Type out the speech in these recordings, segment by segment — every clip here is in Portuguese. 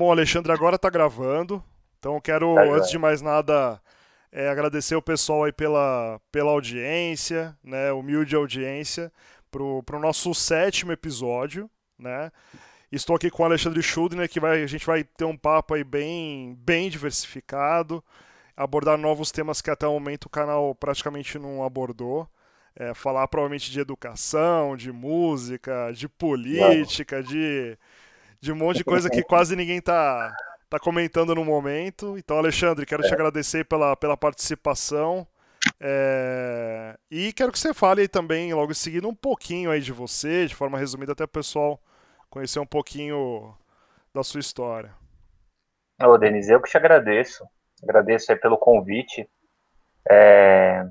Bom, Alexandre agora está gravando, então eu quero, tá antes de mais nada, é, agradecer o pessoal aí pela, pela audiência, né, humilde audiência, pro, pro nosso sétimo episódio, né? Estou aqui com o Alexandre Schuldner, que vai, a gente vai ter um papo aí bem, bem diversificado, abordar novos temas que até o momento o canal praticamente não abordou. É, falar provavelmente de educação, de música, de política, de, de um monte de coisa que quase ninguém tá, tá comentando no momento. Então, Alexandre, quero te é. agradecer pela, pela participação. É... E quero que você fale aí também, logo em seguida, um pouquinho aí de você, de forma resumida, até o pessoal conhecer um pouquinho da sua história. Ô, Denise, eu que te agradeço. Agradeço aí pelo convite. É...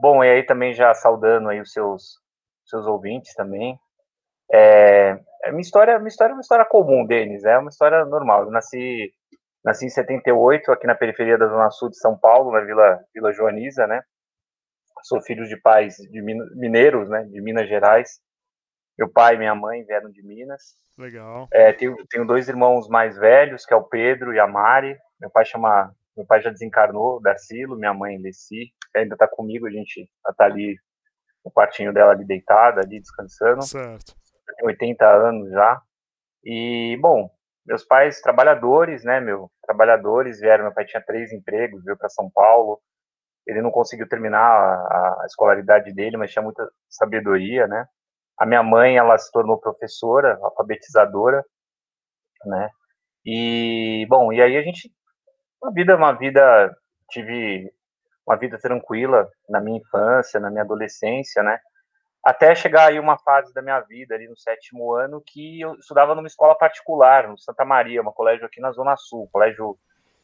Bom, e aí também já saudando aí os seus, seus ouvintes também. É... Minha história, minha história é uma história comum, Denis, é uma história normal. Eu nasci, nasci em 78, aqui na periferia da Zona Sul de São Paulo, na Vila, Vila Joaniza, né? Sou filho de pais de mineiros, né? De Minas Gerais. Meu pai e minha mãe vieram de Minas. Legal. É, tenho, tenho dois irmãos mais velhos, que é o Pedro e a Mari. Meu pai chama, meu pai já desencarnou, Darcilo, minha mãe Leci, ainda está comigo, a gente está ali no quartinho dela ali deitada, ali descansando. Certo. Tem 80 anos já. E, bom, meus pais trabalhadores, né, meu, trabalhadores vieram, meu pai tinha três empregos, veio para São Paulo. Ele não conseguiu terminar a, a escolaridade dele, mas tinha muita sabedoria, né? A minha mãe, ela se tornou professora, alfabetizadora, né? E, bom, e aí a gente, uma vida, uma vida, tive uma vida tranquila na minha infância, na minha adolescência, né? Até chegar aí uma fase da minha vida, ali no sétimo ano, que eu estudava numa escola particular, no Santa Maria, um colégio aqui na Zona Sul, um colégio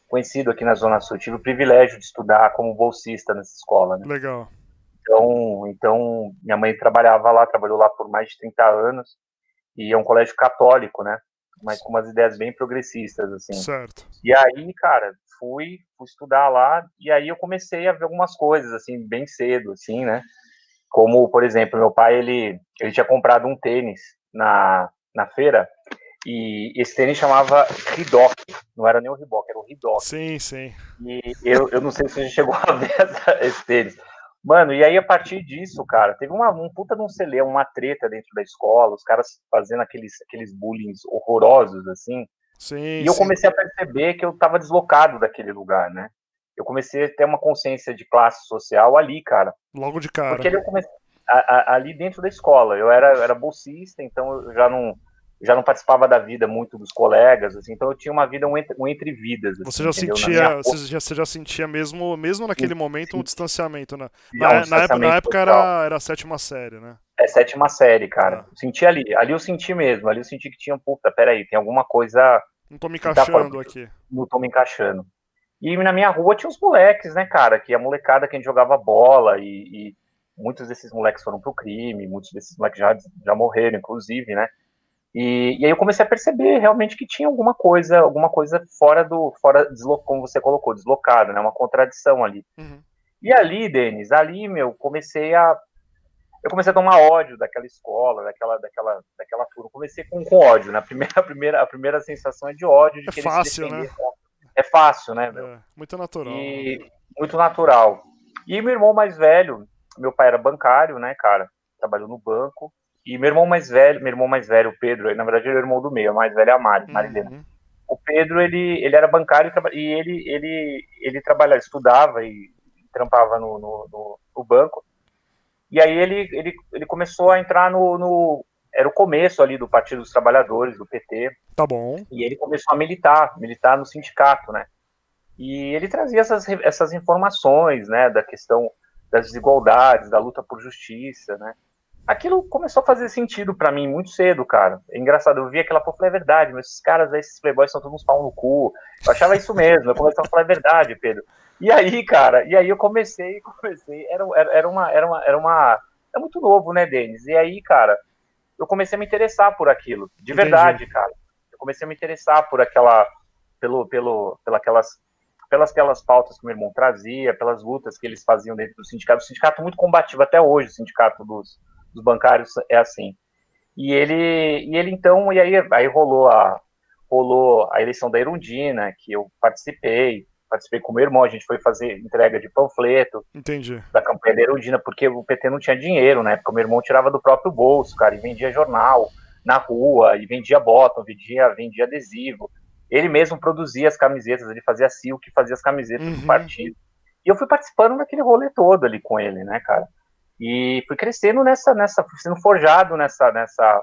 conhecido aqui na Zona Sul. Tive o privilégio de estudar como bolsista nessa escola, né? Legal. Então, então, minha mãe trabalhava lá, trabalhou lá por mais de 30 anos, e é um colégio católico, né? Mas com umas ideias bem progressistas, assim. Certo. E aí, cara, fui, fui estudar lá, e aí eu comecei a ver algumas coisas, assim, bem cedo, assim, né? Como, por exemplo, meu pai, ele, ele tinha comprado um tênis na, na feira, e esse tênis chamava Ridoc, não era nem o Reebok, era o Ridoc. Sim, sim. E eu, eu não sei se você chegou a ver essa, esse tênis, Mano, e aí a partir disso, cara, teve uma um puta de um celeiro, uma treta dentro da escola, os caras fazendo aqueles, aqueles bullying horrorosos, assim. Sim, e eu sim. comecei a perceber que eu tava deslocado daquele lugar, né? Eu comecei a ter uma consciência de classe social ali, cara. Logo de cara. Porque eu comecei, a, a, ali dentro da escola. Eu era, era bolsista, então eu já não já não participava da vida muito dos colegas, assim, então eu tinha uma vida um entre, um entre vidas. Assim, você já entendeu? sentia, você já, você já sentia mesmo, mesmo naquele sim, momento sim. um distanciamento, né? Na, um distanciamento na, época, na época era, era a sétima série, né? É sétima série, cara. Ah. Senti ali, ali eu senti mesmo, ali eu senti que tinha, puta, peraí, tem alguma coisa. Não tô me encaixando tá, aqui. Não tô me encaixando. E na minha rua tinha os moleques, né, cara? Que a molecada que a gente jogava bola e, e muitos desses moleques foram pro crime, muitos desses moleques já, já morreram, inclusive, né? E, e, aí eu comecei a perceber realmente que tinha alguma coisa, alguma coisa fora do, fora, como você colocou, deslocado, né? Uma contradição ali. Uhum. E ali, Denis, ali, meu, comecei a, eu comecei a tomar ódio daquela escola, daquela, daquela, daquela turma. Comecei com, com ódio, né? A primeira, a primeira, a primeira sensação é de ódio, de é fácil, né? É fácil, né? É, muito natural. E, muito natural. E meu irmão mais velho, meu pai era bancário, né, cara? Trabalhou no banco. E meu irmão mais velho, meu irmão mais velho, o Pedro, na verdade ele é o irmão do meio, a mais velha é a Mari, Marilena. Uhum. O Pedro, ele, ele era bancário e ele, ele, ele trabalhava, estudava e trampava no, no, no, no banco. E aí ele, ele, ele começou a entrar no, no, Era o começo ali do Partido dos Trabalhadores, do PT. Tá bom. E ele começou a militar, militar no sindicato, né? E ele trazia essas, essas informações, né, da questão das desigualdades, da luta por justiça, né? aquilo começou a fazer sentido para mim muito cedo, cara. É engraçado, eu vi aquela porra, é verdade, mas esses caras, esses playboys são todos uns pau no cu. Eu achava isso mesmo, eu comecei a falar, é verdade, Pedro. E aí, cara, e aí eu comecei, comecei, era, era, era uma, era uma, era uma, é muito novo, né, Denis? E aí, cara, eu comecei a me interessar por aquilo, de Entendi. verdade, cara. Eu comecei a me interessar por aquela, pelo, pelo, pelas aquelas, pelas aquelas pautas que meu irmão trazia, pelas lutas que eles faziam dentro do sindicato. O sindicato muito combativo até hoje, o sindicato dos, dos bancários é assim. E ele, e ele então, e aí, aí rolou a, rolou a eleição da Erundina, que eu participei, participei com o meu irmão, a gente foi fazer entrega de panfleto Entendi. da campanha da Erundina, porque o PT não tinha dinheiro, né? Porque o meu irmão tirava do próprio bolso, cara, e vendia jornal na rua, e vendia bottom, vendia, vendia adesivo. Ele mesmo produzia as camisetas, ele fazia silk, fazia as camisetas uhum. do partido. E eu fui participando daquele rolê todo ali com ele, né, cara? E fui crescendo nessa, nessa, sendo forjado nessa, nessa,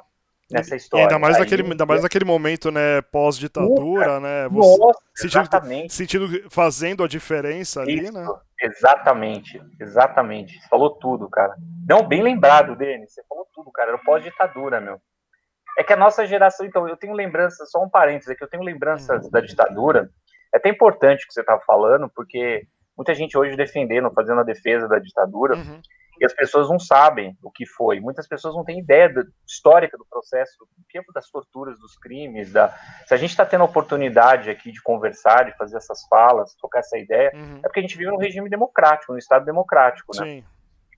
nessa história. E ainda mais, naquele, ainda mais naquele momento, né, pós-ditadura, né? Você Nossa, sentindo, exatamente. Sentindo, fazendo a diferença ali, Isso, né? Exatamente, exatamente. Você falou tudo, cara. Não, bem lembrado, Denis. Você falou tudo, cara. Era pós-ditadura, meu. É que a nossa geração, então, eu tenho lembranças, só um parênteses aqui, eu tenho lembranças uhum. da ditadura. É até importante o que você estava falando, porque muita gente hoje defendendo, fazendo a defesa da ditadura. Uhum e as pessoas não sabem o que foi. Muitas pessoas não têm ideia da, histórica do processo, do que das torturas, dos crimes. Da... Se a gente está tendo a oportunidade aqui de conversar, de fazer essas falas, trocar essa ideia, uhum. é porque a gente vive num regime democrático, num Estado democrático, né? Sim.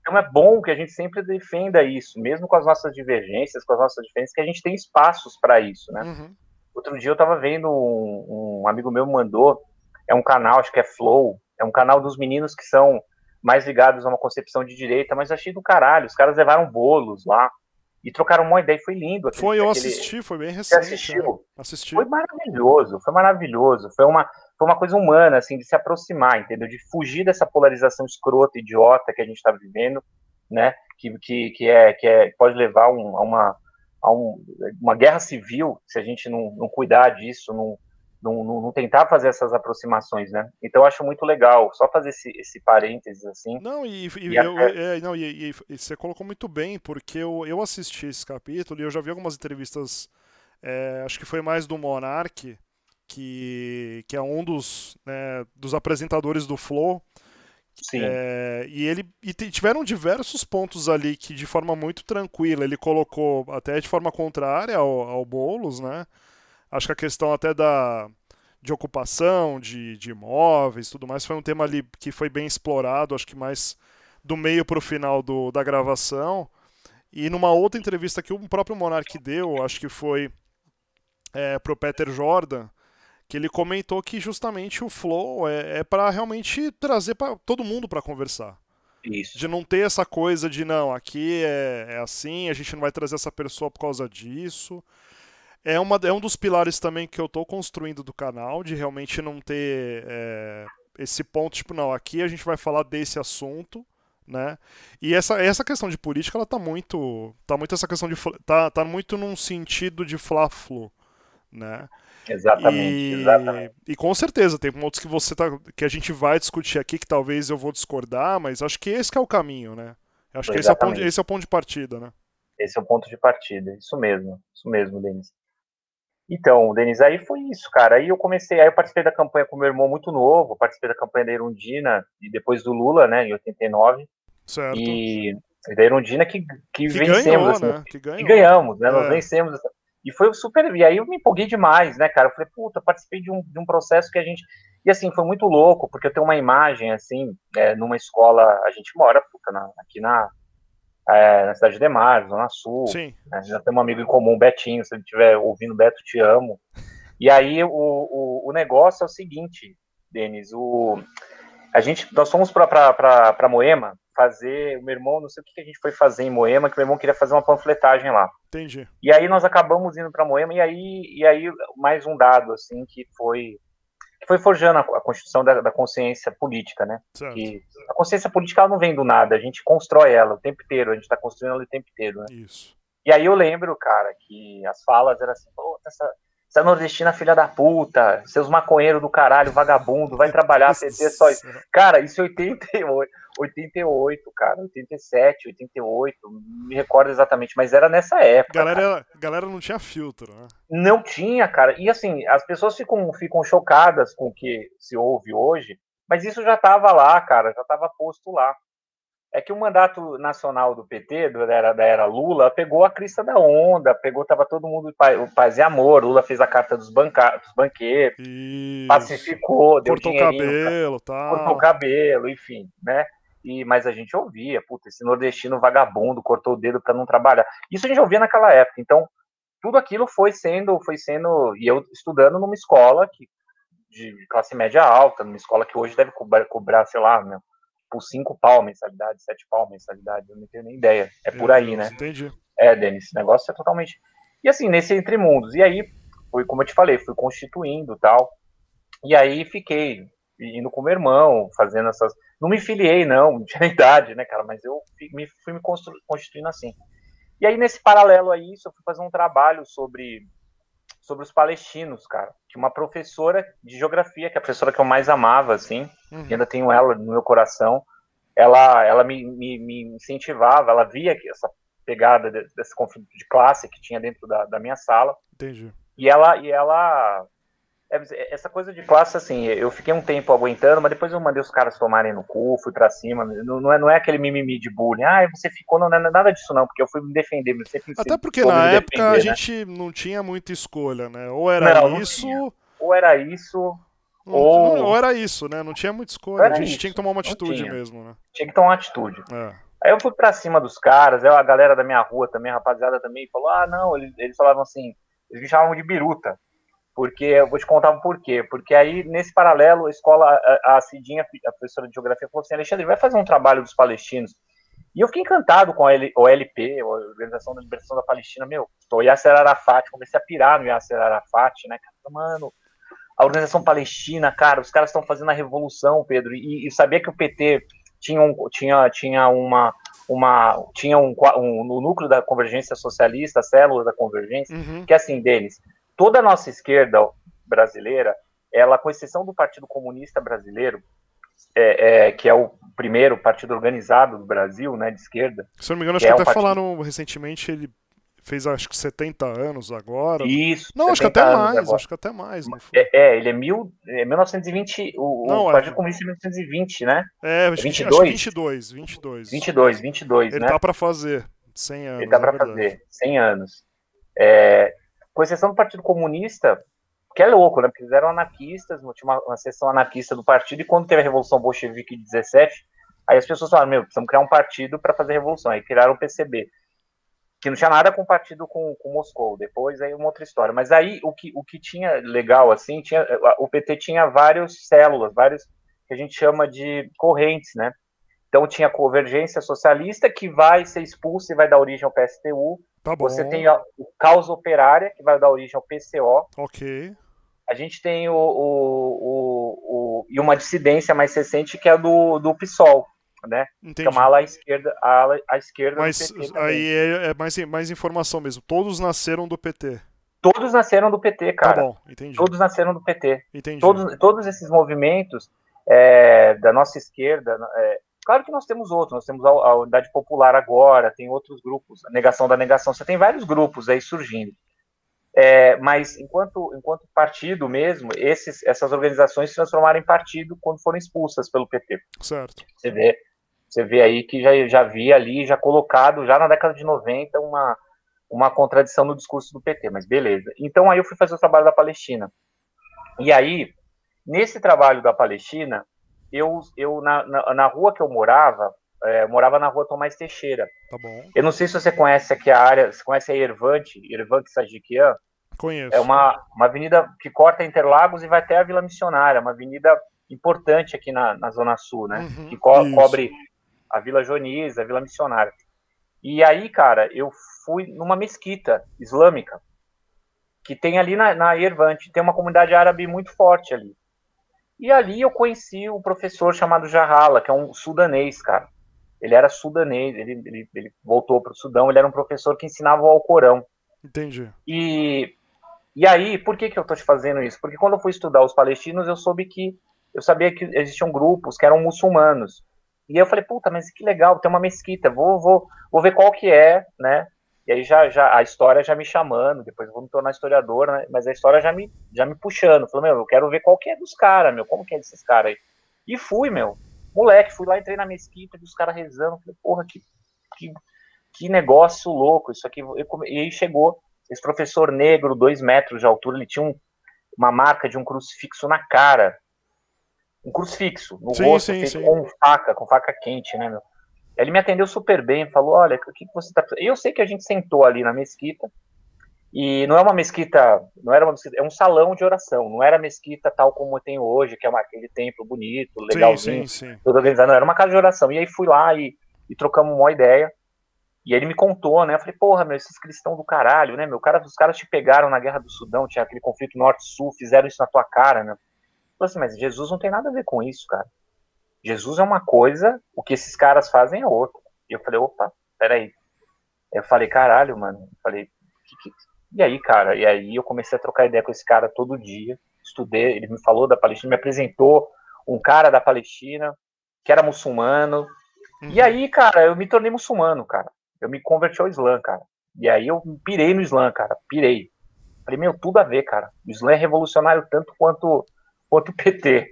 Então é bom que a gente sempre defenda isso, mesmo com as nossas divergências, com as nossas diferenças, que a gente tem espaços para isso, né? Uhum. Outro dia eu estava vendo um, um amigo meu mandou, é um canal, acho que é Flow, é um canal dos meninos que são mais ligados a uma concepção de direita, mas achei do caralho. Os caras levaram bolos lá e trocaram uma ideia, foi lindo. Aquele, foi, eu aquele... assisti, foi bem recente. Você assistiu? Né? Assisti. Foi maravilhoso, foi maravilhoso. Foi uma, foi uma coisa humana, assim, de se aproximar, entendeu? De fugir dessa polarização escrota, idiota que a gente está vivendo, né? Que, que, que, é, que é, pode levar um, a, uma, a um, uma guerra civil se a gente não, não cuidar disso, não, não, não, não, tentar fazer essas aproximações, né? Então eu acho muito legal, só fazer esse, esse parênteses assim. Não, e, e, e eu, é, não, e, e, você colocou muito bem, porque eu, eu assisti esse capítulo e eu já vi algumas entrevistas, é, acho que foi mais do Monark, que, que é um dos, né, dos apresentadores do Flow. Sim. É, e ele e tiveram diversos pontos ali que de forma muito tranquila ele colocou até de forma contrária ao, ao Boulos, né? Acho que a questão até da de ocupação de, de imóveis tudo mais foi um tema ali que foi bem explorado, acho que mais do meio para o final do, da gravação. E numa outra entrevista que o próprio Monark deu, acho que foi é, pro Peter Jordan, que ele comentou que justamente o flow é, é para realmente trazer para todo mundo para conversar. Isso. De não ter essa coisa de não, aqui é, é assim, a gente não vai trazer essa pessoa por causa disso é, uma, é um dos pilares também que eu estou construindo do canal, de realmente não ter é, esse ponto, tipo, não, aqui a gente vai falar desse assunto, né? E essa, essa questão de política, ela tá muito, tá muito essa questão de, tá, tá muito num sentido de fla-flu, né? Exatamente, e, exatamente. E com certeza, tem pontos que você tá, que a gente vai discutir aqui, que talvez eu vou discordar, mas acho que esse que é o caminho, né? Acho que esse é, o ponto, esse é o ponto de partida, né? Esse é o ponto de partida, isso mesmo, isso mesmo, Denis. Então, Denis, aí foi isso, cara. Aí eu comecei, aí eu participei da campanha com meu irmão muito novo, participei da campanha da Irundina e depois do Lula, né, em 89. Certo. E, e da Irundina que, que, que vencemos, ganhou, assim, né? que, que, ganhamos, né? É. Nós vencemos. E foi super. E aí eu me empolguei demais, né, cara? Eu falei, puta, participei de um, de um processo que a gente. E assim, foi muito louco, porque eu tenho uma imagem, assim, é, numa escola. A gente mora, puta, na, aqui na, é, na cidade de Demar, Zona Sul. Sim. Né? Já tem um amigo em comum, Betinho, se ele estiver ouvindo, Beto, te amo. E aí o, o, o negócio é o seguinte, Denis, o, a gente, nós fomos para Moema fazer, o meu irmão, não sei o que a gente foi fazer em Moema, que meu irmão queria fazer uma panfletagem lá. Entendi. E aí nós acabamos indo para Moema, e aí, e aí mais um dado, assim, que foi foi forjando a, a constituição da, da, consciência política, né? Que a consciência política ela não vem do nada, a gente constrói ela o tempo inteiro, a gente está construindo ela o tempo inteiro, né? Isso. E aí eu lembro, cara, que as falas eram assim, pô, essa, essa nordestina filha da puta, seus maconheiros do caralho, vagabundo, vai trabalhar, PT só isso. Cara, isso é 88, 88, cara, 87, 88, me recordo exatamente, mas era nessa época. Galera, galera não tinha filtro, né? Não tinha, cara. E assim, as pessoas ficam, ficam chocadas com o que se ouve hoje, mas isso já estava lá, cara, já estava posto lá é que o mandato nacional do PT, da era, da era Lula, pegou a crista da onda, pegou, tava todo mundo o paz e amor, Lula fez a carta dos, banca, dos banqueiros, Isso. pacificou, deu cortou cabelo, tá. cortou o cabelo, enfim, né? E, mas a gente ouvia, puta, esse nordestino vagabundo cortou o dedo para não trabalhar. Isso a gente ouvia naquela época. Então, tudo aquilo foi sendo, foi sendo, e eu estudando numa escola que, de classe média alta, numa escola que hoje deve cobrar, cobrar sei lá, meu, por cinco pau mensalidade, sete pau mensalidade, eu não tenho nem ideia. É por aí, né? Entendi. É, Denis, esse negócio é totalmente. E assim, nesse entre mundos. E aí, fui, como eu te falei, fui constituindo tal. E aí fiquei indo com meu irmão, fazendo essas. Não me filiei, não, não tinha idade, né, cara? Mas eu me, fui me constituindo assim. E aí, nesse paralelo a isso, eu fui fazer um trabalho sobre, sobre os palestinos, cara. Que uma professora de geografia, que é a professora que eu mais amava, assim, uhum. e ainda tenho ela no meu coração, ela, ela me, me, me incentivava, ela via essa pegada desse conflito de classe que tinha dentro da, da minha sala. Entendi. E ela, e ela essa coisa de classe, assim, eu fiquei um tempo aguentando, mas depois eu mandei os caras tomarem no cu, fui pra cima. Não, não, é, não é aquele mimimi de bullying. Ah, você ficou, não, não é nada disso, não, porque eu fui me defender. Sempre, Até porque na época defender, a né? gente não tinha muita escolha, né? Ou era não, isso. Não ou era isso. Ou... ou era isso, né? Não tinha muita escolha. A gente isso. tinha que tomar uma atitude mesmo, né? Tinha que tomar uma atitude. É. Aí eu fui pra cima dos caras, a galera da minha rua também, a rapaziada também, falou: ah, não, eles, eles falavam assim, eles me chamavam de biruta porque eu vou te contar o porquê. Porque aí, nesse paralelo, a escola, a, a Cidinha, a professora de geografia, falou assim: Alexandre, vai fazer um trabalho dos palestinos. E eu fiquei encantado com a OLP, a Organização da Libertação da Palestina. Meu, tô Yasser Arafat, comecei a pirar no Yasser Arafat, né? Mano, a Organização Palestina, cara, os caras estão fazendo a revolução, Pedro. E, e sabia que o PT tinha, um, tinha, tinha uma. Uma, tinha um, um, no núcleo da convergência socialista, a célula da convergência, uhum. que é assim, deles, toda a nossa esquerda brasileira, ela, com exceção do Partido Comunista Brasileiro, é, é, que é o primeiro partido organizado do Brasil, né, de esquerda. Se eu não me engano, acho que, que é até partido... falaram recentemente, ele fez acho que 70 anos agora. Isso. Não, acho que até mais, agora. acho que até mais. É, é, ele é, mil, é 1920, o, não, o é. Partido Comunista é 1920, né? É, acho 22? Acho 22, 22. 22, 22, ele né? Ele tá para fazer 100 anos. Ele tá para fazer 100 anos. É, com exceção do Partido Comunista, que é louco, né? Porque eles eram anarquistas, tinha uma, uma seção anarquista do partido, e quando teve a Revolução Bolchevique de 17, aí as pessoas falaram, meu, precisamos criar um partido para fazer revolução. Aí criaram o PCB, que não tinha nada com o partido com, com Moscou, depois aí uma outra história. Mas aí o que, o que tinha legal, assim, tinha, o PT tinha várias células, vários que a gente chama de correntes, né? Então tinha a convergência socialista que vai ser expulsa e vai dar origem ao PSTU. Tá bom. Você tem a, o causa operária que vai dar origem ao PCO. Ok. A gente tem o, o, o, o e uma dissidência mais recente que é do, do PSOL, né? Entendi. Que é uma ala à esquerda, a ala à esquerda Mas aí é, é, mais, mais informação mesmo. Todos nasceram do PT. Todos nasceram do PT, tá cara. Tá bom, entendi. Todos nasceram do PT. Entendi. Todos, todos esses movimentos é, da nossa esquerda, é, Claro que nós temos outros, nós temos a, a Unidade Popular agora, tem outros grupos, a Negação da Negação, você tem vários grupos aí surgindo. É, mas enquanto, enquanto partido mesmo, esses, essas organizações se transformaram em partido quando foram expulsas pelo PT. Certo. Você vê, você vê aí que já, já havia ali, já colocado, já na década de 90, uma, uma contradição no discurso do PT, mas beleza. Então aí eu fui fazer o trabalho da Palestina. E aí, nesse trabalho da Palestina, eu, eu na, na, na rua que eu morava, é, eu morava na rua Tomás Teixeira. Tá bom. Eu não sei se você conhece aqui a área, você conhece a Irvante, Irvante Sajiquian? Conheço. É uma, uma avenida que corta Interlagos e vai até a Vila Missionária, uma avenida importante aqui na, na Zona Sul, né? Uhum, que co cobre a Vila Joaniz, a Vila Missionária. E aí, cara, eu fui numa mesquita islâmica que tem ali na, na Irvante, tem uma comunidade árabe muito forte ali. E ali eu conheci um professor chamado Jahala, que é um sudanês, cara. Ele era sudanês, ele, ele, ele voltou para o Sudão, ele era um professor que ensinava o Alcorão. Entendi. E, e aí, por que, que eu estou te fazendo isso? Porque quando eu fui estudar os palestinos, eu soube que eu sabia que existiam grupos que eram muçulmanos. E aí eu falei, puta, mas que legal, tem uma mesquita, vou, vou, vou ver qual que é, né? E aí já, já a história já me chamando, depois eu vou me tornar historiador, né? Mas a história já me, já me puxando. Falei, meu, eu quero ver qual que é dos caras, meu, como que é desses caras aí. E fui, meu. Moleque, fui lá, entrei na mesquita, vi os caras rezando. Falei, porra, que, que, que negócio louco isso aqui. E aí chegou esse professor negro, dois metros de altura, ele tinha um, uma marca de um crucifixo na cara. Um crucifixo no sim, rosto, sim, sim. com faca, com faca quente, né, meu? Ele me atendeu super bem, falou: Olha, o que, que você está. Eu sei que a gente sentou ali na mesquita E não é uma mesquita, não era uma mesquita, é um salão de oração, não era mesquita tal como tem hoje, que é uma, aquele templo bonito, legalzinho, sim, sim, sim. tudo organizado, não, era uma casa de oração. E aí fui lá e, e trocamos uma ideia. E ele me contou, né? Eu falei, porra, meu, esses cristãos do caralho, né? Meu, cara, os caras te pegaram na Guerra do Sudão, tinha aquele conflito norte-sul, fizeram isso na tua cara, né? Eu falei assim, mas Jesus não tem nada a ver com isso, cara. Jesus é uma coisa, o que esses caras fazem é outra. E eu falei, opa, peraí. Eu falei, caralho, mano. Eu falei, que, que... e aí, cara? E aí eu comecei a trocar ideia com esse cara todo dia. Estudei, ele me falou da Palestina, me apresentou um cara da Palestina que era muçulmano. Uhum. E aí, cara, eu me tornei muçulmano, cara. Eu me converti ao Islã, cara. E aí eu pirei no Islã, cara. Pirei. Falei, meu, tudo a ver, cara. O Islã é revolucionário tanto quanto, o PT.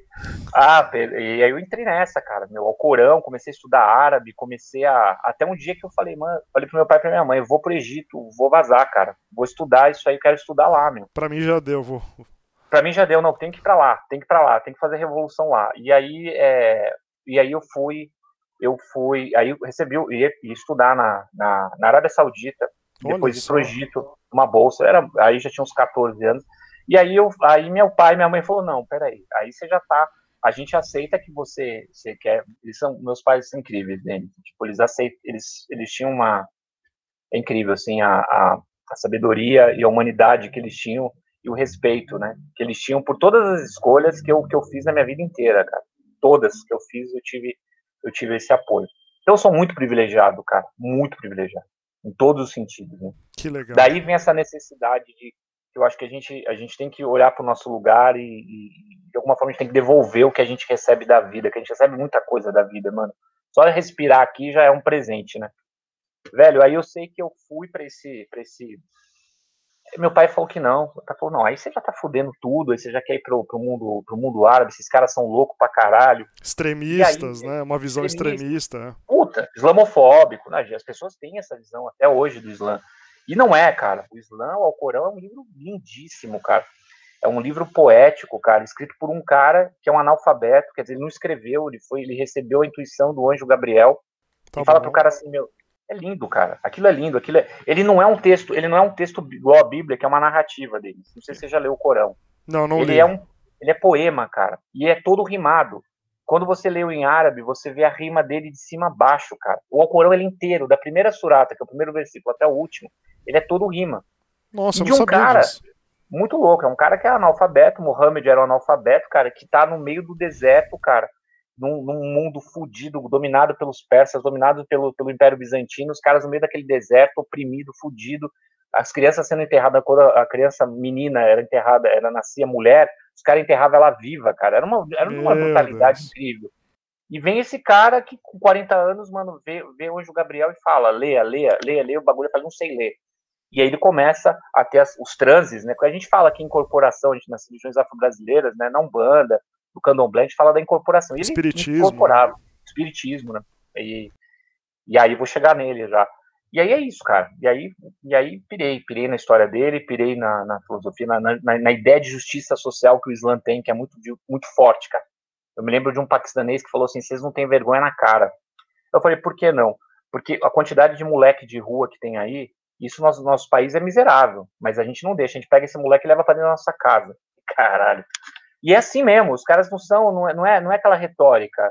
Ah, e aí eu entrei nessa, cara, meu, ao Corão, comecei a estudar árabe, comecei a. Até um dia que eu falei, mano, falei pro meu pai e pra minha mãe, eu vou pro Egito, vou vazar, cara. Vou estudar isso aí, quero estudar lá, meu. Pra mim já deu, vou. Pra mim já deu, não, tem que ir pra lá, tem que ir pra lá, tem que fazer revolução lá. E aí, é, e aí eu fui, eu fui, aí eu recebi, ia, ia estudar na, na, na Arábia Saudita, depois ir pro Egito, uma bolsa, era, aí já tinha uns 14 anos. E aí, eu, aí meu pai e minha mãe falou, não, peraí, aí você já tá, a gente aceita que você, você quer, eles são, meus pais são incríveis, né? tipo, eles aceitam, eles, eles tinham uma, é incrível, assim, a, a, a sabedoria e a humanidade que eles tinham e o respeito, né, que eles tinham por todas as escolhas que eu, que eu fiz na minha vida inteira, cara, todas que eu fiz, eu tive, eu tive esse apoio. Então eu sou muito privilegiado, cara, muito privilegiado, em todos os sentidos, né? Que legal. Daí vem essa necessidade de eu acho que a gente, a gente tem que olhar para o nosso lugar e, e, de alguma forma, a gente tem que devolver o que a gente recebe da vida, que a gente recebe muita coisa da vida, mano. Só respirar aqui já é um presente, né? Velho, aí eu sei que eu fui para esse, pra esse. Meu pai falou que não. Meu pai falou, não, aí você já tá fudendo tudo, aí você já quer ir pro, pro, mundo, pro mundo árabe, esses caras são loucos pra caralho. Extremistas, aí, né? Uma visão extremista. extremista. Puta, islamofóbico. Né? As pessoas têm essa visão até hoje do Islã. E não é, cara. O Islã, o Alcorão, é um livro lindíssimo, cara. É um livro poético, cara, escrito por um cara que é um analfabeto, quer dizer, ele não escreveu, ele foi, ele recebeu a intuição do anjo Gabriel tá e fala pro cara assim, meu, é lindo, cara. Aquilo é lindo, aquilo é... ele não é um texto, ele não é um texto igual a Bíblia, que é uma narrativa dele. Não sei se você já leu o Corão. Não, não ele li. é um, ele é poema, cara, e é todo rimado. Quando você lê em árabe, você vê a rima dele de cima a baixo, cara. O Alcorão ele inteiro, da primeira surata, que é o primeiro versículo, até o último, ele é todo rima. Nossa, e de um cara disso. muito louco, é um cara que é analfabeto, Mohammed era um analfabeto, cara, que tá no meio do deserto, cara, num, num mundo fudido, dominado pelos persas, dominado pelo, pelo Império Bizantino, os caras no meio daquele deserto, oprimido, fudido, as crianças sendo enterradas, quando a criança menina era enterrada, ela nascia mulher, os caras enterravam ela viva, cara, era uma, era uma brutalidade Deus. incrível. E vem esse cara que com 40 anos, mano, vê, vê o anjo Gabriel e fala, leia, leia, leia, leia o bagulho, eu falei, não sei ler. E aí ele começa a ter as, os transes, né? Quando a gente fala aqui em incorporação, a gente nas religiões afro-brasileiras, né? Na Umbanda, no Candomblé, a gente fala da incorporação. E espiritismo. incorporava. Espiritismo, né? E, e aí vou chegar nele já. E aí é isso, cara. E aí, e aí pirei, pirei na história dele, pirei na, na filosofia, na, na, na, ideia de justiça social que o Islã tem, que é muito, muito forte, cara. Eu me lembro de um paquistanês que falou assim: vocês não têm vergonha na cara. Eu falei, por que não? Porque a quantidade de moleque de rua que tem aí, isso no nosso, nosso país é miserável, mas a gente não deixa, a gente pega esse moleque e leva para dentro da nossa casa. Caralho. E é assim mesmo, os caras não são, não é, não é, não é aquela retórica,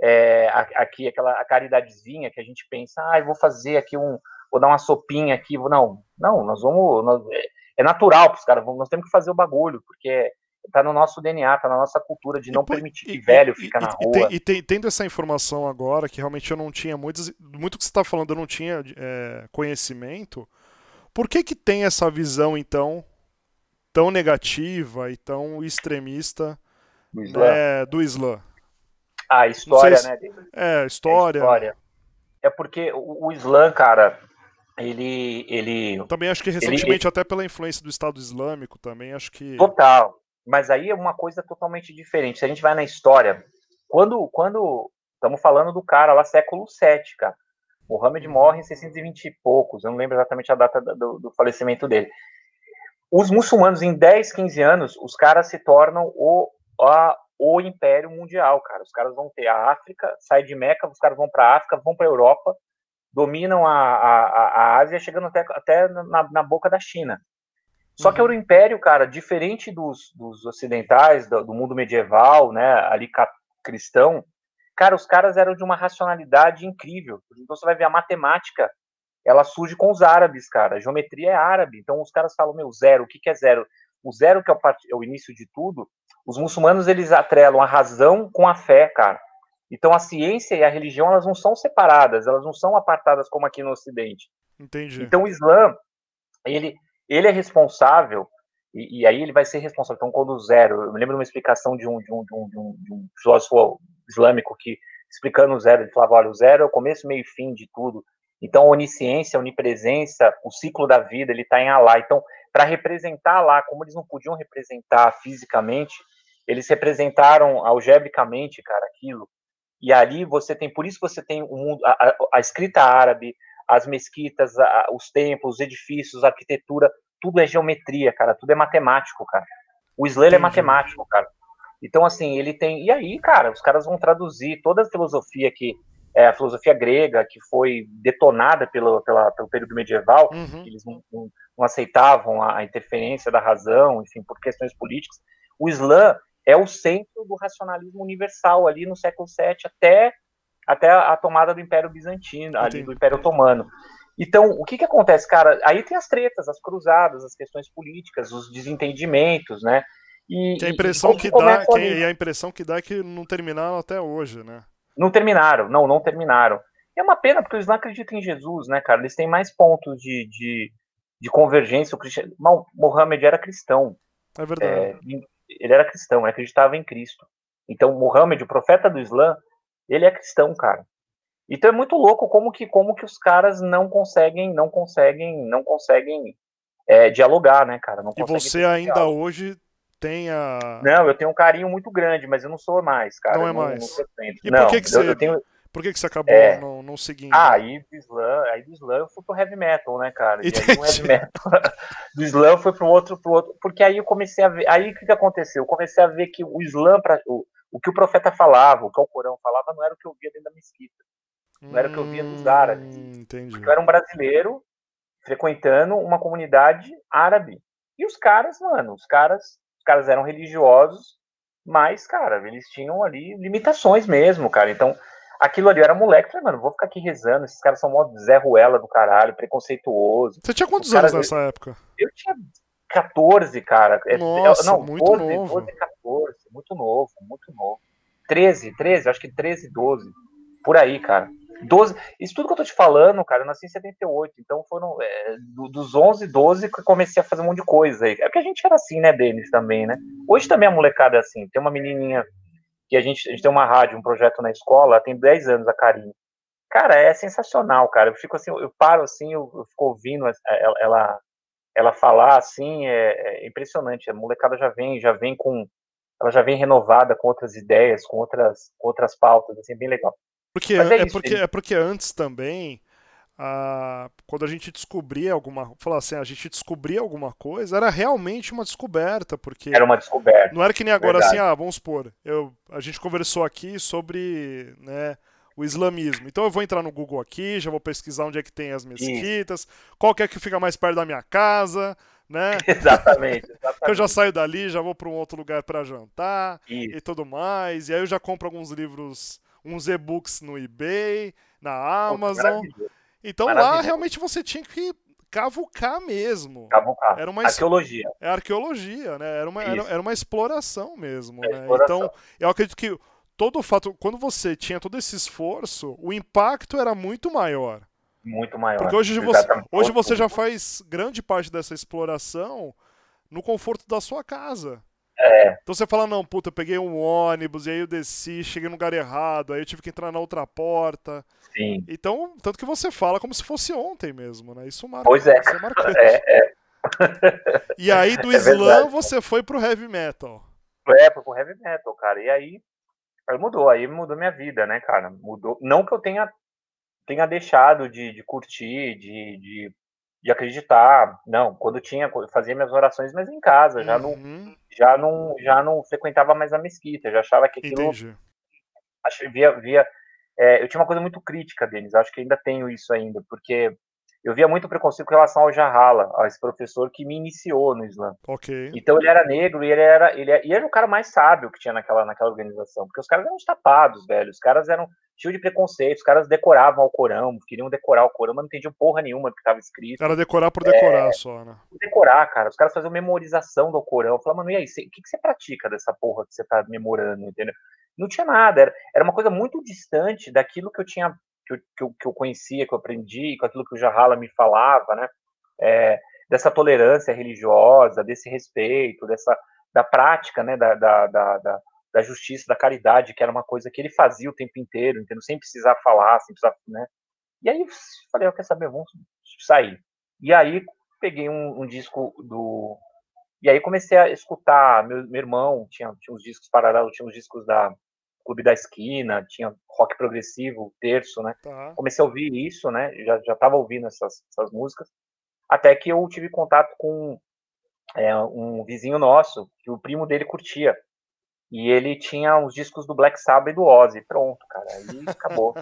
é, aqui, aquela a caridadezinha que a gente pensa, ah, vou fazer aqui um, vou dar uma sopinha aqui, vou, não, não, nós vamos, nós, é, é natural para os caras, nós temos que fazer o bagulho, porque tá no nosso DNA, tá na nossa cultura de não e, permitir que e, velho fique na rua. E, tem, tendo essa informação agora, que realmente eu não tinha muitas, muito que você está falando, eu não tinha é, conhecimento, por que que tem essa visão, então, tão negativa e tão extremista do Islã? Né, do Islã? Ah, história, se... né? É, história. É, história. é porque o, o Islã, cara, ele, ele. também acho que recentemente, ele... até pela influência do Estado Islâmico, também acho que. Total. Mas aí é uma coisa totalmente diferente. Se a gente vai na história, quando quando estamos falando do cara lá século 7, cara. Mohammed uhum. morre em 620 e poucos, eu não lembro exatamente a data do, do falecimento dele. Os muçulmanos, em 10, 15 anos, os caras se tornam o, a, o império mundial, cara. Os caras vão ter a África, sai de Meca, os caras vão para a África, vão para a Europa, dominam a, a, a Ásia, chegando até, até na, na boca da China. Só uhum. que era o império, cara, diferente dos, dos ocidentais, do, do, mundo medieval, né, ali cristão, cara, os caras eram de uma racionalidade incrível. Então você vai ver a matemática, ela surge com os árabes, cara. A geometria é árabe. Então os caras falam, meu, zero, o que, que é zero? O zero que é o, é o início de tudo, os muçulmanos eles atrelam a razão com a fé, cara. Então a ciência e a religião elas não são separadas, elas não são apartadas como aqui no Ocidente. Entendi. Então o Islã ele ele é responsável e, e, aí ele vai ser responsável. Então quando zero, eu me lembro de uma explicação de um de um, de um, de um, de um filósofo islâmico que explicando o zero ele falava, olha, o zero é o começo, meio e fim de tudo. Então a onisciência, a onipresença, o ciclo da vida, ele está em Allah. Então para representar lá, como eles não podiam representar fisicamente, eles representaram algebricamente, cara, aquilo. E ali você tem, por isso você tem o mundo, a, a, escrita árabe, as mesquitas, a, os templos, os edifícios, a arquitetura, tudo é geometria, cara, tudo é matemático, cara. O Islã é matemático, cara. Então, assim, ele tem. E aí, cara, os caras vão traduzir toda a filosofia que. É, a filosofia grega, que foi detonada pelo, pela, pelo período medieval, uhum. eles não, não, não aceitavam a, a, interferência da razão, enfim, por questões políticas. O Islã é o centro do racionalismo universal ali no século VII até, até a tomada do Império Bizantino, ali do Império Otomano. Então, o que que acontece, cara? Aí tem as tretas, as cruzadas, as questões políticas, os desentendimentos, né? E, que a impressão que, que dá, que, e a impressão que dá é que não terminaram até hoje, né? Não terminaram, não, não terminaram. E é uma pena, porque eles não acreditam em Jesus, né, cara? Eles têm mais pontos de, de, de convergência. O era cristão. É verdade. É, ele era cristão, ele acreditava em Cristo. Então, Muhammad, o profeta do Islã, ele é cristão, cara. Então é muito louco como que como que os caras não conseguem, não conseguem, não conseguem é, dialogar, né, cara? Não e você ainda hoje tem a. Não, eu tenho um carinho muito grande, mas eu não sou mais, cara. Não é mais. Não, não e por que, que você. Eu tenho... Por que, que você acabou é... não, não seguindo? Ah, aí do Slam, aí do Slam eu fui pro heavy metal, né, cara? E aí, heavy metal, do Slam fui pro outro, pro outro, porque aí eu comecei a ver, aí o que, que aconteceu? Eu comecei a ver que o Slam, pra, o, o que o profeta falava, o que o Corão falava, não era o que eu via dentro da mesquita. Não era o que eu via dos árabes. Hum, entendi. Eu era um brasileiro frequentando uma comunidade árabe. E os caras, mano, os caras, os caras eram religiosos, mas, cara, eles tinham ali limitações mesmo, cara. Então, aquilo ali, eu era moleque, falei, mano, vou ficar aqui rezando, esses caras são mó Zé Ruela do caralho, preconceituoso. Você tinha quantos anos nessa época? Eu tinha 14, cara. É, Nossa, não, muito 12, novo. 12, 14, muito novo, muito novo. 13, 13, acho que 13, 12, por aí, cara. 12, isso tudo que eu tô te falando, cara, eu nasci em 78, então foram é, dos 11, 12 que eu comecei a fazer um monte de coisa aí. É porque a gente era assim, né, Denis, também, né? Hoje também a molecada é assim, tem uma menininha que a gente, a gente tem uma rádio, um projeto na escola, tem 10 anos a Karine. Cara, é sensacional, cara. Eu fico assim, eu paro assim, eu, eu fico ouvindo ela, ela, ela falar assim, é, é, impressionante. A molecada já vem, já vem com, ela já vem renovada com outras ideias, com outras, com outras pautas, assim, bem legal. Porque, é, é, isso, porque, é porque antes também a, quando a gente descobria alguma, falar assim, a gente descobria alguma coisa, era realmente uma descoberta, porque era uma descoberta. Não era que nem agora assim, verdade. assim, ah, vamos supor, eu, a gente conversou aqui sobre, né, o islamismo. Então eu vou entrar no Google aqui, já vou pesquisar onde é que tem as mesquitas, Isso. qual que é que fica mais perto da minha casa, né? Exatamente, exatamente. eu já saio dali, já vou para um outro lugar para jantar Isso. e tudo mais. E aí eu já compro alguns livros, uns e-books no eBay, na Amazon. Então lá realmente você tinha que cavucar mesmo. Cavucar. Era uma arqueologia. É arqueologia, né? Era uma, era, era, uma exploração mesmo, é né? Exploração. Então, eu acredito que todo o fato, quando você tinha todo esse esforço, o impacto era muito maior. Muito maior. Porque hoje você, hoje você já faz grande parte dessa exploração no conforto da sua casa. É. Então você fala, não, puta, eu peguei um ônibus, e aí eu desci, cheguei no lugar errado, aí eu tive que entrar na outra porta. Sim. Então, tanto que você fala como se fosse ontem mesmo, né? Isso marca. Pois é. É. É, é. E aí do é slam você foi pro heavy metal. É, pro heavy metal, cara. E aí, aí mudou, aí mudou minha vida, né, cara? Mudou. Não que eu tenha, tenha deixado de, de curtir, de, de de acreditar. Não, quando tinha, fazia minhas orações, mas em casa, já não, uhum. já não, já não frequentava mais a mesquita, já achava que aquilo. Entendi. Via, via, é, eu tinha uma coisa muito crítica deles, acho que ainda tenho isso ainda, porque eu via muito preconceito com relação ao Jahala, a esse professor que me iniciou no Islã. Ok. Então ele era negro e ele era, ele, e ele era o cara mais sábio que tinha naquela, naquela organização, porque os caras eram tapados, velho. Os caras eram cheios de preconceito, os caras decoravam o Corão, queriam decorar o Corão, mas não entendiam porra nenhuma do que estava escrito. Era decorar por decorar é, só, né? Decorar, cara. Os caras faziam memorização do Corão. Eu falava, mano, e aí, o que, que você pratica dessa porra que você tá memorando, entendeu? Não tinha nada, era, era uma coisa muito distante daquilo que eu tinha que eu, que eu, que eu conhecia, que eu aprendi, com aquilo que o Jahala me falava, né? É, dessa tolerância religiosa, desse respeito, dessa da prática, né? Da, da, da, da, justiça, da caridade, que era uma coisa que ele fazia o tempo inteiro, entendeu? sem precisar falar, sem precisar, né? E aí eu falei, eu quero saber, vamos sair. E aí peguei um, um disco do e aí comecei a escutar, meu, meu irmão tinha, tinha uns discos paralelos, tinha uns discos da Clube da Esquina, tinha rock progressivo, terço, né? Tá. Comecei a ouvir isso, né? Já, já tava ouvindo essas, essas músicas, até que eu tive contato com é, um vizinho nosso, que o primo dele curtia. E ele tinha os discos do Black Sabbath e do Ozzy. Pronto, cara. Aí acabou.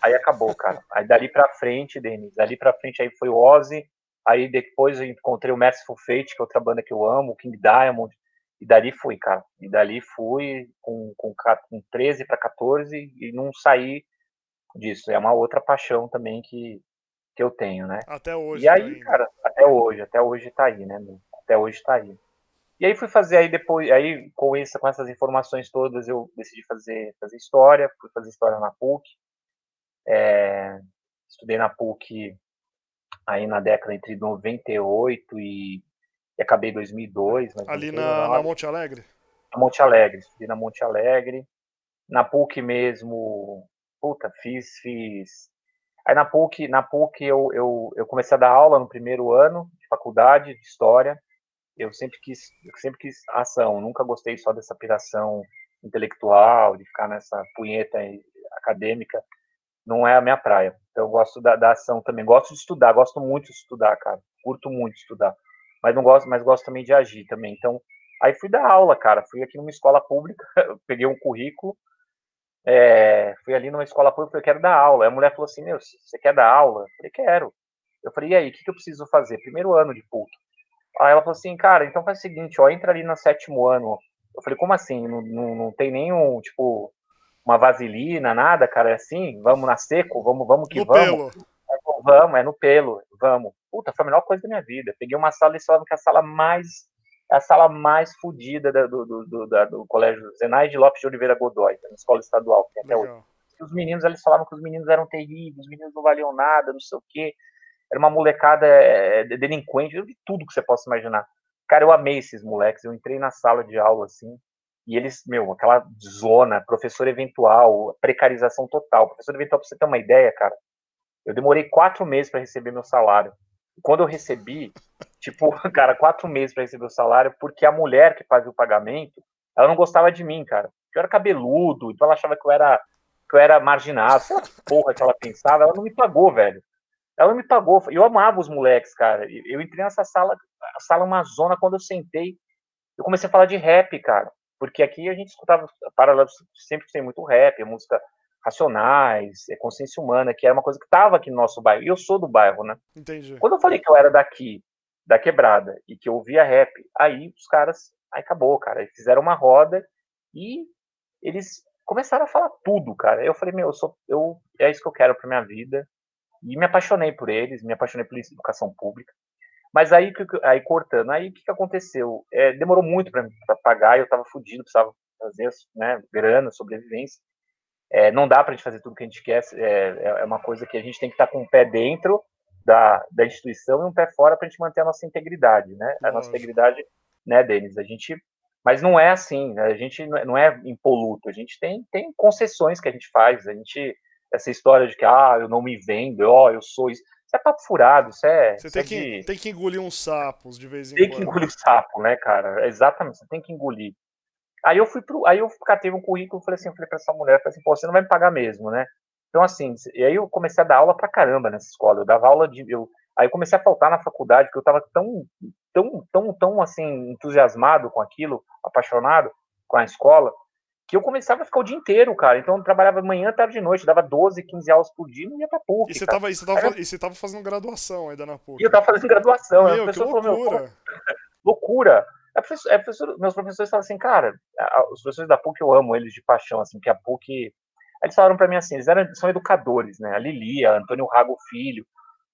aí acabou, cara. Aí dali pra frente, Denis, dali pra frente aí foi o Ozzy. Aí depois eu encontrei o Merciful Fate, que é outra banda que eu amo, o King Diamond. E dali fui, cara. E dali fui com, com, com 13 para 14 e não saí disso. É uma outra paixão também que, que eu tenho, né? Até hoje. E aí, tá cara, até hoje, até hoje tá aí, né? Até hoje tá aí. E aí fui fazer aí depois, aí com isso, com essas informações todas, eu decidi fazer, fazer história, fui fazer história na PUC. É, estudei na PUC aí na década entre 98 e e acabei em 2002. Ali na, na, Monte Alegre? Na Monte Alegre, estudei na Monte Alegre. Na PUC mesmo, puta, fiz, fiz. Aí na PUC, na PUC eu, eu, eu comecei a dar aula no primeiro ano de faculdade de História. Eu sempre quis, eu sempre quis ação, nunca gostei só dessa piração intelectual, de ficar nessa punheta acadêmica. Não é a minha praia. Então eu gosto da, da ação também. Gosto de estudar, gosto muito de estudar, cara. Curto muito estudar mas não gosto, mas gosto também de agir também. Então, aí fui dar aula, cara. Fui aqui numa escola pública, peguei um currículo, é, fui ali numa escola pública, eu quero dar aula. Aí a mulher falou assim: Meu, você quer dar aula? Eu falei: Quero. Eu falei: E aí, o que, que eu preciso fazer? Primeiro ano de PUC. Aí ela falou assim: Cara, então faz o seguinte, ó, entra ali no sétimo ano. Eu falei: Como assim? Não, não, não tem nenhum, tipo, uma vaselina, nada, cara? É assim? Vamos na seco? Vamos, vamos que no vamos. Pelo. Vamos, é no pelo, vamos. Puta, foi a melhor coisa da minha vida. Peguei uma sala e falavam que é a sala mais a sala mais fodida do, do, do, do, colégio Zenaide Lopes de Oliveira Godoy, na escola estadual, que até hoje. Os meninos, eles falavam que os meninos eram terríveis, os meninos não valiam nada, não sei o quê. Era uma molecada é, delinquente, de tudo que você possa imaginar. Cara, eu amei esses moleques. Eu entrei na sala de aula, assim, e eles, meu, aquela zona, professor eventual, precarização total. Professor eventual, pra você ter uma ideia, cara, eu demorei quatro meses para receber meu salário. Quando eu recebi, tipo, cara, quatro meses para receber o salário, porque a mulher que fazia o pagamento, ela não gostava de mim, cara. Eu era cabeludo, então ela achava que eu era, que eu era marginado. Sei lá que porra que ela pensava, ela não me pagou, velho. Ela não me pagou. Eu amava os moleques, cara. Eu entrei nessa sala, a sala uma zona, quando eu sentei, eu comecei a falar de rap, cara. Porque aqui a gente escutava, paralelo, sempre tem muito rap, música racionais, é, consciência humana, que era uma coisa que estava aqui no nosso bairro. E eu sou do bairro, né? Entendi. Quando eu falei que eu era daqui, da quebrada, e que eu ouvia rap, aí os caras, aí acabou, cara. Eles fizeram uma roda e eles começaram a falar tudo, cara. Eu falei, meu, eu sou, eu, é isso que eu quero para minha vida. E me apaixonei por eles, me apaixonei por educação pública. Mas aí, aí cortando, aí o que, que aconteceu? É, demorou muito para pagar, eu estava fudido, precisava fazer né, grana, sobrevivência. É, não dá para a gente fazer tudo que a gente quer, é, é, é uma coisa que a gente tem que estar tá com um pé dentro da, da instituição e um pé fora para a gente manter a nossa integridade, né? A nossa integridade, né, Denis? A gente, mas não é assim, né? a gente não é impoluto, a gente tem, tem concessões que a gente faz, a gente, essa história de que, ah, eu não me vendo, ó, oh, eu sou isso, isso é papo furado, isso é... Você tem, é que, de... tem que engolir uns sapos de vez em tem quando. Tem que engolir sapo, né, cara? Exatamente, você tem que engolir. Aí eu fui pro, aí eu catei um currículo e falei assim, eu falei para essa mulher, falei assim, pô, você não vai me pagar mesmo, né? Então assim, e aí eu comecei a dar aula pra caramba nessa escola. Eu dava aula de eu, aí eu comecei a faltar na faculdade porque eu tava tão tão tão tão assim entusiasmado com aquilo, apaixonado com a escola, que eu começava a ficar o dia inteiro, cara. Então eu trabalhava manhã, tarde e noite, dava 12, 15 aulas por dia e não ia pra PUC. E você, tava, e, você tava, e você tava fazendo graduação ainda na PUC. E eu tava fazendo graduação. Meu, que loucura. Falou, Meu, loucura. A professor, a professor, meus professores falaram assim, cara, os professores da PUC eu amo eles de paixão, assim, que a PUC. Eles falaram para mim assim, eles eram, são educadores, né? A Lili, a Antônio Rago Filho,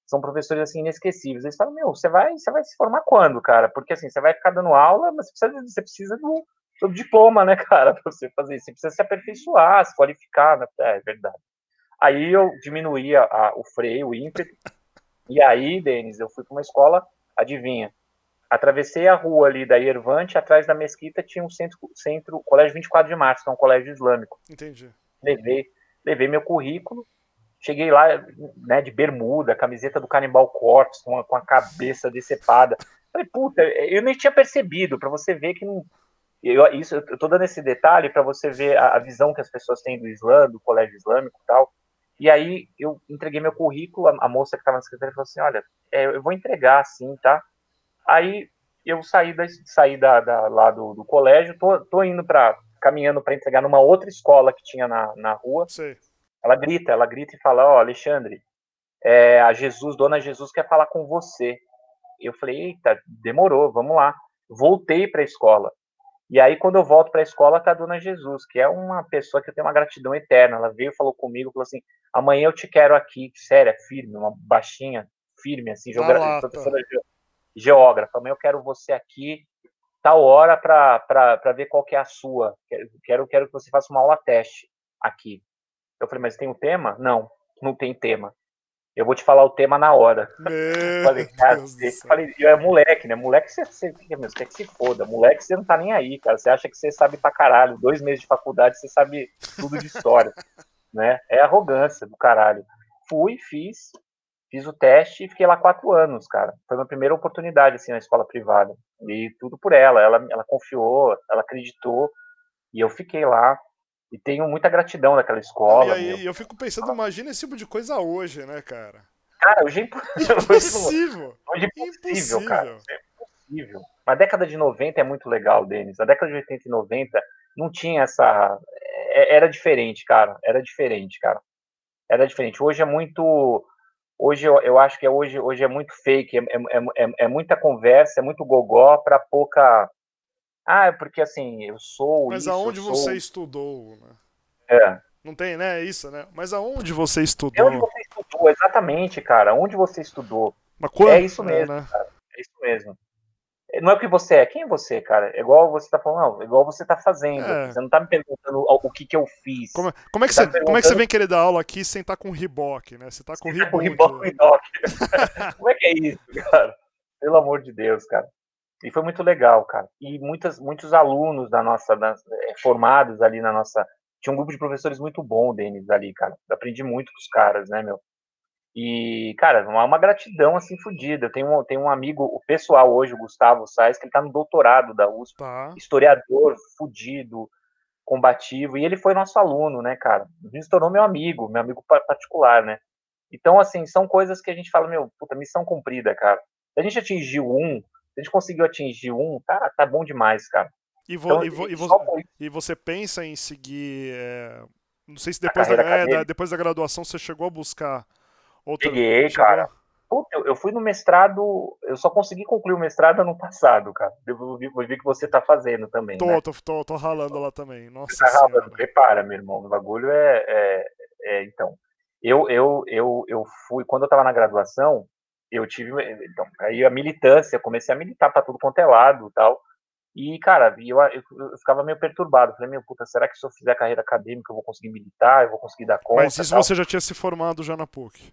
são professores assim inesquecíveis. Eles falam, meu, você vai, você vai se formar quando, cara? Porque assim, você vai ficar dando aula, mas você precisa, você precisa do, do diploma, né, cara, para você fazer isso. Você precisa se aperfeiçoar, se qualificar, né? É, é verdade. Aí eu diminuí a, a, o freio, o ímpeto, e aí, Denis, eu fui para uma escola, adivinha? Atravessei a rua ali da Irvante, atrás da mesquita tinha um centro, centro colégio 24 de março, que é um colégio islâmico. Entendi. Levei, levei meu currículo, cheguei lá, né, de bermuda, camiseta do Cannibal Corpse, com a, com a cabeça decepada. Falei, puta, eu nem tinha percebido, para você ver que não, eu, isso, eu tô dando esse detalhe para você ver a, a, visão que as pessoas têm do Islã, do colégio islâmico e tal. E aí eu entreguei meu currículo, a, a moça que estava na secretaria falou assim, olha, é, eu vou entregar assim, tá? Aí eu saí, da, saí da, da lá do, do, colégio, tô, tô indo para caminhando para entregar numa outra escola que tinha na, na rua. Sim. Ela grita, ela grita e fala, ó, oh, Alexandre, é, a Jesus, Dona Jesus quer falar com você. Eu falei, eita, demorou, vamos lá. Voltei para a escola. E aí, quando eu volto para a escola, tá a Dona Jesus, que é uma pessoa que eu tenho uma gratidão eterna. Ela veio, falou comigo, falou assim: amanhã eu te quero aqui, séria, firme, uma baixinha, firme, assim, professora geógrafa. Amanhã eu quero você aqui, tal hora, para ver qual que é a sua. Quero, quero que você faça uma aula teste aqui. Eu falei, mas tem um tema? Não, não tem tema eu vou te falar o tema na hora. Meu falei, cara, falei, eu é moleque, né? Moleque, você, você, você quer que se foda. Moleque, você não tá nem aí, cara. Você acha que você sabe pra caralho. Dois meses de faculdade, você sabe tudo de história. né? É arrogância do caralho. Fui, fiz, fiz o teste e fiquei lá quatro anos, cara. Foi minha primeira oportunidade, assim, na escola privada. E tudo por ela. Ela, ela confiou, ela acreditou. E eu fiquei lá e tenho muita gratidão daquela escola. E aí, eu fico pensando, imagina esse tipo de coisa hoje, né, cara? Cara, hoje é impossível. Hoje é impossível, cara. É impossível. A década de 90 é muito legal, Denis. A década de 80 e 90 não tinha essa. É, era diferente, cara. Era diferente, cara. Era diferente. Hoje é muito. Hoje eu, eu acho que é hoje, hoje é muito fake, é, é, é, é muita conversa, é muito gogó para pouca ah, é porque assim, eu sou. Mas isso, aonde sou... você estudou, né? É. Não tem, né? É isso, né? Mas aonde você estudou? onde você estudou, exatamente, cara. Onde você estudou. Quando... É isso é, mesmo, é, né? cara. É isso mesmo. Não é o que você é, quem é você, cara? É igual você tá falando, não, é igual você tá fazendo. É. Você não tá me perguntando o que que eu fiz. Como, como é, que você, tá como é que você vem querer dar aula aqui sem estar tá com riboque, né? Você tá com riboque. Tá com riboque como é que é isso, cara? Pelo amor de Deus, cara. E foi muito legal, cara. E muitas, muitos alunos da nossa, da, eh, formados ali na nossa. Tinha um grupo de professores muito bom, Denis, ali, cara. Aprendi muito com os caras, né, meu? E, cara, uma, uma gratidão assim fodida. Eu tenho um, tenho um amigo, o pessoal hoje, o Gustavo Sais, que ele tá no doutorado da USP, tá. historiador, fudido, combativo, e ele foi nosso aluno, né, cara? Ele se tornou meu amigo, meu amigo particular, né? Então, assim, são coisas que a gente fala, meu, puta, missão cumprida, cara. Se a gente atingiu um, a gente conseguiu atingir um, tá, tá bom demais, cara. E, vo, então, e, vo, e, vo, e, você pensa em seguir. É, não sei se depois da, é, da, depois da graduação você chegou a buscar outra. Chegou... cara. Puta, eu, eu fui no mestrado, eu só consegui concluir o mestrado ano passado, cara. Eu vi, vi que você tá fazendo também. Tô, né? tô, tô, tô ralando lá também. Nossa você tá ralando, prepara, meu irmão. O bagulho é, é, é. então. Eu, eu, eu, eu fui, quando eu tava na graduação, eu tive então, aí a militância, comecei a militar para tudo quanto é lado e tal. E, cara, eu, eu, eu, ficava meio perturbado. Falei, meu puta, será que se eu fizer carreira acadêmica eu vou conseguir militar, eu vou conseguir dar conta? Mas isso você já tinha se formado já na PUC?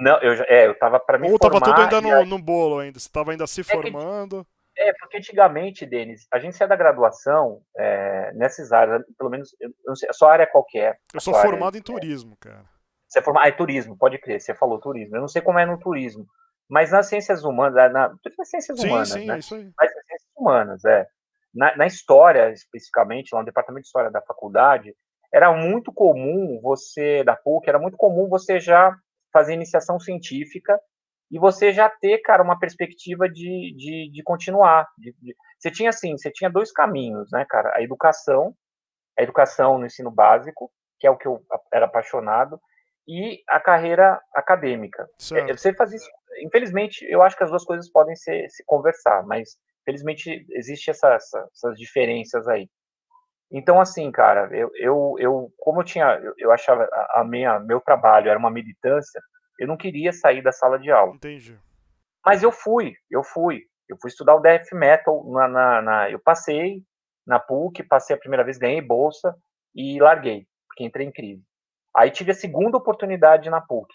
Não, eu já, é, eu tava para me Ou formar. tava tudo ainda no, aí... no bolo ainda, você tava ainda se é formando. Que, é, porque antigamente, Denis, a gente saia da graduação é, nessas áreas, pelo menos, eu não sei, a sua área qual que é? Eu sou formado área, em turismo, cara. Você é formado, ah, é turismo, pode crer, você falou turismo. Eu não sei como é no turismo, mas nas ciências humanas, na, nas ciências sim, humanas, sim, né? isso aí. Mas nas ciências humanas, é. Na, na, história, especificamente, lá no departamento de história da faculdade, era muito comum você, da PUC, era muito comum você já fazer iniciação científica e você já ter, cara, uma perspectiva de, de, de continuar. De, de... Você tinha, assim, você tinha dois caminhos, né, cara? A educação a educação no ensino básico, que é o que eu era apaixonado, e a carreira acadêmica. Certo. Você faz isso. Infelizmente, eu acho que as duas coisas podem ser, se conversar, mas infelizmente existe essa, essa, essas diferenças aí. Então, assim, cara, eu, eu, eu como eu tinha, eu, eu achava a, minha, meu trabalho era uma militância, eu não queria sair da sala de aula. Entendi. Mas eu fui, eu fui, eu fui estudar o death metal na, na, na, eu passei na PUC, passei a primeira vez, ganhei bolsa e larguei, porque entrei em crise. Aí tive a segunda oportunidade na PUC,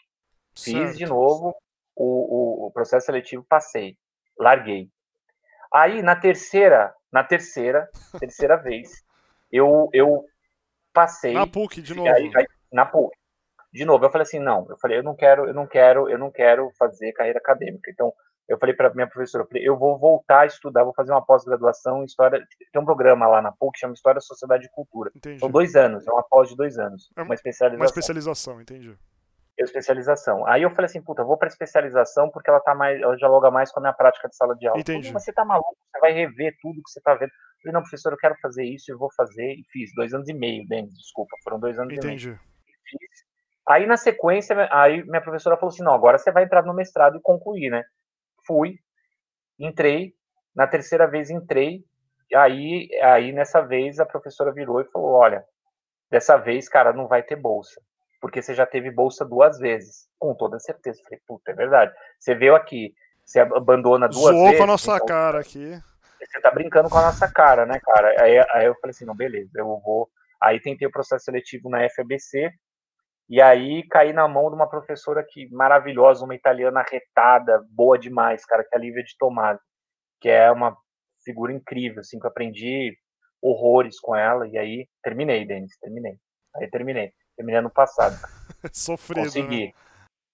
fiz certo. de novo o, o, o processo seletivo, passei, larguei. Aí na terceira, na terceira, terceira vez, eu, eu passei. Na PUC, de novo. Aí, aí, na PUC. De novo, eu falei assim, não, eu falei, eu não quero, eu não quero, eu não quero fazer carreira acadêmica. Então, eu falei para minha professora, eu, falei, eu vou voltar a estudar, vou fazer uma pós-graduação em história. Tem um programa lá na PUC que chama História, Sociedade e Cultura. Entendi. São dois anos, é uma pós de dois anos, é uma especialização. Uma especialização, entendi. Especialização. Aí eu falei assim, puta, vou para especialização porque ela tá mais, ela dialoga mais com a minha prática de sala de aula. Entendi. Mas você tá maluco, você vai rever tudo que você tá vendo. Eu falei, não, professor, eu quero fazer isso, eu vou fazer. E fiz, dois anos e meio, Denis, desculpa, foram dois anos Entendi. e meio. Fiz. Aí na sequência, aí minha professora falou assim, não, agora você vai entrar no mestrado e concluir, né? Fui, entrei, na terceira vez entrei, aí, aí nessa vez a professora virou e falou, olha, dessa vez, cara, não vai ter bolsa porque você já teve bolsa duas vezes. Com toda certeza. Falei, puta, é verdade. Você veio aqui, você abandona duas Zoou vezes. com a nossa então, cara aqui. Você tá brincando com a nossa cara, né, cara? Aí, aí eu falei assim, não, beleza, eu vou. Aí tentei o processo seletivo na FABC, e aí caí na mão de uma professora que maravilhosa, uma italiana retada, boa demais, cara, que é a Lívia de Tomás, que é uma figura incrível, assim, que eu aprendi horrores com ela, e aí terminei, Denis, terminei. Aí terminei. Terminei ano passado. Sofrido. Consegui. Né?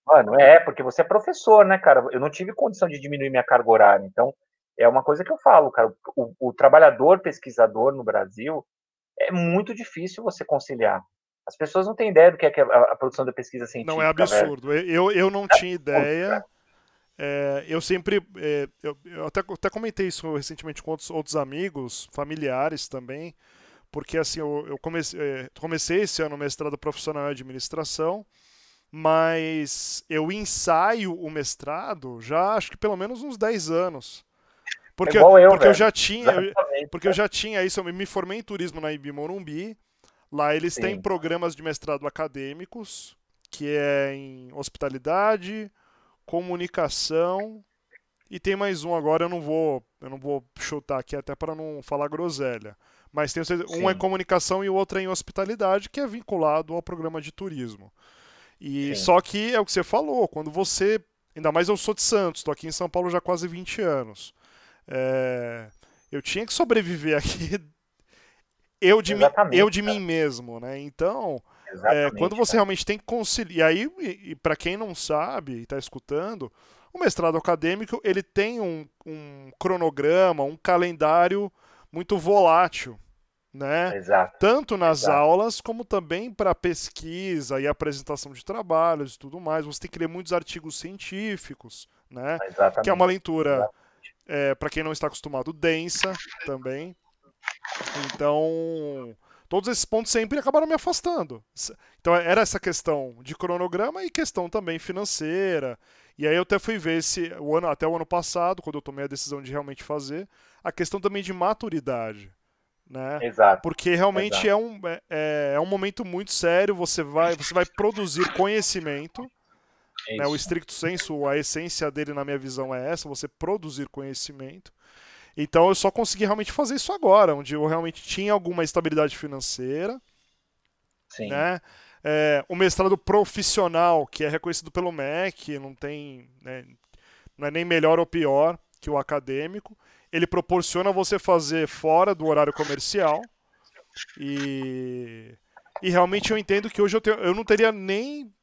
Mano, é, porque você é professor, né, cara? Eu não tive condição de diminuir minha carga horária. Então, é uma coisa que eu falo, cara. O, o trabalhador pesquisador no Brasil é muito difícil você conciliar. As pessoas não têm ideia do que é, a, a produção da pesquisa científica. Não, é absurdo. Eu, eu não é tinha ideia. É, eu sempre. É, eu, eu até, até comentei isso recentemente com outros, outros amigos, familiares também porque assim, eu, eu comecei, é, comecei esse ano mestrado profissional em administração, mas eu ensaio o mestrado já acho que pelo menos uns 10 anos. Porque, é eu, porque eu já tinha, porque eu já tinha isso, eu me formei em turismo na IB Morumbi. Lá eles Sim. têm programas de mestrado acadêmicos, que é em hospitalidade, comunicação e tem mais um agora, eu não vou, eu não vou chutar aqui até para não falar groselha. Mas tem um é comunicação e o outro é em hospitalidade, que é vinculado ao programa de turismo. E Sim. só que é o que você falou, quando você. Ainda mais eu sou de Santos, estou aqui em São Paulo já há quase 20 anos. É, eu tinha que sobreviver aqui eu de, mim, eu de mim mesmo, né? Então, é, quando você cara. realmente tem que conciliar. E aí, para quem não sabe e está escutando, o mestrado acadêmico ele tem um, um cronograma, um calendário muito volátil, né? Exato. Tanto nas Exato. aulas como também para pesquisa e apresentação de trabalhos e tudo mais. Você tem que ler muitos artigos científicos, né? Exatamente. Que é uma leitura, é, para quem não está acostumado, densa também. Então, todos esses pontos sempre acabaram me afastando. Então, era essa questão de cronograma e questão também financeira. E aí eu até fui ver esse, o ano, até o ano passado, quando eu tomei a decisão de realmente fazer, a questão também de maturidade. Né? Exato. Porque realmente Exato. É, um, é, é, um momento muito sério, você vai, você vai produzir conhecimento. Né? O estricto senso, a essência dele, na minha visão, é essa, você produzir conhecimento. Então eu só consegui realmente fazer isso agora, onde eu realmente tinha alguma estabilidade financeira. Sim. Né? É, o mestrado profissional, que é reconhecido pelo MEC, não tem. Né, não é nem melhor ou pior que o acadêmico ele proporciona você fazer fora do horário comercial. E, e realmente eu entendo que hoje eu, tenho, eu não teria nem.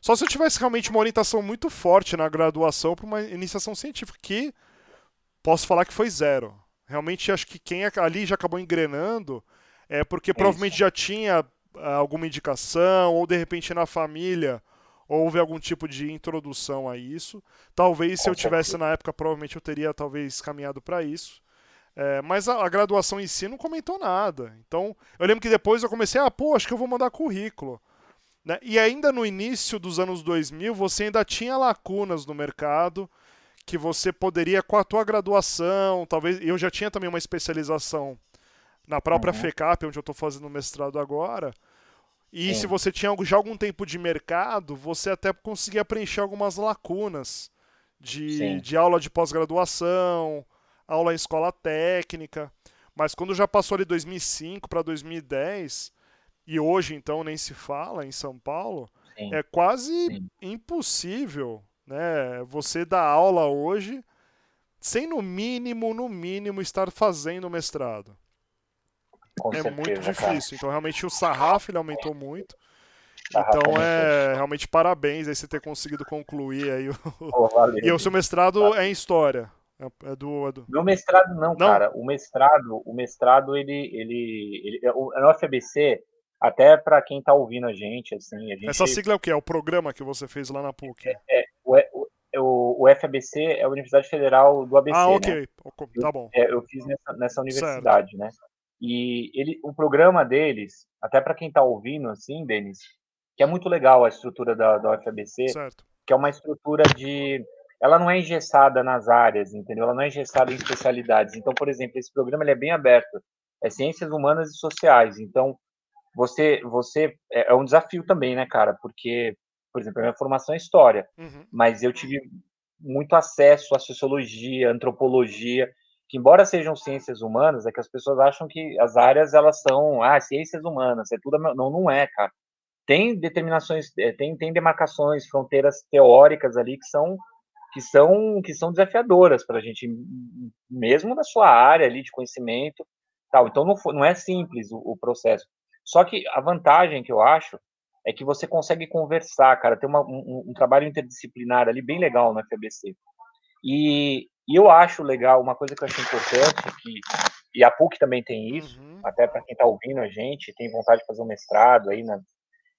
Só se eu tivesse realmente uma orientação muito forte na graduação para uma iniciação científica, que posso falar que foi zero. Realmente acho que quem ali já acabou engrenando é porque é provavelmente já tinha ah, alguma indicação, ou de repente na família houve algum tipo de introdução a isso. Talvez se eu tivesse na época, provavelmente eu teria talvez caminhado para isso. É, mas a, a, graduação em si não comentou nada. Então, eu lembro que depois eu comecei, ah, pô, acho que eu vou mandar currículo. Né? E ainda no início dos anos 2000, você ainda tinha lacunas no mercado que você poderia, com a tua graduação, talvez. Eu já tinha também uma especialização na própria uhum. FECAP, onde eu estou fazendo mestrado agora. E Sim. se você tinha já algum tempo de mercado, você até conseguia preencher algumas lacunas de, de aula de pós-graduação, aula em escola técnica. Mas quando já passou ali 2005 para 2010, e hoje então nem se fala em São Paulo, Sim. é quase Sim. impossível né, você dar aula hoje sem no mínimo, no mínimo, estar fazendo mestrado. Com é certeza, muito difícil. Cara. Então realmente o sarrafo ele aumentou muito. Então é realmente parabéns aí você ter conseguido concluir aí o... Oh, e o seu mestrado valeu. é em história. É, é do, é do... Meu mestrado não, não, cara. O mestrado, o mestrado ele, ele, ele é o, FBC até para quem está ouvindo a gente, assim, a gente... Essa sigla é o que? É o programa que você fez lá na PUC? É, é o, o, o, FABC é a Universidade Federal do ABC, Ah, ok. Né? Tá bom. Eu, é, eu fiz nessa, nessa universidade, certo. né? E ele, o programa deles, até para quem está ouvindo, assim, Denis, que é muito legal a estrutura da, da UFABC, certo. que é uma estrutura de... Ela não é engessada nas áreas, entendeu? Ela não é engessada em especialidades. Então, por exemplo, esse programa ele é bem aberto. É ciências humanas e sociais. Então, você, você é, é um desafio também, né, cara? Porque, por exemplo, a minha formação é história, uhum. mas eu tive muito acesso à sociologia, antropologia, que embora sejam ciências humanas, é que as pessoas acham que as áreas elas são, ah, ciências humanas, é tudo, não, não é, cara. Tem determinações, é, tem, tem demarcações, fronteiras teóricas ali que são que são que são desafiadoras para a gente, mesmo na sua área ali de conhecimento, tal. Então não, não é simples o, o processo. Só que a vantagem que eu acho é que você consegue conversar, cara. Tem uma, um, um, trabalho interdisciplinar ali bem legal na FBC. E, e, eu acho legal, uma coisa que eu acho importante, que, e a PUC também tem isso, uhum. até para quem está ouvindo a gente, tem vontade de fazer um mestrado aí, né,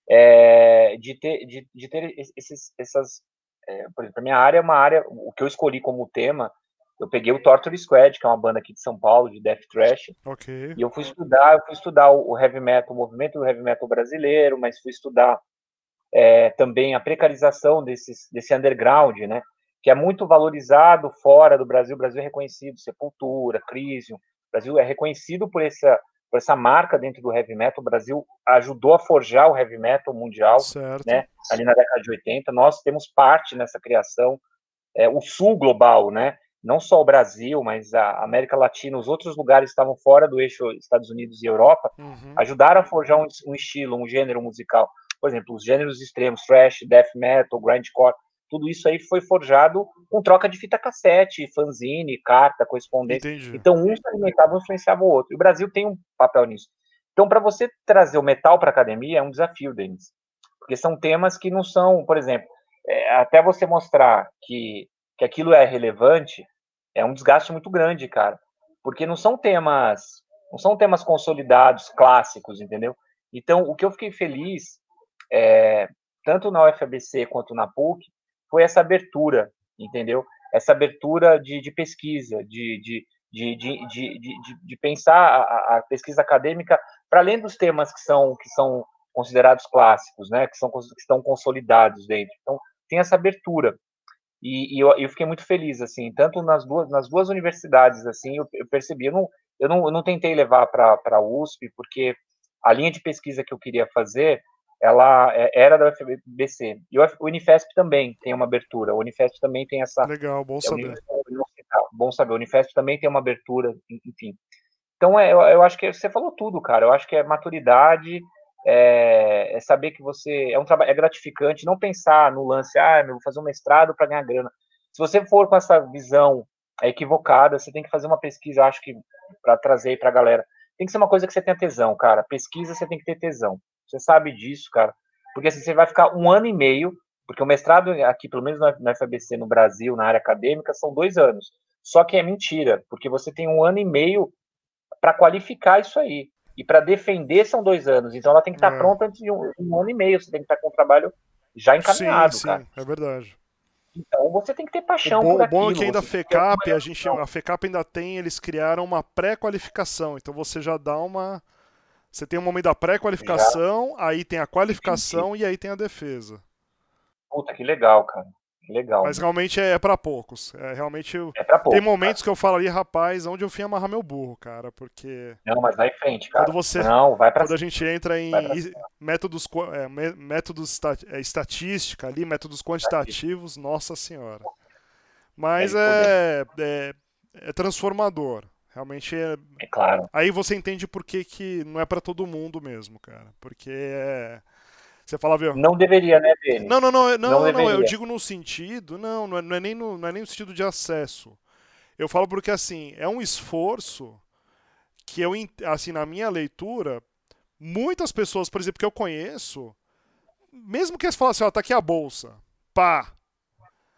é, de, ter, de, de ter esses, essas. É, por exemplo, a minha área é uma área, o que eu escolhi como tema eu peguei o Torture Squad, que é uma banda aqui de São Paulo, de death thrash, okay. e eu fui estudar, eu fui estudar o heavy metal, o movimento do heavy metal brasileiro, mas fui estudar é, também a precarização desses, desse underground, né, que é muito valorizado fora do Brasil. O Brasil é reconhecido, Sepultura, Crisium, o Brasil é reconhecido por essa, por essa marca dentro do heavy metal. O Brasil ajudou a forjar o heavy metal mundial, certo. né, ali na década de 80. Nós temos parte nessa criação. É, o sul global, né? não só o Brasil, mas a América Latina, os outros lugares que estavam fora do eixo Estados Unidos e Europa, uhum. ajudaram a forjar um, um, estilo, um gênero musical. Por exemplo, os gêneros extremos, thrash, death metal, grindcore, tudo isso aí foi forjado com troca de fita cassete, fanzine, carta, correspondência. Entendi. Então, um se alimentava, um influenciava o outro. E o Brasil tem um papel nisso. Então, para você trazer o metal para a academia, é um desafio, Denis. Porque são temas que não são, por exemplo, é, até você mostrar que, que aquilo é relevante, é um desgaste muito grande, cara, porque não são temas, não são temas consolidados, clássicos, entendeu? Então, o que eu fiquei feliz, é, tanto na UFABC quanto na PUC, foi essa abertura, entendeu? Essa abertura de, de pesquisa, de, de, de, de, de, de, pensar a, a pesquisa acadêmica para além dos temas que são, que são considerados clássicos, né? Que, são, que estão consolidados dentro. Então, tem essa abertura. E, e eu, eu, fiquei muito feliz, assim, tanto nas duas, nas duas universidades, assim, eu, eu percebi, eu não, eu não, eu não tentei levar para a USP, porque a linha de pesquisa que eu queria fazer, ela é, era da UFBC. E o Unifesp também tem uma abertura, o Unifesp também tem essa... Legal, bom saber. É, bom saber, o Unifesp também tem uma abertura, enfim. Então, é, eu, eu acho que você falou tudo, cara, eu acho que é maturidade, é, é, saber que você é um trabalho é gratificante, não pensar no lance, ah, eu vou fazer um mestrado para ganhar grana. Se você for com essa visão equivocada, você tem que fazer uma pesquisa, acho que para trazer para a galera. Tem que ser uma coisa que você tenha tesão, cara. Pesquisa você tem que ter tesão. Você sabe disso, cara. Porque assim, você vai ficar um ano e meio, porque o mestrado aqui, pelo menos na FABC no Brasil, na área acadêmica, são dois anos. Só que é mentira, porque você tem um ano e meio para qualificar isso aí. E para defender são dois anos. Então ela tem que estar é. pronta antes de um, um, ano e meio. Você tem que estar com o trabalho já encaminhado, sim, sim, cara. É verdade. Então você tem que ter paixão o bom, por aquilo. O bom é que ainda a FECAP, a, gente, a FECAP ainda tem, eles criaram uma pré-qualificação. Então você já dá uma. Você tem um momento da pré-qualificação, aí tem a qualificação e aí tem a defesa. Puta, que legal, cara. Legal. Mas realmente é, é para poucos. É, realmente é pra poucos, tem momentos cara. que eu falo ali, rapaz, onde eu fui amarrar meu burro, cara, porque Não, mas vai em frente, cara. Quando você Não, vai pra Quando a gente entra em métodos é, métodos é, estatística ali, métodos quantitativos, nossa senhora. Mas é, é, é transformador. Realmente é. É claro. Aí você entende por que, que não é para todo mundo mesmo, cara. Porque é você fala, viu? Não deveria, né, Denis? Não, não, não, não, não, não, eu digo no sentido, não, não é, não é, nem no, não é nem no sentido de acesso. Eu falo porque, assim, é um esforço que eu, assim, na minha leitura, muitas pessoas, por exemplo, que eu conheço, mesmo que eles falem assim, ó, tá aqui a bolsa, pá.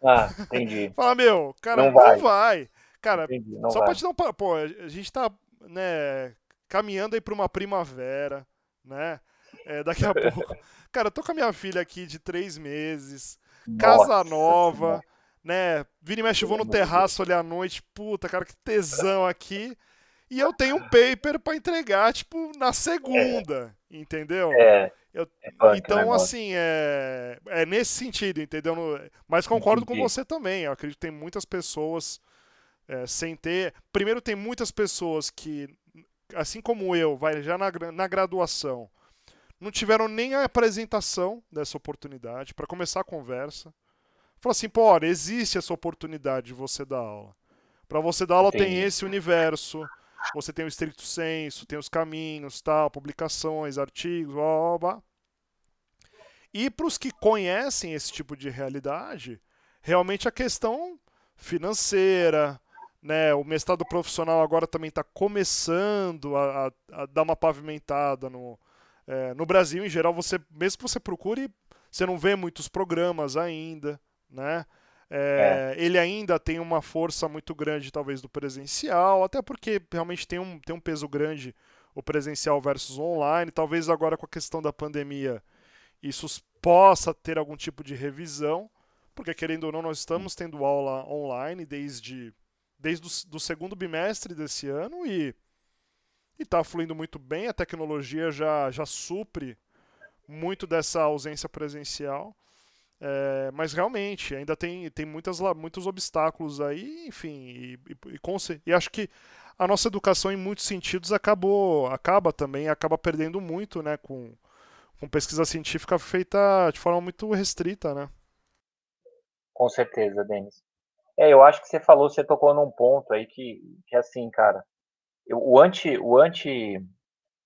Ah, entendi. Fala, meu, cara, não vai. Não vai. Cara, entendi, só vai. pra te dar um... Pô, a gente tá, né, caminhando aí pra uma primavera, né? É, daqui a pouco. Cara, eu tô com a minha filha aqui de três meses, Nossa, casa nova, né? Vira e mexe, vou no terraço ali à noite, puta, cara, que tesão aqui. E eu tenho um paper para entregar, tipo, na segunda, é. entendeu? É. Eu, é então, assim, é, é nesse sentido, entendeu? Mas concordo Entendi. com você também. Eu acredito que tem muitas pessoas é, sem ter. Primeiro, tem muitas pessoas que, assim como eu, vai já na, na graduação, não tiveram nem a apresentação dessa oportunidade para começar a conversa. Falou assim, pô, olha, existe essa oportunidade de você dar aula. Para você dar aula tem esse universo, você tem o estricto senso, tem os caminhos, tal, publicações, artigos, blá, blá, blá. E para os que conhecem esse tipo de realidade, realmente a questão financeira, né, o mestrado profissional agora também está começando a, a, a, dar uma pavimentada no, é, no Brasil, em geral, você mesmo que você procure, você não vê muitos programas ainda, né? É, é. Ele ainda tem uma força muito grande, talvez, do presencial, até porque realmente tem um, tem um peso grande o presencial versus online. Talvez agora com a questão da pandemia isso possa ter algum tipo de revisão, porque querendo ou não, nós estamos tendo aula online desde, desde o do segundo bimestre desse ano e está fluindo muito bem. A tecnologia já, já supre muito dessa ausência presencial. É, mas realmente, ainda tem, tem muitas, muitos obstáculos aí, enfim, e, e, e, e, acho que a nossa educação, em muitos sentidos, acabou, acaba também, acaba perdendo muito, né, com, com pesquisa científica feita de forma muito restrita, né? Com certeza, Denis. É, eu acho que você falou, você tocou num ponto aí que, que assim, cara, o anti o anti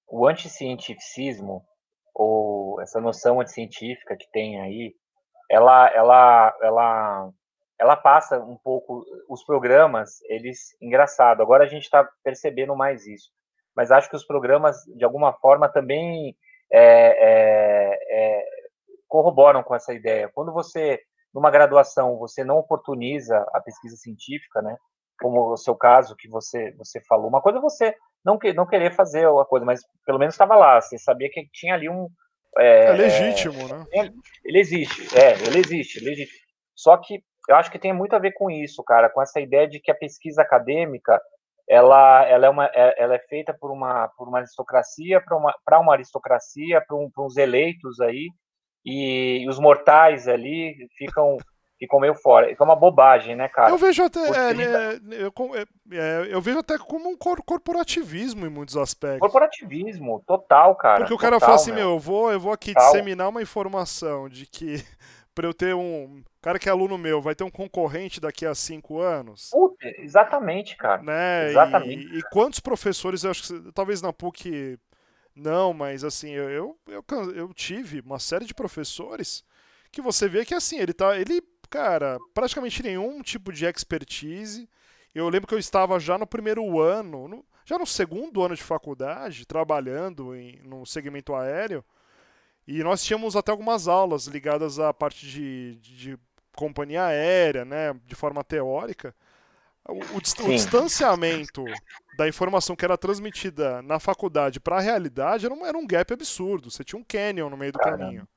o anticientificismo ou essa noção anticientífica que tem aí, ela ela ela ela passa um pouco os programas, eles engraçado. Agora a gente está percebendo mais isso, mas acho que os programas de alguma forma também é, é, é, corroboram com essa ideia. Quando você numa graduação você não oportuniza a pesquisa científica, né? como o seu caso que você você falou. Uma coisa é você não, que, não querer fazer a coisa, mas pelo menos estava lá. Você sabia que tinha ali um. É, é legítimo, né? Ele existe, é, ele existe, existe. Só que eu acho que tem muito a ver com isso, cara, com essa ideia de que a pesquisa acadêmica ela, ela, é, uma, é, ela é feita por uma, por uma aristocracia, para uma, uma aristocracia, para um, uns eleitos aí, e, e os mortais ali ficam ficam meio fora. Isso é uma bobagem, né, cara? Eu vejo até, é, né, eu, é, é, eu, vejo até como um corporativismo em muitos aspectos. Corporativismo, total, cara. Porque o cara fala assim, meu, eu vou, eu vou aqui total. disseminar uma informação de que para eu ter um cara que é aluno meu vai ter um concorrente daqui a cinco anos. Puta, exatamente, cara. Né? Exatamente. E, e, quantos professores, eu acho que talvez na PUC não, mas assim, eu, eu, eu, eu tive uma série de professores que você vê que assim, ele tá. Ele cara, praticamente nenhum tipo de expertise. Eu lembro que eu estava já no primeiro ano, no, já no segundo ano de faculdade, trabalhando em, no segmento aéreo, e nós tínhamos até algumas aulas ligadas à parte de, de, de companhia aérea, né, de forma teórica. O, o, distanciamento da informação que era transmitida na faculdade para a realidade era um, era um gap absurdo. Você tinha um canyon no meio do Caramba. caminho.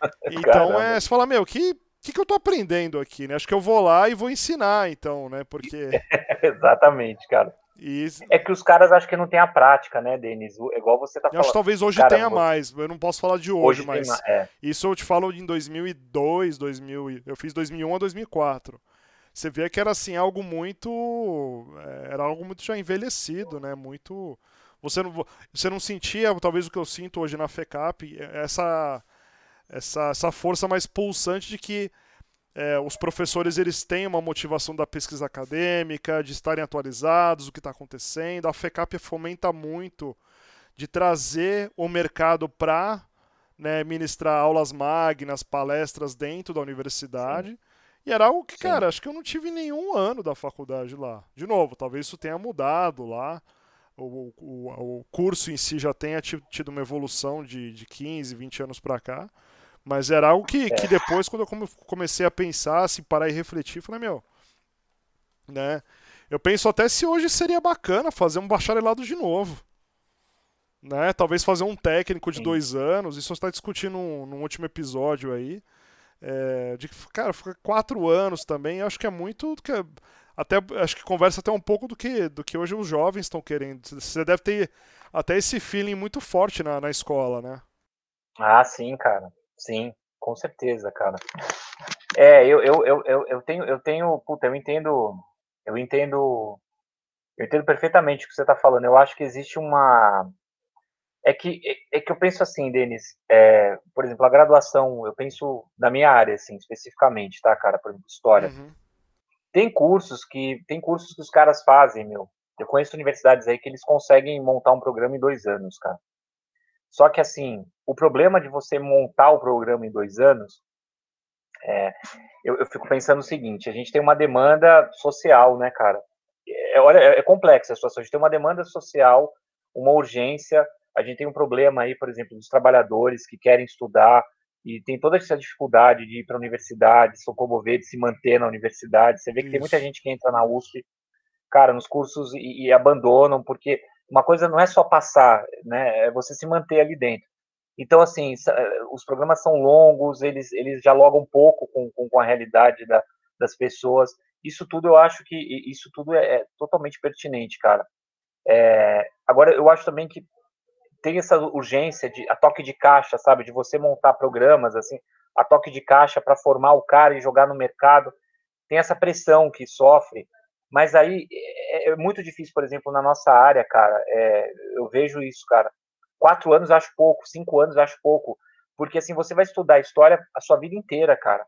Então é, você fala, meu, que que, que eu tô aprendendo aqui, né? Acho que eu vou lá e vou ensinar, então, né? Porque. Exatamente, cara. Isso. É que os caras acham que não tem a prática, né, Denis? É igual você tá falando. Eu acho que talvez hoje cara, tenha mais. Eu não posso falar de hoje, hoje mas. É. Isso eu te falo em 2002, 2000. Eu fiz 2001 a 2004. Você vê que era assim algo muito. É, era algo muito já envelhecido, né? Muito. Você não, você não sentia, talvez o que eu sinto hoje na FECAP, essa, essa, essa força mais pulsante de que é, os professores eles têm uma motivação da pesquisa acadêmica, de estarem atualizados, o que está acontecendo. A FECAP fomenta muito de trazer o mercado para né, ministrar aulas magnas, palestras dentro da universidade. Sim. E era algo que, Sim. cara, acho que eu não tive nenhum ano da faculdade lá. De novo, talvez isso tenha mudado lá. O, o, o curso em si já tenha tido uma evolução de, de 15, 20 anos para cá. Mas era algo que, que é. depois, quando eu comecei a pensar, assim, parar e refletir, falei, meu, né? Eu penso até se hoje seria bacana fazer um bacharelado de novo. Né? Talvez fazer um técnico de Sim. dois anos. Isso está discutindo num, num, último episódio aí. É, de cara, ficar quatro anos também, acho que é muito. Que é, até acho que conversa até um pouco do que, do que hoje os jovens estão querendo. Você deve ter até esse feeling muito forte na, na escola, né? Ah, sim, cara. Sim, com certeza, cara. É, eu, eu, eu, eu, eu tenho, eu tenho, puta, eu entendo, eu entendo, eu entendo perfeitamente o que você está falando. Eu acho que existe uma, é que é, é que eu penso assim, Denis, é, por exemplo, a graduação, eu penso na minha área, assim, especificamente, tá, cara, por exemplo, história. Uhum. Tem cursos que tem cursos que os caras fazem, meu. Eu conheço universidades aí que eles conseguem montar um programa em dois anos, cara. Só que, assim, o problema de você montar o programa em dois anos, é, eu, eu, fico pensando o seguinte: a gente tem uma demanda social, né, cara? É, olha, é, é complexa a situação. A gente tem uma demanda social, uma urgência. A gente tem um problema aí, por exemplo, dos trabalhadores que querem estudar e tem toda essa dificuldade de ir para a universidade, se locomover, de se manter na universidade. Você vê que Isso. tem muita gente que entra na USP, cara, nos cursos e, e abandonam porque uma coisa não é só passar, né? É você se manter ali dentro. Então, assim, os programas são longos, eles, eles dialogam um pouco com, com, com a realidade da, das pessoas. Isso tudo eu acho que isso tudo é, é totalmente pertinente, cara. É, agora, eu acho também que tem essa urgência de a toque de caixa, sabe, de você montar programas assim, a toque de caixa para formar o cara e jogar no mercado. Tem essa pressão que sofre mas aí é, é muito difícil, por exemplo, na nossa área, cara. É, eu vejo isso, cara. Quatro anos acho pouco, cinco anos acho pouco, porque assim você vai estudar história a sua vida inteira, cara.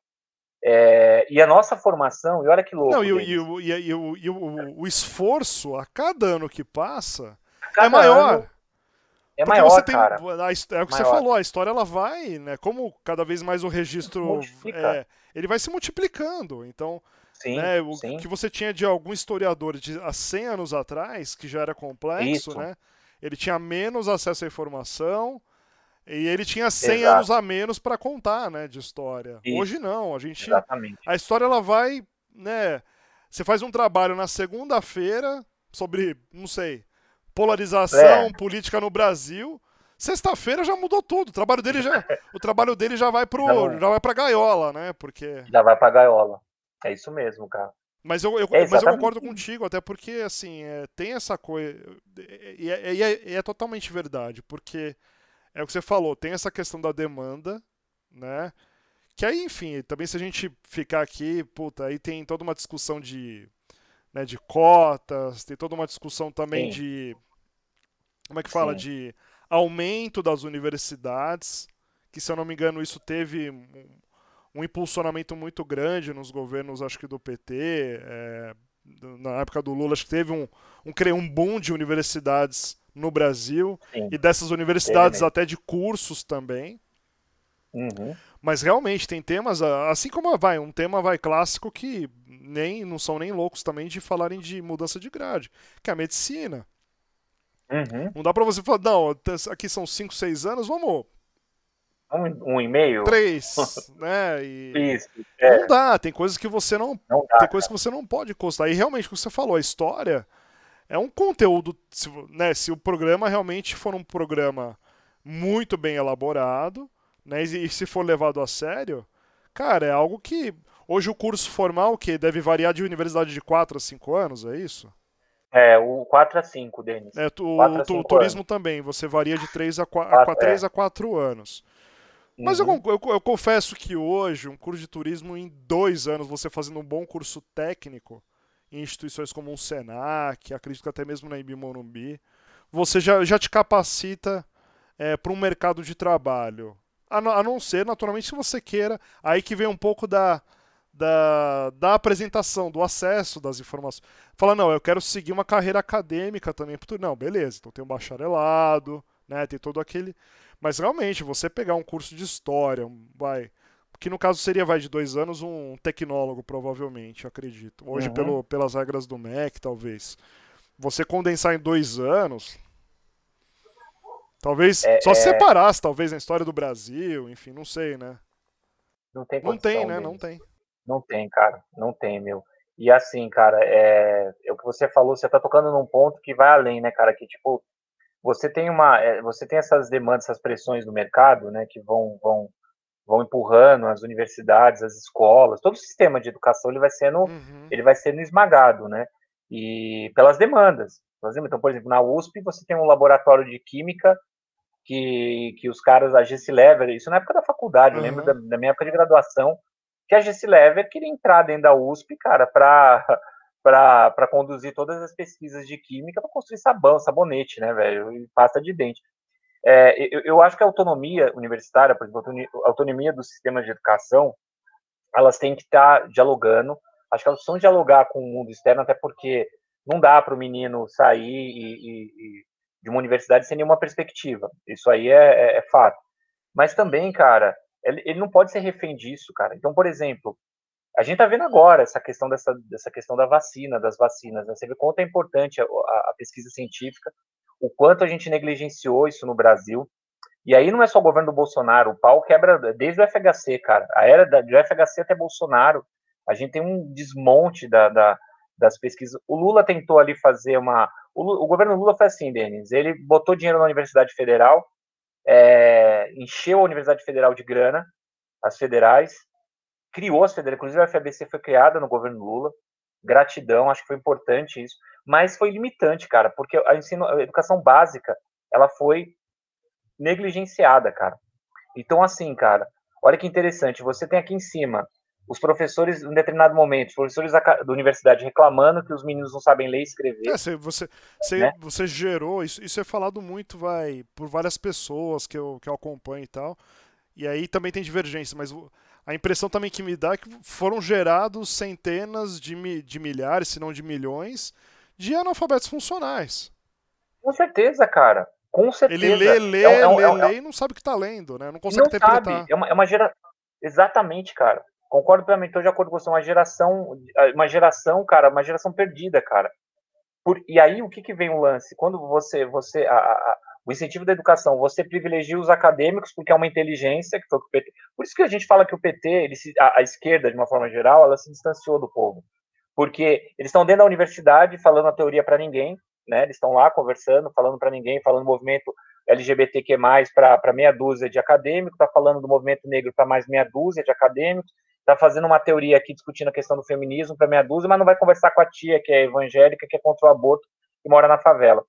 É, e a nossa formação, e olha que louco. Não, e, e, e, e o, o, esforço a cada ano que passa é maior. É Porque maior, tem, cara. A, é o que maior. você falou, a história ela vai, né? Como cada vez mais o registro. É, ele vai se multiplicando. Então, Sim, né? O sim. que você tinha de algum historiador de há 100 anos atrás, que já era complexo, Isso. né? Ele tinha menos acesso à informação e ele tinha 100 Exato. anos a menos para contar, né, de história. Isso. Hoje não, a gente Exatamente. a história ela vai, né, você faz um trabalho na segunda-feira sobre, não sei, polarização é. política no Brasil, sexta-feira já mudou tudo. O trabalho dele já, o trabalho dele já vai pro, não. já vai para gaiola, né? Porque já vai para gaiola. É isso mesmo, cara. Mas eu, eu é mas eu concordo contigo, até porque, assim, é, tem essa coisa. E é, é, é, totalmente verdade, porque é o que você falou, tem essa questão da demanda, né? Que aí, enfim, também se a gente ficar aqui, puta, aí tem toda uma discussão de, né, de cotas, tem toda uma discussão também Sim. de. Como é que fala? Sim. De aumento das universidades, que se eu não me engano isso teve um impulsionamento muito grande nos governos, acho que do PT, é, na época do Lula, acho que teve um, um, um boom de universidades no Brasil Sim. e dessas universidades até de cursos também. Uhum. Mas realmente tem temas, assim como vai, um tema vai clássico que nem não são nem loucos também de falarem de mudança de grade, que é a medicina. Uhum. Não dá para você falar, não, aqui são 5, 6 anos, vamos um, um e-mail? Três, né? E Isso. É. Não dá, tem coisas que você não. não dá, tem coisas que você não pode custar. E realmente, como você falou, a história é um conteúdo. Se, né, se o programa realmente for um programa muito bem elaborado, né? E, e se for levado a sério, cara, é algo que hoje o curso formal que deve variar de universidade de 4 a 5 anos, é isso? É, o 4 a 5, Denis. É, tu, o, o turismo também, você varia de 3 a 4, 4, 3 é. a 4 anos. Mas uhum. eu, eu, eu, confesso que hoje, um curso de turismo em dois anos, você fazendo um bom curso técnico, em instituições como o Senac, acredito que até mesmo na Imbi Morumbi, você já, já te capacita é, para um mercado de trabalho. A, a, não ser, naturalmente, se você queira, aí que vem um pouco da, da, da apresentação, do acesso das informações. Fala, não, eu quero seguir uma carreira acadêmica também. Não, beleza, então tem um bacharelado, né, tem todo aquele... Mas realmente, você pegar um curso de história, vai que no caso seria vai de dois anos um tecnólogo provavelmente acredito hoje uhum. pelo, pelas regras do MEC talvez você condensar em dois anos Talvez é, só se é... separasse, talvez, na história do Brasil, enfim, não sei, né? Não tem Não tem, né? Não tem. Não tem, cara. Não tem, meu. E assim, cara, é, é o que você falou, você tá tocando num ponto que vai além, né, cara? Que tipo, você tem uma, é, você tem essas demandas, essas pressões do mercado, né, que vão, vão, vão empurrando as universidades, as escolas, todo o sistema de educação ele vai sendo, uhum. ele vai sendo esmagado, né? E pelas demandas. Então, por exemplo, na USP você tem um laboratório de química que, que os caras, a Gessi Lever, isso na época da faculdade, uhum. eu lembro da, da, minha época de graduação, que a Gessi Lever queria entrar dentro da USP, cara, para para conduzir todas as pesquisas de química para construir sabão, sabonete, né, velho, e pasta de dente. É, eu, eu, acho que a autonomia universitária, por exemplo, a autonomia dos sistemas de educação, elas têm que estar tá dialogando. Acho que elas precisam dialogar com o mundo externo, até porque não dá para o menino sair e, e, e, de uma universidade sem nenhuma perspectiva. Isso aí é, é, é fato. Mas também, cara, ele, ele, não pode ser refém disso, cara. Então, por exemplo, a gente está vendo agora essa questão dessa, dessa questão da vacina, das vacinas. Né? Você vê quanto é importante a, a, a pesquisa científica, o quanto a gente negligenciou isso no Brasil. E aí não é só o governo do Bolsonaro, o pau quebra desde o FHC, cara. A era da, do FHC até Bolsonaro, a gente tem um desmonte da, da das pesquisas. O Lula tentou ali fazer uma. O, Lula, o governo Lula foi assim, Denis. Ele botou dinheiro na Universidade Federal, é, encheu a Universidade Federal de grana, as federais, criou as federais. Inclusive a FABC foi criada no governo Lula. Gratidão, acho que foi importante isso. Mas foi limitante, cara, porque a, ensino, a educação básica ela foi negligenciada, cara. Então, assim, cara, olha que interessante. Você tem aqui em cima os professores, em determinado momento, os professores da, da, universidade reclamando que os meninos não sabem ler e escrever. É, você, você, né? você gerou, isso, isso é falado muito, vai, por várias pessoas que eu, que eu acompanho e tal, e aí também tem divergência, mas a impressão também que me dá é que foram gerados centenas de, de milhares, se não de milhões, de analfabetos funcionais. Com certeza, cara. Com certeza. Ele lê, lê, é um, é um, lê, é um, lê e não sabe o que está lendo, né? Não consegue não interpretar. Sabe. É uma, é uma gera... Exatamente, cara. Concordo plenamente, estou de acordo com você, uma geração, uma geração, cara, uma geração perdida, cara. Por, e aí o que, que vem o lance? Quando você, você, a, a, o incentivo da educação, você privilegia os acadêmicos porque é uma inteligência que foi o PT. Por isso que a gente fala que o PT, ele se, a, a esquerda de uma forma geral, ela se distanciou do povo, porque eles estão dentro da universidade falando a teoria para ninguém, né? Eles estão lá conversando, falando para ninguém, falando do movimento LGBTQ+, para meia dúzia de acadêmicos, está falando do movimento negro para mais meia dúzia de acadêmicos, está fazendo uma teoria aqui discutindo a questão do feminismo para meia dúzia, mas não vai conversar com a tia que é evangélica, que é contra o aborto, que mora na favela.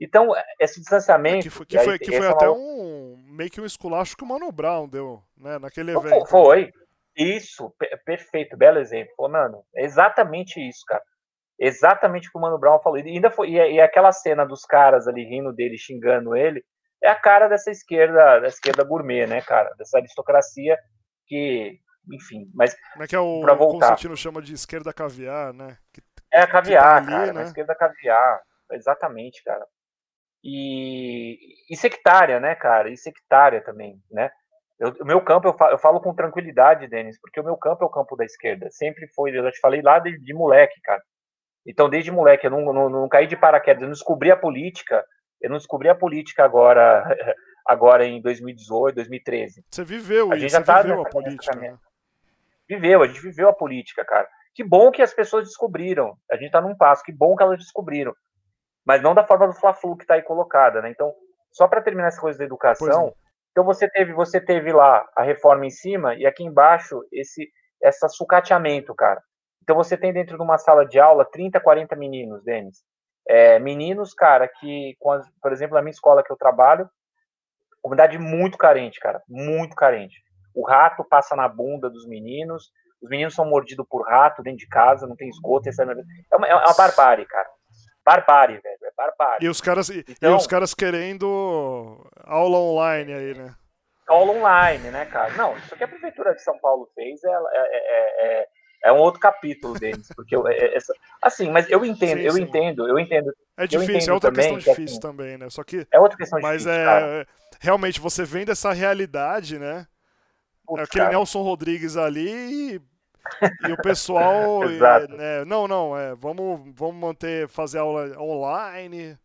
Então, esse distanciamento. Que foi, que foi, que foi é até uma... um. meio que um esculacho que o Mano Brown deu, né, naquele evento. Foi. Isso, perfeito, belo exemplo. Mano, é exatamente isso, cara. Exatamente o que o Mano Brown falou. E ainda foi, e, e aquela cena dos caras ali rindo dele, xingando ele, é a cara dessa esquerda, da esquerda gourmet, né, cara? Dessa aristocracia que enfim, mas Como é que é o voltar, Constantino chama de esquerda caviar, né? Que, é a caviar, tá ali, cara, né? esquerda caviar, exatamente, cara. E, e sectária, né, cara? E sectária também, né? Eu, o meu campo, eu falo, eu falo, com tranquilidade, Denis, porque o meu campo é o campo da esquerda. Sempre foi, eu já te falei lá de, de moleque, cara. Então, desde moleque, eu não, não, não caí de paraquedas, eu não descobri a política, eu não descobri a política agora, agora em 2018, 2013. Você viveu a gente já tá viveu a política. Né? Viveu, a gente viveu a política, cara. Que bom que as pessoas descobriram. A gente tá num passo, que bom que elas descobriram. Mas não da forma do Fla-Flu que tá aí colocada, né? Então, só para terminar essa coisa da educação, Então você teve, você teve lá a reforma em cima e aqui embaixo esse essa sucateamento, cara. Então você tem dentro de uma sala de aula 30, 40 meninos, Denis. É, meninos, cara, que, por exemplo, na minha escola que eu trabalho, comunidade muito carente, cara, muito carente. O rato passa na bunda dos meninos, os meninos são mordidos por rato dentro de casa, não tem esgoto, é uma, é uma barbárie, cara. Barbárie, velho, é barbárie. E os caras, então, e os caras querendo aula online aí, né? Aula online, né, cara? Não, isso que a Prefeitura de São Paulo fez é, é, é, é um outro capítulo deles, porque eu, assim, mas eu entendo, sim, eu sim. entendo, eu entendo. É difícil, é outra questão que, difícil assim, também, né? Só que é outra questão mas difícil, é cara. realmente você vendo essa realidade, né? Putz, aquele cara. Nelson Rodrigues ali e, e o pessoal. e, né, não, não, é, vamos, vamos manter, fazer aula online,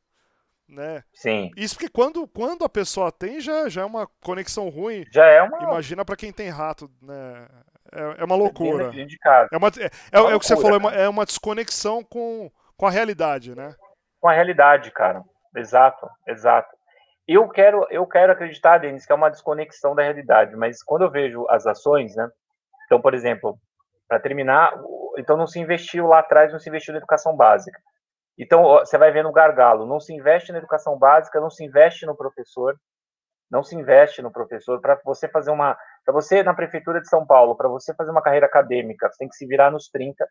né? Sim. Isso porque quando, quando a pessoa tem, já, já é uma conexão ruim. Já é uma. Imagina para quem tem rato, né? É, é uma loucura. É, uma, é, é, é, o que você falou, é uma, é uma desconexão com, com a realidade, né? Com a realidade, cara. Exato, exato. Eu quero, eu quero acreditar, Denis, que é uma desconexão da realidade, mas quando eu vejo as ações, né? Então, por exemplo, para terminar, então não se investiu lá atrás, não se investiu na educação básica. Então, você vai vendo o gargalo, não se investe na educação básica, não se investe no professor, não se investe no professor para você fazer uma, para você na prefeitura de São Paulo, para você fazer uma carreira acadêmica, você tem que se virar nos 30,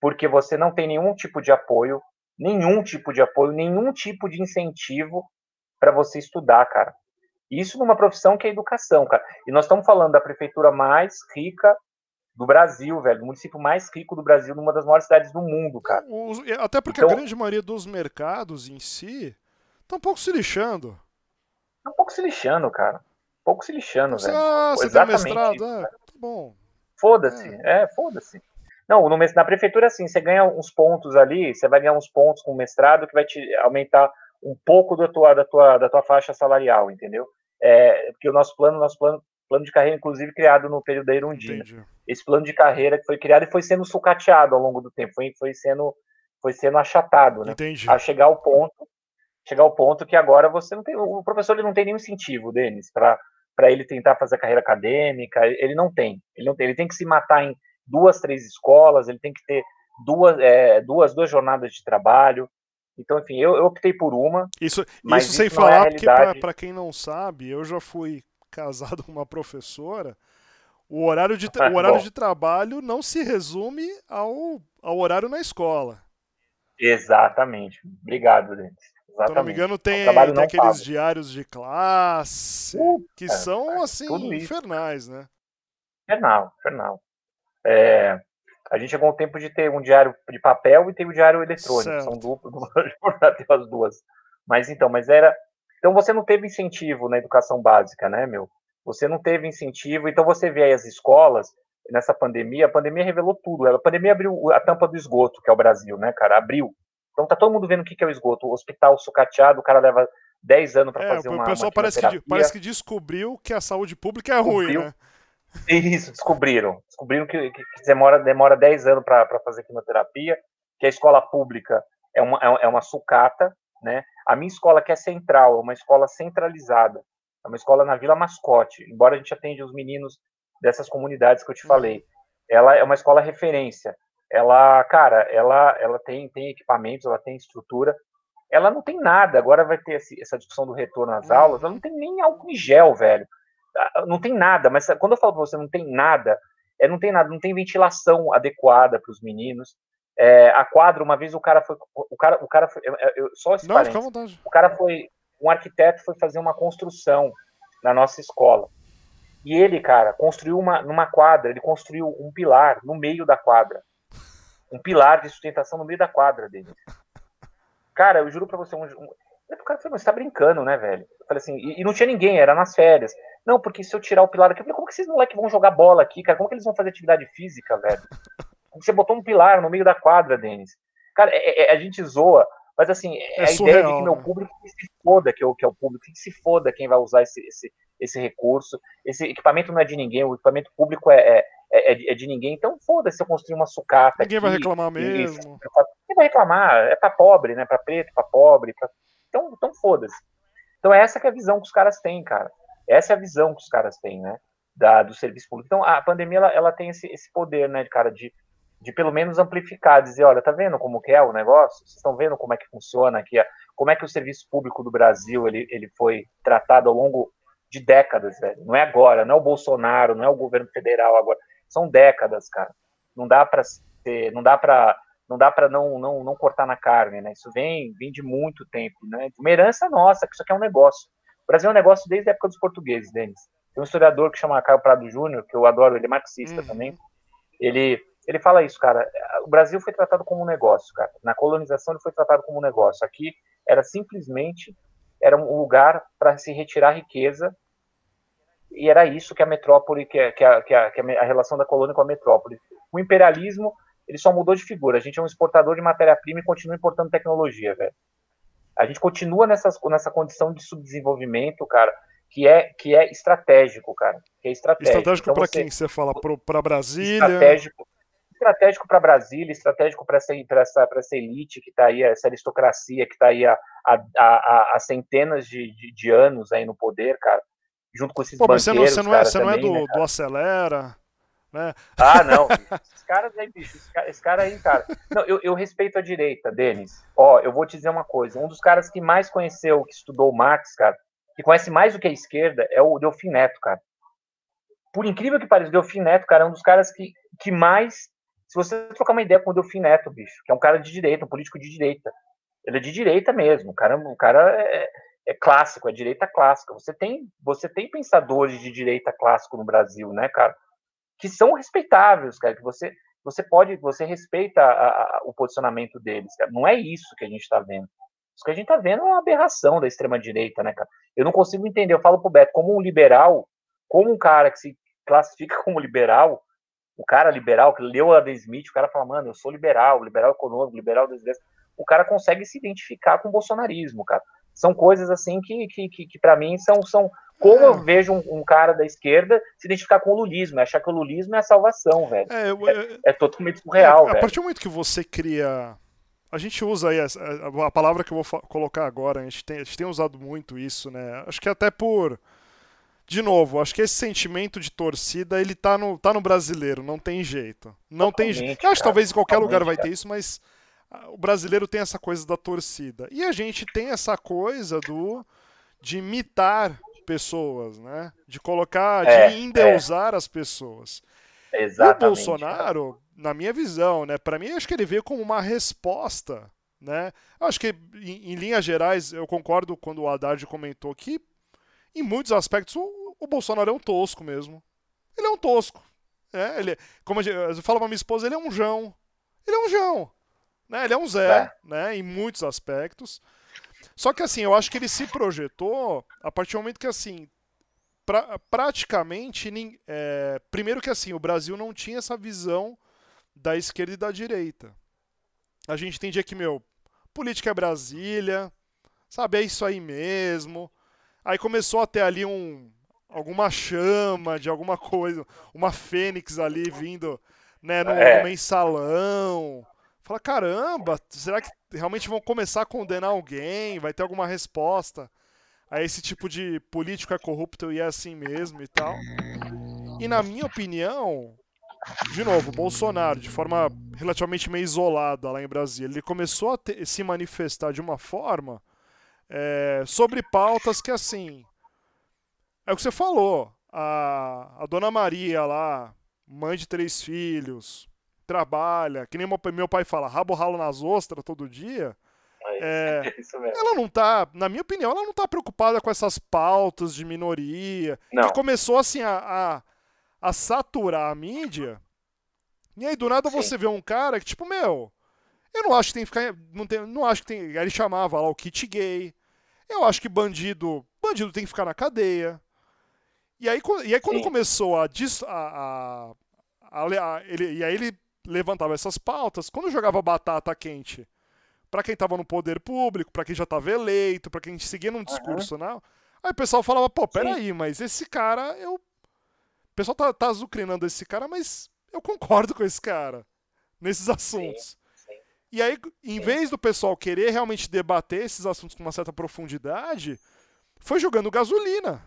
porque você não tem nenhum tipo de apoio, nenhum tipo de apoio, nenhum tipo de incentivo para você estudar, cara. Isso numa profissão que é educação, cara. E nós estamos falando da prefeitura mais rica do Brasil, velho, do município mais rico do Brasil, numa das maiores cidades do mundo, cara. Até porque então, a grande maioria dos mercados em si tá um pouco se lixando. Tá um pouco se lixando, cara. Um pouco se lixando, velho. Ah, você Exatamente tem mestrado? Isso, é, tá bom. Foda-se, é, é foda-se. Não, no, na prefeitura, assim, você ganha uns pontos ali, você vai ganhar uns pontos com o mestrado que vai te aumentar um pouco da tua, da tua, da tua faixa salarial, entendeu? É, porque o nosso plano, nosso plano, plano de carreira, inclusive, criado no período da Irundina. Esse plano de carreira que foi criado e foi sendo sucateado ao longo do tempo, foi, foi sendo foi sendo achatado, né? Entendi. A chegar ao ponto, chegar ao ponto que agora você não tem, o professor ele não tem nenhum incentivo, Denis, para para ele tentar fazer a carreira acadêmica, ele não tem, ele não tem, ele tem que se matar em duas, três escolas, ele tem que ter duas, é, duas, duas jornadas de trabalho, então, enfim, eu, eu optei por uma. Isso, isso sem isso falar, é porque para quem não sabe, eu já fui casado com uma professora. O horário de, o horário de trabalho não se resume ao, ao horário na escola. Exatamente. Obrigado, Denis. Exatamente. Se não me engano, tem, tem aqueles diários de classe uh, que é, são, é, assim, infernais, né? Infernal, infernal. É, a gente chegou ao tempo de ter um diário de papel e ter o um diário eletrônico. Certo. São duplos, ter as duas. Mas então, mas era. Então você não teve incentivo na educação básica, né, meu? Você não teve incentivo. Então você vê aí as escolas nessa pandemia. A pandemia revelou tudo. A pandemia abriu a tampa do esgoto, que é o Brasil, né, cara? Abriu. Então tá todo mundo vendo o que é o esgoto. O hospital sucateado, o cara leva 10 anos para é, fazer uma. O pessoal uma parece, que, parece que descobriu que a saúde pública é ruim, né? Isso, descobriram. Descobriram que, que, que demora, demora 10 anos para fazer quimioterapia, que a escola pública é uma, é, é uma sucata, né? A minha escola, que é central, é uma escola centralizada, é uma escola na Vila Mascote, embora a gente atende os meninos dessas comunidades que eu te falei. Ela é uma escola referência. Ela, cara, ela, ela tem, tem equipamentos, ela tem estrutura, ela não tem nada. Agora vai ter essa discussão do retorno às uhum. aulas, ela não tem nem álcool em gel, velho. Ah, não tem nada, mas quando eu falo para você não tem nada, é não tem nada, não tem ventilação adequada para os meninos. É, a quadra, uma vez o cara foi, o cara, o cara foi, eu, eu, só esse não, o cara foi, um arquiteto foi fazer uma construção na nossa escola. E ele, cara, construiu uma, numa quadra, ele construiu um pilar no meio da quadra. Um pilar de sustentação no meio da quadra dele. Cara, eu juro pra você, um, um, o cara falou, você tá brincando, né, velho? Eu falei assim, e, e, não tinha ninguém, era nas férias. Não, porque se eu tirar o pilar aqui, eu falei, como que esses moleques vão jogar bola aqui, cara? Como que eles vão fazer atividade física, velho? Você botou um pilar no meio da quadra, Denis. Cara, é, é, a gente zoa, mas assim, é, é a surreal, ideia de que meu né? público que se foda, que é o, que é o público, que se foda quem vai usar esse, esse, esse recurso. Esse equipamento não é de ninguém, o equipamento público é, é, é, é de ninguém. Então, foda-se eu construir uma sucata. Ninguém aqui, vai reclamar mesmo. Ninguém vai reclamar, é pra pobre, né? Pra preto, pra pobre. Pra... Então, então foda-se. Então, essa que é a visão que os caras têm, cara. Essa é a visão que os caras têm, né? Da, do serviço público. Então, a pandemia, ela, ela tem esse, esse poder, né, cara, de, de pelo menos amplificar, dizer, olha, tá vendo como que é o negócio? Vocês estão vendo como é que funciona aqui, como é que o serviço público do Brasil, ele, ele foi tratado ao longo de décadas, velho. Não é agora, não é o Bolsonaro, não é o governo federal agora. São décadas, cara. Não dá para não dá para não dá para não, não, não cortar na carne, né? Isso vem, vem de muito tempo, né? Uma herança nossa, que isso aqui é um negócio. O Brasil é um negócio desde a época dos portugueses, Denis. Tem um historiador que chama Caio Prado Júnior, que eu adoro, ele é marxista uhum. também. Ele, ele fala isso, cara. O Brasil foi tratado como um negócio, cara. Na colonização ele foi tratado como um negócio. Aqui era simplesmente era um lugar para se retirar riqueza e era isso que a metrópole, que, que, a, que, a, que a relação da colônia com a metrópole. O imperialismo ele só mudou de figura. A gente é um exportador de matéria-prima e continua importando tecnologia, velho. A gente continua nessas, nessa condição de subdesenvolvimento, cara, que é, que é estratégico, cara. Que é estratégico. Estratégico então, para quem você fala? Para Brasília? Estratégico. Estratégico para Brasília, estratégico para essa, essa, essa elite que está aí, essa aristocracia que está aí há, há, há, centenas de, de, de, anos aí no poder, cara, junto com esses Pô, banqueiros. Você não, você não é, você também, não é do, né, do Acelera? Né? Ah, não. Esses caras aí, bicho, esse cara, esse cara aí, cara. Não, eu, eu, respeito a direita, Denis. Ó, eu vou te dizer uma coisa. Um dos caras que mais conheceu, que estudou Marx, cara, que conhece mais do que a esquerda, é o Delfim Neto, cara. Por incrível que pareça, o Delfim Neto, cara, é um dos caras que, que mais. Se você trocar uma ideia com o Delfim Neto, bicho, que é um cara de direita, um político de direita. Ele é de direita mesmo. O cara, o cara é, é clássico, é direita clássica. Você tem, você tem pensadores de direita clássico no Brasil, né, cara? Que são respeitáveis, cara, que você você pode, você respeita a, a, o posicionamento deles, cara. Não é isso que a gente está vendo. Isso que a gente está vendo é uma aberração da extrema direita, né, cara? Eu não consigo entender. Eu falo pro Beto, como um liberal, como um cara que se classifica como liberal, o cara liberal que leu Adam Smith, o cara fala, mano, eu sou liberal, liberal econômico, liberal das ideias. O cara consegue se identificar com o bolsonarismo, cara. São coisas assim que, que, que, que para mim são, são como eu vejo um, um, cara da esquerda se identificar com o lulismo, achar que o lulismo é a salvação, velho. É, eu, é, é totalmente surreal, é, velho. A partir do momento que você cria. A gente usa aí a, a, a palavra que eu vou colocar agora, a gente, tem, a gente tem usado muito isso, né? Acho que até por. De novo, acho que esse sentimento de torcida, ele tá no, tá no brasileiro, não tem jeito. Não totalmente, tem jeito. Acho que talvez em qualquer lugar vai ter isso, mas o brasileiro tem essa coisa da torcida. E a gente tem essa coisa do de imitar pessoas, né? De colocar, é, de endeusar é. as pessoas. Exatamente. E o Bolsonaro, na minha visão, né? Para mim, acho que ele veio como uma resposta, né? Acho que, em, em linhas gerais, eu concordo quando o Haddad comentou que, em muitos aspectos, o, o Bolsonaro é um tosco mesmo. Ele é um tosco. Né? Ele, como eu falo pra minha esposa, ele é um jão. Ele é um jão. Né? Ele é um Zé, é. né? Em muitos aspectos. Só que assim, eu acho que ele se projetou a partir do momento que assim, pra, praticamente, é, primeiro que assim, o Brasil não tinha essa visão da esquerda e da direita. A gente entendia que, meu, política é Brasília, sabe, é isso aí mesmo. Aí começou a ter ali um alguma chama de alguma coisa, uma fênix ali vindo, né, no, é. no mensalão. Fala, caramba, será que realmente vão começar a condenar alguém? Vai ter alguma resposta a esse tipo de político é corrupto e é assim mesmo e tal? E na minha opinião, de novo, Bolsonaro, de forma relativamente meio isolada lá em Brasília, ele começou a ter, se manifestar de uma forma é, sobre pautas que, assim, é o que você falou. A, a dona Maria lá, mãe de três filhos, trabalha, que nem meu pai fala, rabo ralo nas ostras todo dia. É, é ela não tá, na minha opinião, ela não tá preocupada com essas pautas de minoria. Não. Que começou assim a, a, a, saturar a mídia. E aí do nada Sim. você vê um cara que, tipo, meu, eu não acho que tem que ficar. Não, tem, não acho que tem. Ele chamava lá o kit gay. Eu acho que bandido. Bandido tem que ficar na cadeia. E aí, e aí quando Sim. começou a, a, a, a, ele, e aí ele levantava essas pautas, quando jogava batata quente para quem estava no poder público, para quem já estava eleito, para quem seguia num discurso, uhum. né? Aí o pessoal falava, pô, peraí, mas esse cara, eu. O pessoal tá, tá azucrinando esse cara, mas eu concordo com esse cara nesses assuntos. Sim, sim. E aí, em vez do pessoal querer realmente debater esses assuntos com uma certa profundidade, foi jogando gasolina.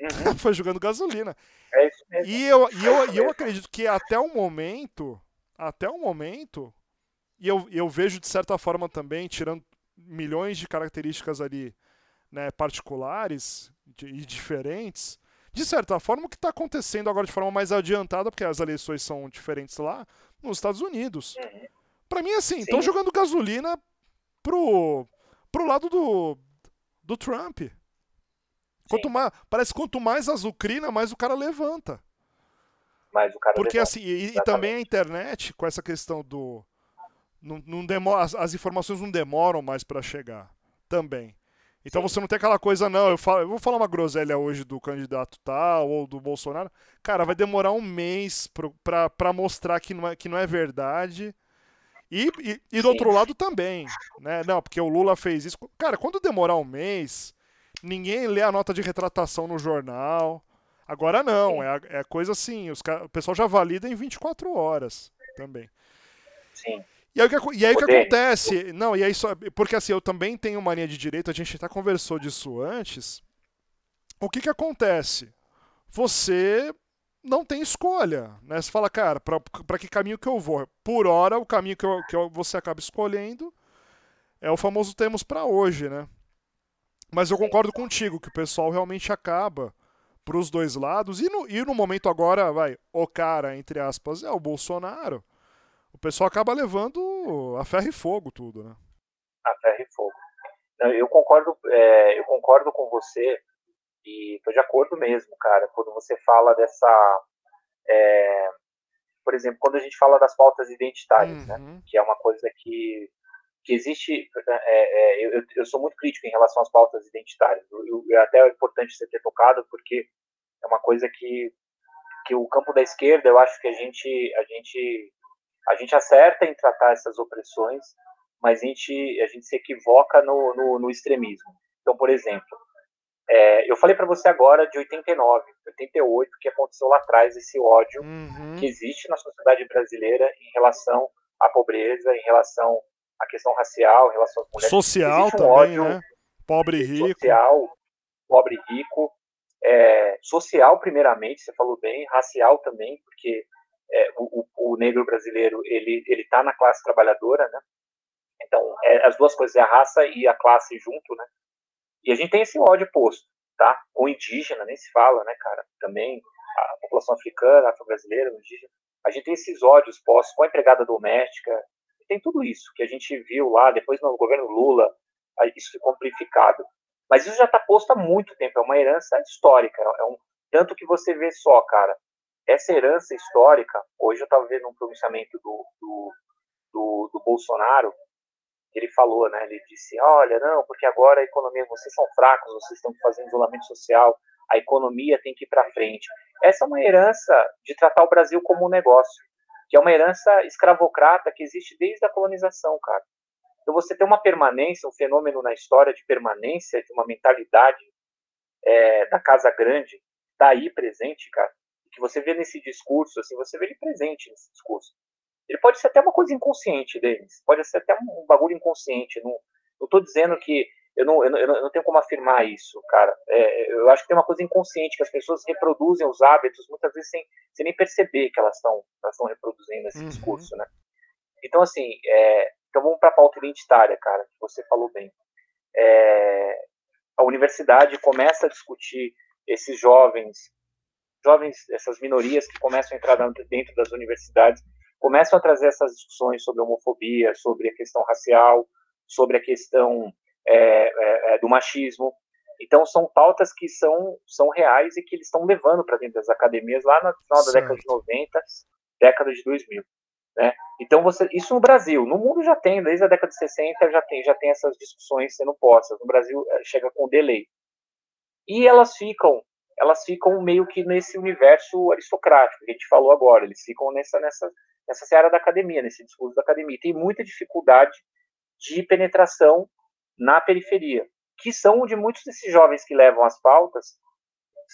Uhum. foi jogando gasolina. É isso mesmo. E eu, e eu, e eu acredito que até o momento, até o momento, e eu, eu vejo de certa forma também, tirando milhões de características ali né, particulares e diferentes, de certa forma, o que está acontecendo agora de forma mais adiantada, porque as eleições são diferentes lá, nos Estados Unidos. Uhum. Para mim, assim, estão jogando gasolina pro, pro lado do, do Trump. Quanto mais, parece que quanto mais azucrina, mais o cara levanta. Mais o cara Porque levanta. assim, e, e, também a internet, com essa questão do. Não, não demora, as, as informações não demoram mais para chegar. Também. Então Sim. você não tem aquela coisa, não, eu, falo, eu vou falar uma groselha hoje do candidato tal ou do Bolsonaro. Cara, vai demorar um mês para mostrar que não, é, que não é verdade. E, e, e do outro lado também, né? Não, porque o Lula fez isso. Cara, quando demorar um mês, ninguém lê a nota de retratação no jornal. Agora não, é, é coisa assim, os, o pessoal já valida em 24 horas também. Sim. E aí, o que, e aí o que acontece? Não, e aí só. Porque assim, eu também tenho mania de direito, a gente até conversou disso antes. O que que acontece? Você não tem escolha, né? Você fala, cara, para que caminho que eu vou? Por hora, o caminho que, eu, que eu, você acaba escolhendo é o famoso temos para hoje, né? Mas eu concordo contigo que o pessoal realmente acaba para os dois lados. E no, e no momento agora, vai, o cara, entre aspas, é o Bolsonaro o pessoal acaba levando a ferro e fogo tudo, né? A ferro e fogo. Eu concordo, é, eu concordo com você e tô de acordo mesmo, cara, quando você fala dessa, é, por exemplo, quando a gente fala das pautas identitárias, né, uhum. né, que é uma coisa que que existe, é, é, eu, eu, sou muito crítico em relação às pautas identitárias. Eu, eu, até é importante você ter tocado porque é uma coisa que que o campo da esquerda, eu acho que a gente a gente a gente acerta em tratar essas opressões, mas a gente, a gente se equivoca no, no, no extremismo. Então, por exemplo, é, eu falei para você agora de 89, 88, que aconteceu lá atrás, esse ódio uhum. que existe na sociedade brasileira em relação à pobreza, em relação à questão racial, em relação às mulheres. Social um também, ódio, né? Pobre e rico. Social, pobre e rico. É, social, primeiramente, você falou bem, racial também, porque é, o, o, negro brasileiro ele ele está na classe trabalhadora, né? Então é, as duas coisas é a raça e a classe junto, né? E a gente tem esse ódio posto, tá? O indígena nem se fala, né, cara? Também a população africana, afro-brasileira, indígena, a gente tem esses ódios postos com a empregada doméstica, tem tudo isso que a gente viu lá depois no governo Lula, isso ficou amplificado. Mas isso já está posto há muito tempo, é uma herança histórica, é um tanto que você vê só, cara, essa herança histórica, hoje eu estava vendo um pronunciamento do, do, do, do, Bolsonaro, ele falou, né, ele disse, olha, não, porque agora a economia, vocês são fracos, vocês estão fazendo isolamento social, a economia tem que ir para frente. Essa é uma herança de tratar o Brasil como um negócio, que é uma herança escravocrata que existe desde a colonização, cara. Então você tem uma permanência, um fenômeno na história de permanência de uma mentalidade é, da casa grande, tá presente, cara, que você vê nesse discurso, assim, você vê ele presente nesse discurso. Ele pode ser até uma coisa inconsciente deles, pode ser até um bagulho inconsciente. Não, tô dizendo que eu não, eu não, eu não tenho como afirmar isso, cara. É, eu acho que tem uma coisa inconsciente, que as pessoas reproduzem os hábitos muitas vezes sem, sem nem perceber que elas estão elas reproduzindo esse uhum. discurso, né? Então, assim, é, então vamos para a pauta identitária, cara, que você falou bem. É, a universidade começa a discutir esses jovens jovens, essas minorias que começam a entrar dentro das universidades, começam a trazer essas discussões sobre homofobia, sobre a questão racial, sobre a questão é, é, é do machismo. Então, são pautas que são, são reais e que eles estão levando para dentro das academias lá no final da década de 90, década de 2000. Né? Então, você, isso no Brasil. No mundo já tem, desde a década de 60 já tem, já tem essas discussões sendo postas. No Brasil, é, chega com delay. E elas ficam elas ficam meio que nesse universo aristocrático que a gente falou agora. Eles ficam nessa nessa nessa seara da academia, nesse discurso da academia. Tem muita dificuldade de penetração na periferia, que são onde muitos desses jovens que levam as pautas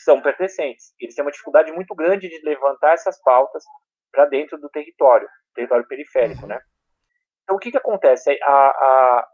são pertencentes. Eles têm uma dificuldade muito grande de levantar essas pautas para dentro do território, território periférico, uhum. né? Então o que que acontece? A, a,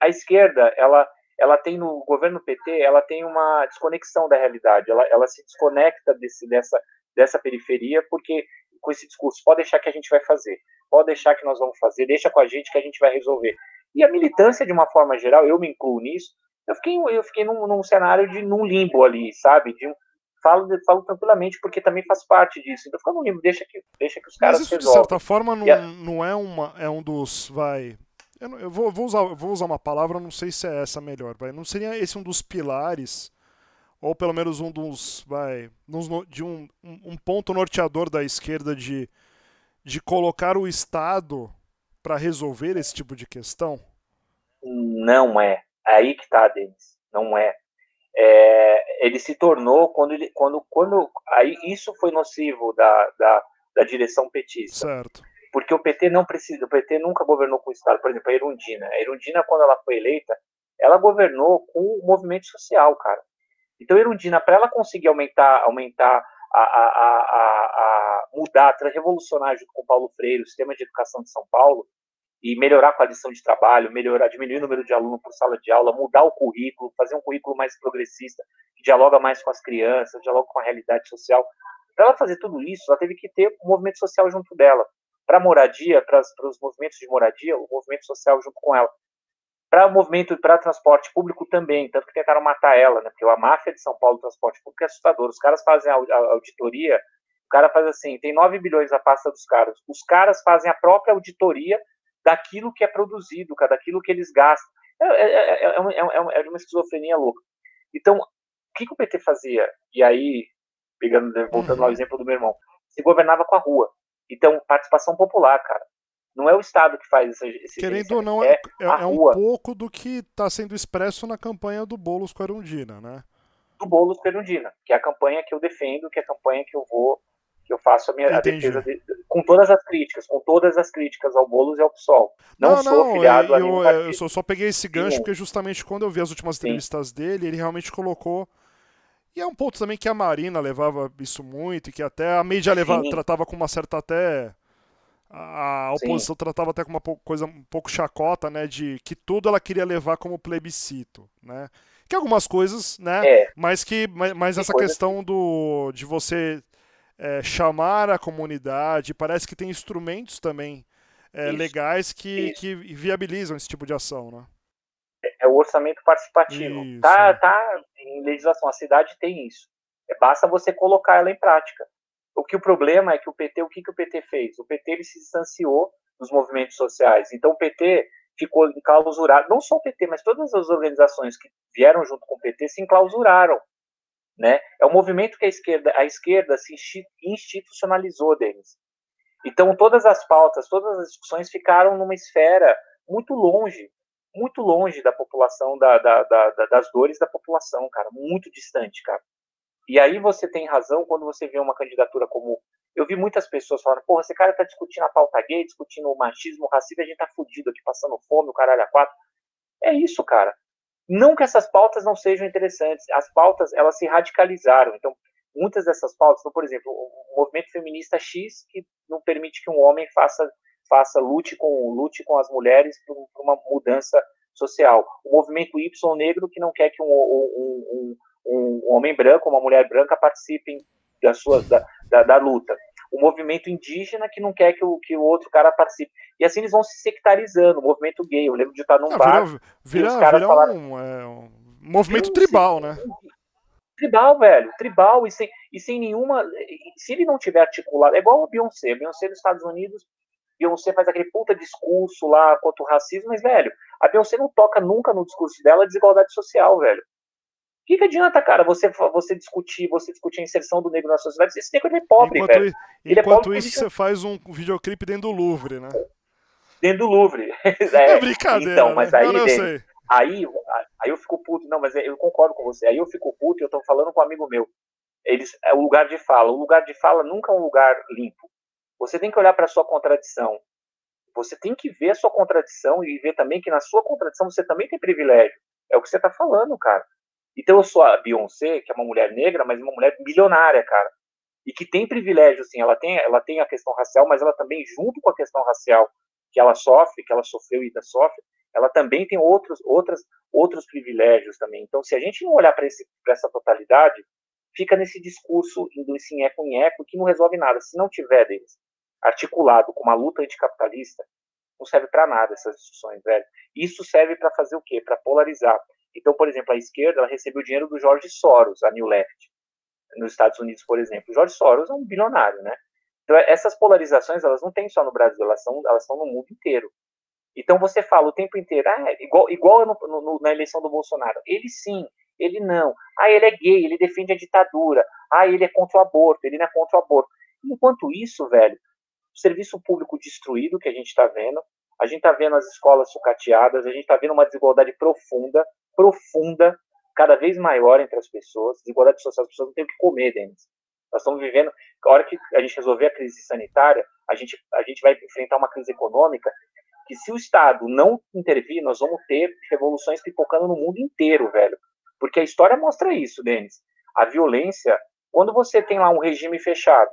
a esquerda ela ela tem no governo PT, ela tem uma desconexão da realidade, ela, ela se desconecta desse, dessa, dessa periferia, porque com esse discurso, pode deixar que a gente vai fazer, pode deixar que nós vamos fazer, deixa com a gente que a gente vai resolver. E a militância, de uma forma geral, eu me incluo nisso, eu fiquei, eu fiquei num, num cenário de num limbo ali, sabe? De um, falo, falo tranquilamente, porque também faz parte disso. Então fica no limbo, deixa que, deixa que os caras Mas isso, resolvem. de certa forma, não, a... não é, uma, é um dos. Vai. Eu, eu vou, vou, usar, vou usar uma palavra, não sei se é essa melhor. Vai. Não seria esse um dos pilares, ou pelo menos um dos. Vai. De um, um ponto norteador da esquerda de, de colocar o Estado para resolver esse tipo de questão? Não é. aí que tá, Denis. Não é é, ele se tornou quando ele, quando, quando aí isso foi nocivo da, da, da direção petista. Certo. Porque o PT não precisa, o PT nunca governou com o Estado. Por exemplo, a Erundina. A Erundina, quando ela foi eleita, ela governou com o movimento social, cara. Então, a Erundina, para ela conseguir aumentar, aumentar a, a, a, a, mudar, revolucionar junto com Paulo Freire o sistema de educação de São Paulo, e melhorar a condição de trabalho, melhorar, diminuir o número de alunos por sala de aula, mudar o currículo, fazer um currículo mais progressista, que dialoga mais com as crianças, dialoga com a realidade social. Para ela fazer tudo isso, ela teve que ter um movimento social junto dela. Para moradia, para os movimentos de moradia, o movimento social junto com ela. Para o movimento para transporte público também, tanto que tentaram matar ela, né? Porque a máfia de São Paulo do transporte público é assustador. Os caras fazem a auditoria, o cara faz assim, tem 9 bilhões a pasta dos caras. Os caras fazem a própria auditoria daquilo que é produzido, daquilo que eles gastam. É, é, é, uma, é, uma, esquizofrenia louca. Então, o que, que, o PT fazia? E aí, pegando, voltando uhum. ao exemplo do meu irmão, se governava com a rua. Então, participação popular, cara. Não é o Estado que faz esse. esse Querendo ou não, é, é, é um pouco do que está sendo expresso na campanha do Boulos com a Erundina, né? Do Boulos com a Erundina, que é a campanha que eu defendo, que é a campanha que eu vou que eu faço a minha a defesa de, com todas as críticas, com todas as críticas ao Boulos e ao PSOL. Não, não sou afiliado eu, a nenhum Eu só, só peguei esse gancho Sim. porque justamente quando eu vi as últimas entrevistas Sim. dele, ele realmente colocou e é um ponto também que a Marina levava isso muito, e que até a mídia levava, tratava com uma certa até. A oposição Sim. tratava até com uma coisa um pouco chacota, né? De que tudo ela queria levar como plebiscito, né? Que algumas coisas, né? É. Mas que. Mas, mas essa questão do. de você é, chamar a comunidade, parece que tem instrumentos também é, legais que, que viabilizam esse tipo de ação, né? É, é o orçamento participativo. Isso. Tá, tá em legislação, a cidade tem isso. É, basta você colocar ela em prática. O que o problema é que o PT, o que, que o PT fez? O PT ele se distanciou dos movimentos sociais. Então o PT ficou enclausurado, não só o PT, mas todas as organizações que vieram junto com o PT se enclausuraram. Né? É um movimento que a esquerda, a esquerda se institucionalizou, Denis. Então, todas as pautas, todas as discussões ficaram numa esfera muito longe, muito longe da população, da, da, da, das dores da população, cara, muito distante, cara. E aí você tem razão quando você vê uma candidatura como. Eu vi muitas pessoas falando, porra, esse cara tá discutindo a pauta gay, discutindo o machismo, o racismo, a gente tá fudido aqui, passando fome, o caralho a quatro. É isso, cara. Não que essas pautas não sejam interessantes, as pautas elas se radicalizaram. Então, muitas dessas pautas, então, por exemplo, o movimento feminista X que não permite que um homem faça faça lute com lute com as mulheres por, uma mudança social. O movimento Y negro que não quer que um, um, um, um homem branco, uma mulher branca participem da sua da, da, da luta o movimento indígena que não quer que o, que o outro cara participe. E assim eles vão se sectarizando, o movimento gay. Eu lembro de estar num ah, bar. Vira, vira, os caras vira falaram, um, é, um movimento tribal, né? Tribal, velho, tribal, e sem, e sem nenhuma. Se ele não tiver articulado, é igual o Beyoncé. Beyoncé nos Estados Unidos, Beyoncé faz aquele puta discurso lá contra o racismo, mas, velho, a Beyoncé não toca nunca no discurso dela desigualdade social, velho que, que adianta, cara, você, você discutir, você discutir a inserção do negro na sociedade? Esse negro é pobre, enquanto, velho. Ele é enquanto é pobre isso, você faz um videoclipe dentro do Louvre, né? Dentro do Louvre. é, é brincadeira. Então, mas né? aí, não, aí, aí eu fico puto. Não, mas eu concordo com você. Aí eu fico puto e eu tô falando com um amigo meu. Eles, é o lugar de fala. O lugar de fala nunca é um lugar limpo. Você tem que olhar para sua contradição. Você tem que ver a sua contradição e ver também que na sua contradição você também tem privilégio. É o que você tá falando, cara. Então eu sou a Beyoncé, que é uma mulher negra, mas uma mulher milionária, cara. E que tem privilégio, assim, ela tem, ela tem a questão racial, mas ela também, junto com a questão racial que ela sofre, que ela sofreu e ainda sofre, ela também tem outros, outras, outros privilégios também. Então, se a gente não olhar para essa totalidade, fica nesse discurso indo em eco em eco que não resolve nada. Se não tiver deles articulado com uma luta anticapitalista, não serve para nada essas discussões, velho. Isso serve para fazer o quê? Para polarizar. Então, por exemplo, a esquerda ela recebeu dinheiro do George Soros, a New Left, nos Estados Unidos, por exemplo. O George Soros é um bilionário, né? Então, essas polarizações, elas não têm só no Brasil, elas são, elas estão no mundo inteiro. Então, você fala o tempo inteiro, ah, igual, igual no, no, na eleição do Bolsonaro, ele sim, ele não. Ah, ele é gay, ele defende a ditadura. Ah, ele é contra o aborto, ele não é contra o aborto. Enquanto isso, velho, o serviço público destruído que a gente está vendo, a gente está vendo as escolas sucateadas, a gente está vendo uma desigualdade profunda, profunda, cada vez maior entre as pessoas, desigualdade social, as pessoas não têm o que comer, Denis. Nós estamos vivendo, a hora que a gente resolver a crise sanitária, a gente, a gente vai enfrentar uma crise econômica que se o Estado não intervir, nós vamos ter revoluções pipocando no mundo inteiro, velho. Porque a história mostra isso, Denis. A violência, quando você tem lá um regime fechado,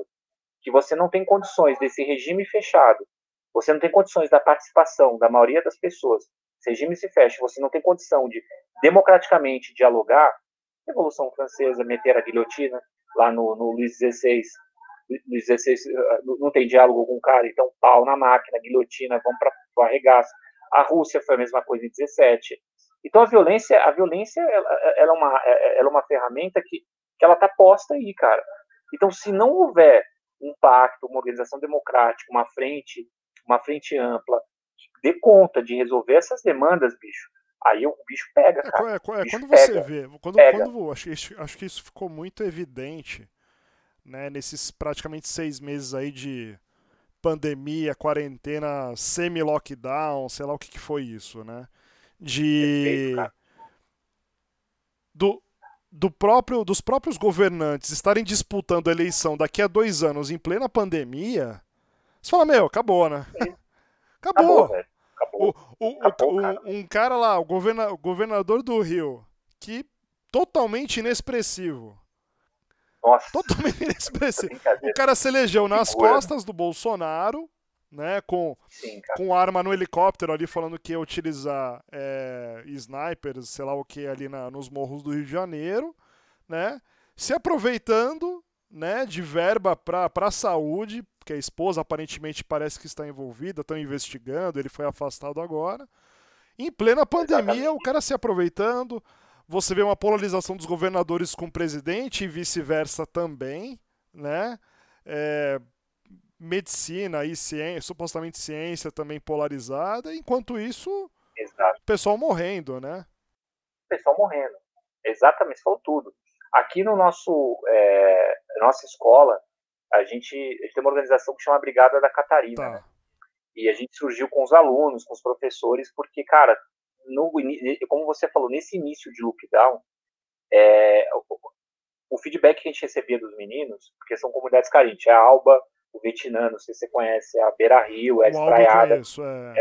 que você não tem condições desse regime fechado, você não tem condições da participação da maioria das pessoas, regime se fecha, você não tem condição de democraticamente dialogar, Revolução Francesa, meter a guilhotina lá no, no Luís XVI, Luís XVI eh, não tem diálogo com o cara, então pau na máquina, guilhotina, vamos para o arregaço. A Rússia foi a mesma coisa em 17. Então a violência, a violência, ela, ela é uma, ela é uma ferramenta que, que ela está posta aí, cara. Então se não houver um pacto, uma organização democrática, uma frente, uma frente ampla dê conta de resolver essas demandas, bicho, aí o bicho pega, é, cara. É, é, quando pega, você vê, quando, quando acho, acho que isso ficou muito evidente, né, nesses praticamente seis meses aí de pandemia, quarentena, semi-lockdown, sei lá o que, que foi isso, né? de do, do próprio, dos próprios governantes estarem disputando a eleição daqui a dois anos em plena pandemia, você fala, meu, acabou, né? Acabou. acabou, acabou. O, o, acabou o, cara. um cara lá, o, governa, governador do Rio, que totalmente inexpressivo. Nossa. Totalmente inexpressivo. O cara se elegeu nas costas do Bolsonaro, né? Com, Sim, com arma no helicóptero ali falando que ia utilizar é, snipers, sei lá o que, ali na, nos morros do Rio de Janeiro, né? Se aproveitando né, de verba para a saúde, porque a esposa aparentemente parece que está envolvida, estão investigando, ele foi afastado agora. Em plena pandemia, o cara se aproveitando. Você vê uma polarização dos governadores com o presidente e vice-versa também, né? É, medicina e ciência, supostamente ciência também polarizada, enquanto isso, Exato. o pessoal morrendo, né? Pessoal morrendo. Exatamente, falou tudo. Aqui no nosso é, nossa escola, a gente, a gente, tem uma organização que chama Brigada da Catarina, tá. né? E a gente surgiu com os alunos, com os professores, porque, cara, no, como você falou, nesse início de lockdown, é, o, feedback que a gente recebia dos meninos, porque são comunidades carentes, é a Alba, o Vietnã, não sei se você conhece, a Beira Rio, a Espraiada. Conheço, é.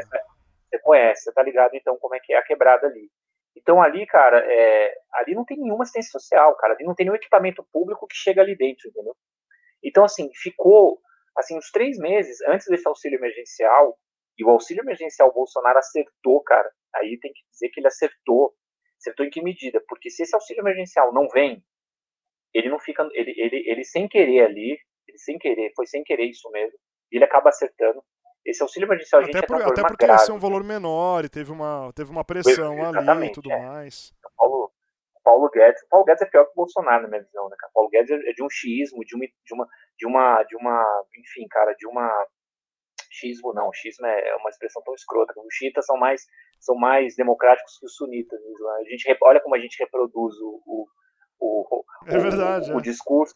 você conhece, você tá ligado então como é que é a quebrada ali. Então ali, cara, é, ali não tem nenhuma assistência social, cara, ali não tem nenhum equipamento público que chega ali dentro, entendeu? Então, assim, ficou, assim, uns três meses antes desse auxílio emergencial, e o auxílio emergencial Bolsonaro acertou, cara, aí tem que dizer que ele acertou. Acertou em que medida? Porque se esse auxílio emergencial não vem, ele não fica, ele, ele, ele sem querer ali, ele sem querer, foi sem querer isso mesmo, e ele acaba acertando. Esse auxílio emergencial a gente até, por, até porque grave, ia ser um valor menor e teve uma, teve uma pressão ali e tudo é. mais. Paulo, Paulo Guedes, Paulo Guedes é pior que o Bolsonaro na minha visão, né, cara? Paulo Guedes é de um xismo, de uma, de uma, de uma, de uma, enfim, cara, de uma xismo não, xismo é uma expressão tão escrota. Os xiitas são mais, são mais democráticos que os sunitas. Né? A gente olha como a gente reproduz o, o, o, é verdade, o, é. o discurso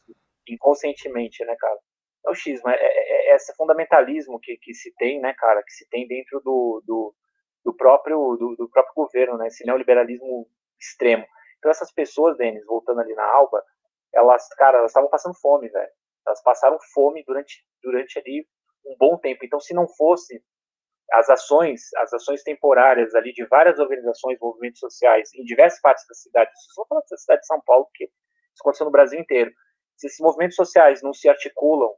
inconscientemente, né, cara? É o xismo, é, é, é, esse fundamentalismo que, que se tem, né, cara, que se tem dentro do, do, do próprio, do, do, próprio governo, né, esse neoliberalismo extremo. Então essas pessoas, Denis, voltando ali na Alba, elas, cara, elas estavam passando fome, velho. Elas passaram fome durante, durante ali um bom tempo. Então se não fosse as ações, as ações temporárias ali de várias organizações, movimentos sociais em diversas partes da cidade, só falar da cidade de São Paulo, porque isso aconteceu no Brasil inteiro se esses movimentos sociais não se articulam,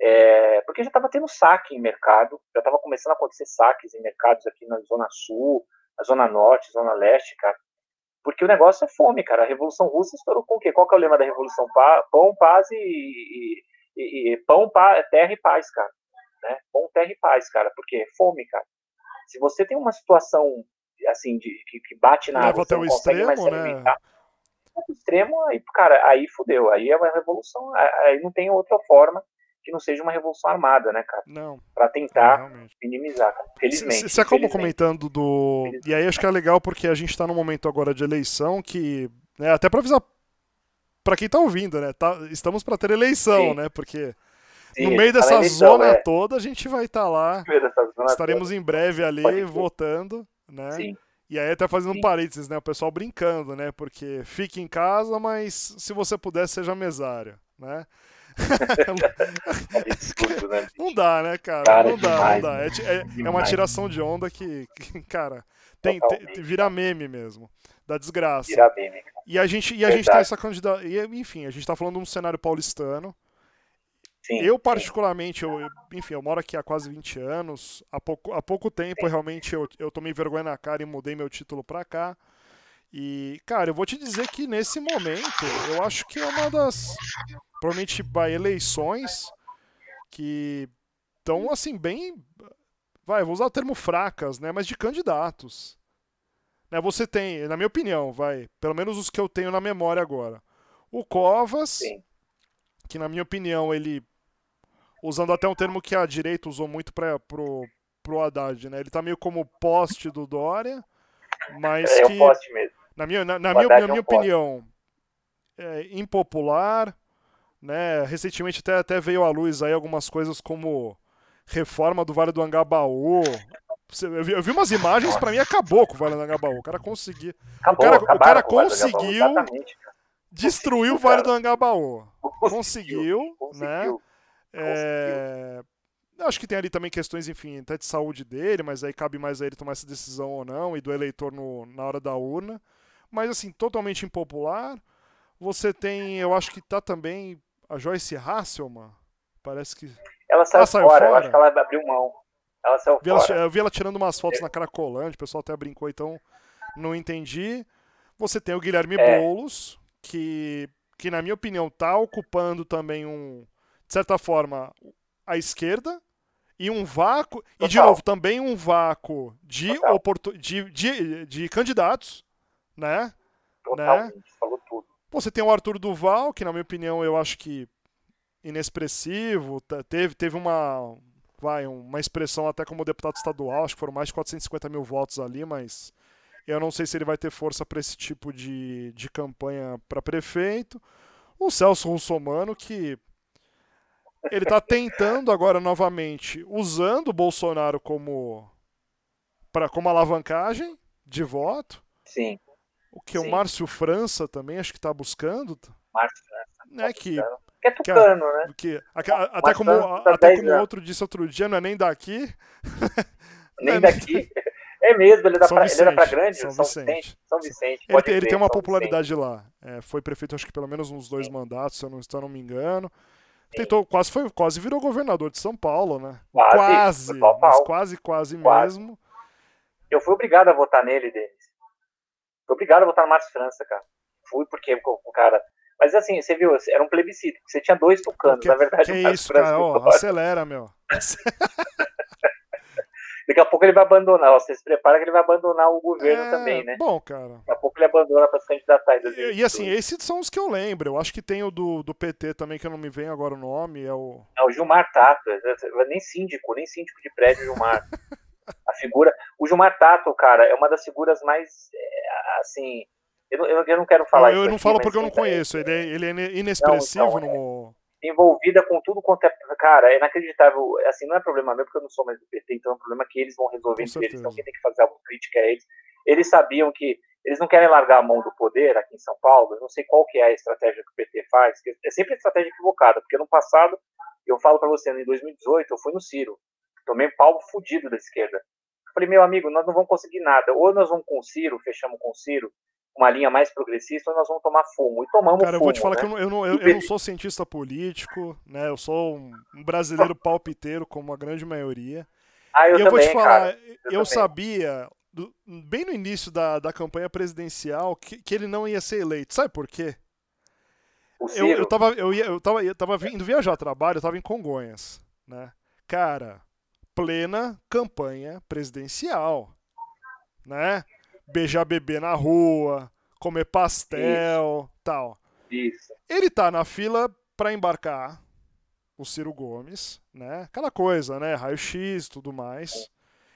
é, porque já estava tendo saque em mercado, já estava começando a acontecer saques em mercados aqui na Zona Sul, a Zona Norte, Zona Leste, cara. Porque o negócio é fome, cara. A Revolução Russa estourou com o quê? Qual que é o lema da Revolução? Pão, paz e, e, e, e pão, terra e paz, cara. Né? Pão, terra e paz, cara. Porque fome, cara. Se você tem uma situação assim de que, que bate na água, você não consegue extremo, mais se né? alimentar. Extremo, aí, cara, aí fudeu. Aí é uma revolução. Aí não tem outra forma que não seja uma revolução armada, né, cara? Não. Para tentar é, minimizar, cara. Felizmente. Você acabou comentando do. E aí acho que é legal porque a gente está num momento agora de eleição que. Né, até para avisar para quem tá ouvindo, né? Tá, estamos para ter eleição, Sim. né? Porque. Sim, no meio dessa eleição, zona é. toda, a gente vai estar tá lá. Estaremos toda. em breve ali votando, né? Sim. E aí até fazendo um parênteses, né? O pessoal brincando, né? Porque fique em casa, mas se você puder, seja mesário, né? absurdo, né? Não dá, né, cara? cara não, dá, demais, não dá, é, é, é, uma tiração de onda que, que cara, tem, tem, vira meme mesmo. Da desgraça. Vira meme. E a gente, e a gente tem essa candidata. Enfim, a gente tá falando de um cenário paulistano. Sim, eu, particularmente, eu, enfim, eu moro aqui há quase 20 anos. Há pouco, há pouco tempo, sim. realmente, eu, eu tomei vergonha na cara e mudei meu título pra cá. E, cara, eu vou te dizer que nesse momento, eu acho que é uma das provavelmente vai eleições que estão assim bem vai vou usar o termo fracas né mas de candidatos né você tem na minha opinião vai pelo menos os que eu tenho na memória agora o Covas Sim. que na minha opinião ele usando até um termo que a direita usou muito para pro pro Haddad né ele tá meio como poste do Dória mas é, que é poste mesmo. na minha na, na minha, na minha é um opinião é, impopular né? Recentemente até, até veio à luz aí algumas coisas como reforma do Vale do Angabaú. Eu vi, eu vi umas imagens, para mim acabou com o Vale do Angabaú. O cara conseguiu. Acabou, o cara, o cara conseguiu destruir o Vale do Angabaú. Conseguiu, conseguiu né? É... Acho que tem ali também questões, enfim, até de saúde dele, mas aí cabe mais a ele tomar essa decisão ou não, e do eleitor no, na hora da urna. Mas, assim, totalmente impopular. Você tem, eu acho que tá também a Joyce Hasselman, parece que. Ela saiu, ela saiu fora, fora, eu acho que ela abriu mão. Ela saiu vi fora. Ela, eu vi ela tirando umas fotos é. na Cracolândia, o pessoal até brincou, então não entendi. Você tem o Guilherme é. Boulos, que, que na minha opinião tá ocupando também um, de certa forma, a esquerda e um vácuo, Total. e de novo, também um vácuo de, oportun, de, de, de candidatos, né? Totalmente, né? falou Você tem o Arthur Duval, que na minha opinião eu acho que inexpressivo, teve, teve uma, vai, uma expressão até como deputado estadual, acho que foram mais de 450 mil votos ali, mas eu não sei se ele vai ter força para esse tipo de, de campanha para prefeito. O Celso Russomano, que ele está tentando agora novamente, usando o Bolsonaro como, pra, como alavancagem de voto. Sim. O que? Sim. O Márcio França também, acho que está buscando. Márcio França. Né, tá que, que é tucano, que, né? Que, até como, até como outro disse outro dia, não é nem daqui. Nem é daqui. É mesmo, ele, é pra, ele era pra grande, São, São Vicente. Vicente. São Vicente. Ele, tem, ele tem uma São popularidade Vicente. lá. É, foi prefeito, acho que pelo menos uns dois Sim. mandatos, se eu não, se eu não me engano. Tentou, quase, foi, quase virou governador de São Paulo, né? Quase. Quase, quase, quase, quase mesmo. Eu fui obrigado a votar nele, Denis. Fui obrigado a votar no Márcio França, cara. Fui porque o cara. Mas assim, você viu, era um plebiscito. Você tinha dois tucanos, que, na verdade. Que isso, França cara? Oh, acelera, meu. Daqui a pouco ele vai abandonar. Você se prepara que ele vai abandonar o governo é, também, né? Bom, cara. Daqui a pouco ele abandona para se candidatar. E, e assim, esses são os que eu lembro. Eu acho que tem o do, do PT também, que eu não me vem agora o nome. É o. É o Gilmar Tato. Nem síndico, nem síndico de prédio, Gilmar. a figura. O Gilmar Tato, cara, é uma das figuras mais. É, assim. Eu, eu, eu, não quero falar eu, isso. Eu não aqui, falo porque eu não conheço. Ele é, ele é inexpressivo não, então, no. É, envolvida com tudo quanto é. Cara, é inacreditável. Assim, não é problema meu, porque eu não sou mais do PT, então é um problema que eles vão resolver entre eles. Então quem tem que fazer alguma crítica é eles. Eles sabiam que eles não querem largar a mão do poder aqui em São Paulo. Eu não sei qual que é a estratégia que o PT faz. É sempre estratégia equivocada, porque no passado, eu falo para você, em 2018, eu fui no Ciro. Tomei um pau fudido da esquerda. Falei, meu amigo, nós não vamos conseguir nada. Ou nós vamos com o Ciro, fechamos com o Ciro, uma linha mais progressista, ou nós vamos tomar fumo. E tomamos Cara, fumo. eu vou te falar né? que eu não, eu, não, eu, eu não, sou cientista político, né? Eu sou um brasileiro palpiteiro, como a grande maioria. Ah, eu, e eu também, vou te falar, cara, eu, sabia do, bem no início da, da campanha presidencial que, que ele não ia ser eleito. Sabe por quê? Eu, eu, tava, eu, ia, eu, tava, eu tava vindo viajar a trabalho, eu tava em Congonhas, né? Cara, plena campanha presidencial, né? Beijar bebê na rua, comer pastel, Isso. tal. Isso. Ele tá na fila para embarcar o Ciro Gomes, né? Aquela coisa, né? Raio-X, tudo mais.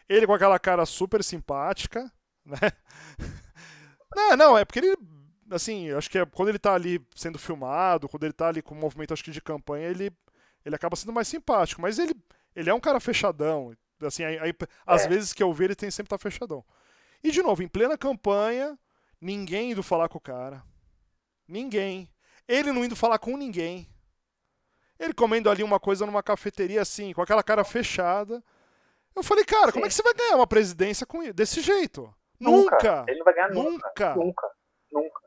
Ele com aquela cara super simpática, né? Não, não, é porque ele assim, acho que é, quando ele tá ali sendo filmado, quando ele tá ali com um movimento acho que de campanha, ele ele acaba sendo mais simpático, mas ele ele é um cara fechadão. Assim, aí, aí, às é. vezes que eu vejo ele tem sempre tá fechadão. E de novo, em plena campanha, ninguém indo falar com o cara. Ninguém. Ele não indo falar com ninguém. Ele comendo ali uma coisa numa cafeteria assim, com aquela cara fechada. Eu falei, cara, Sim. como é que você vai ganhar uma presidência com desse jeito? Nunca. nunca. Ele não vai ganhar nunca. Nunca. Nunca. nunca.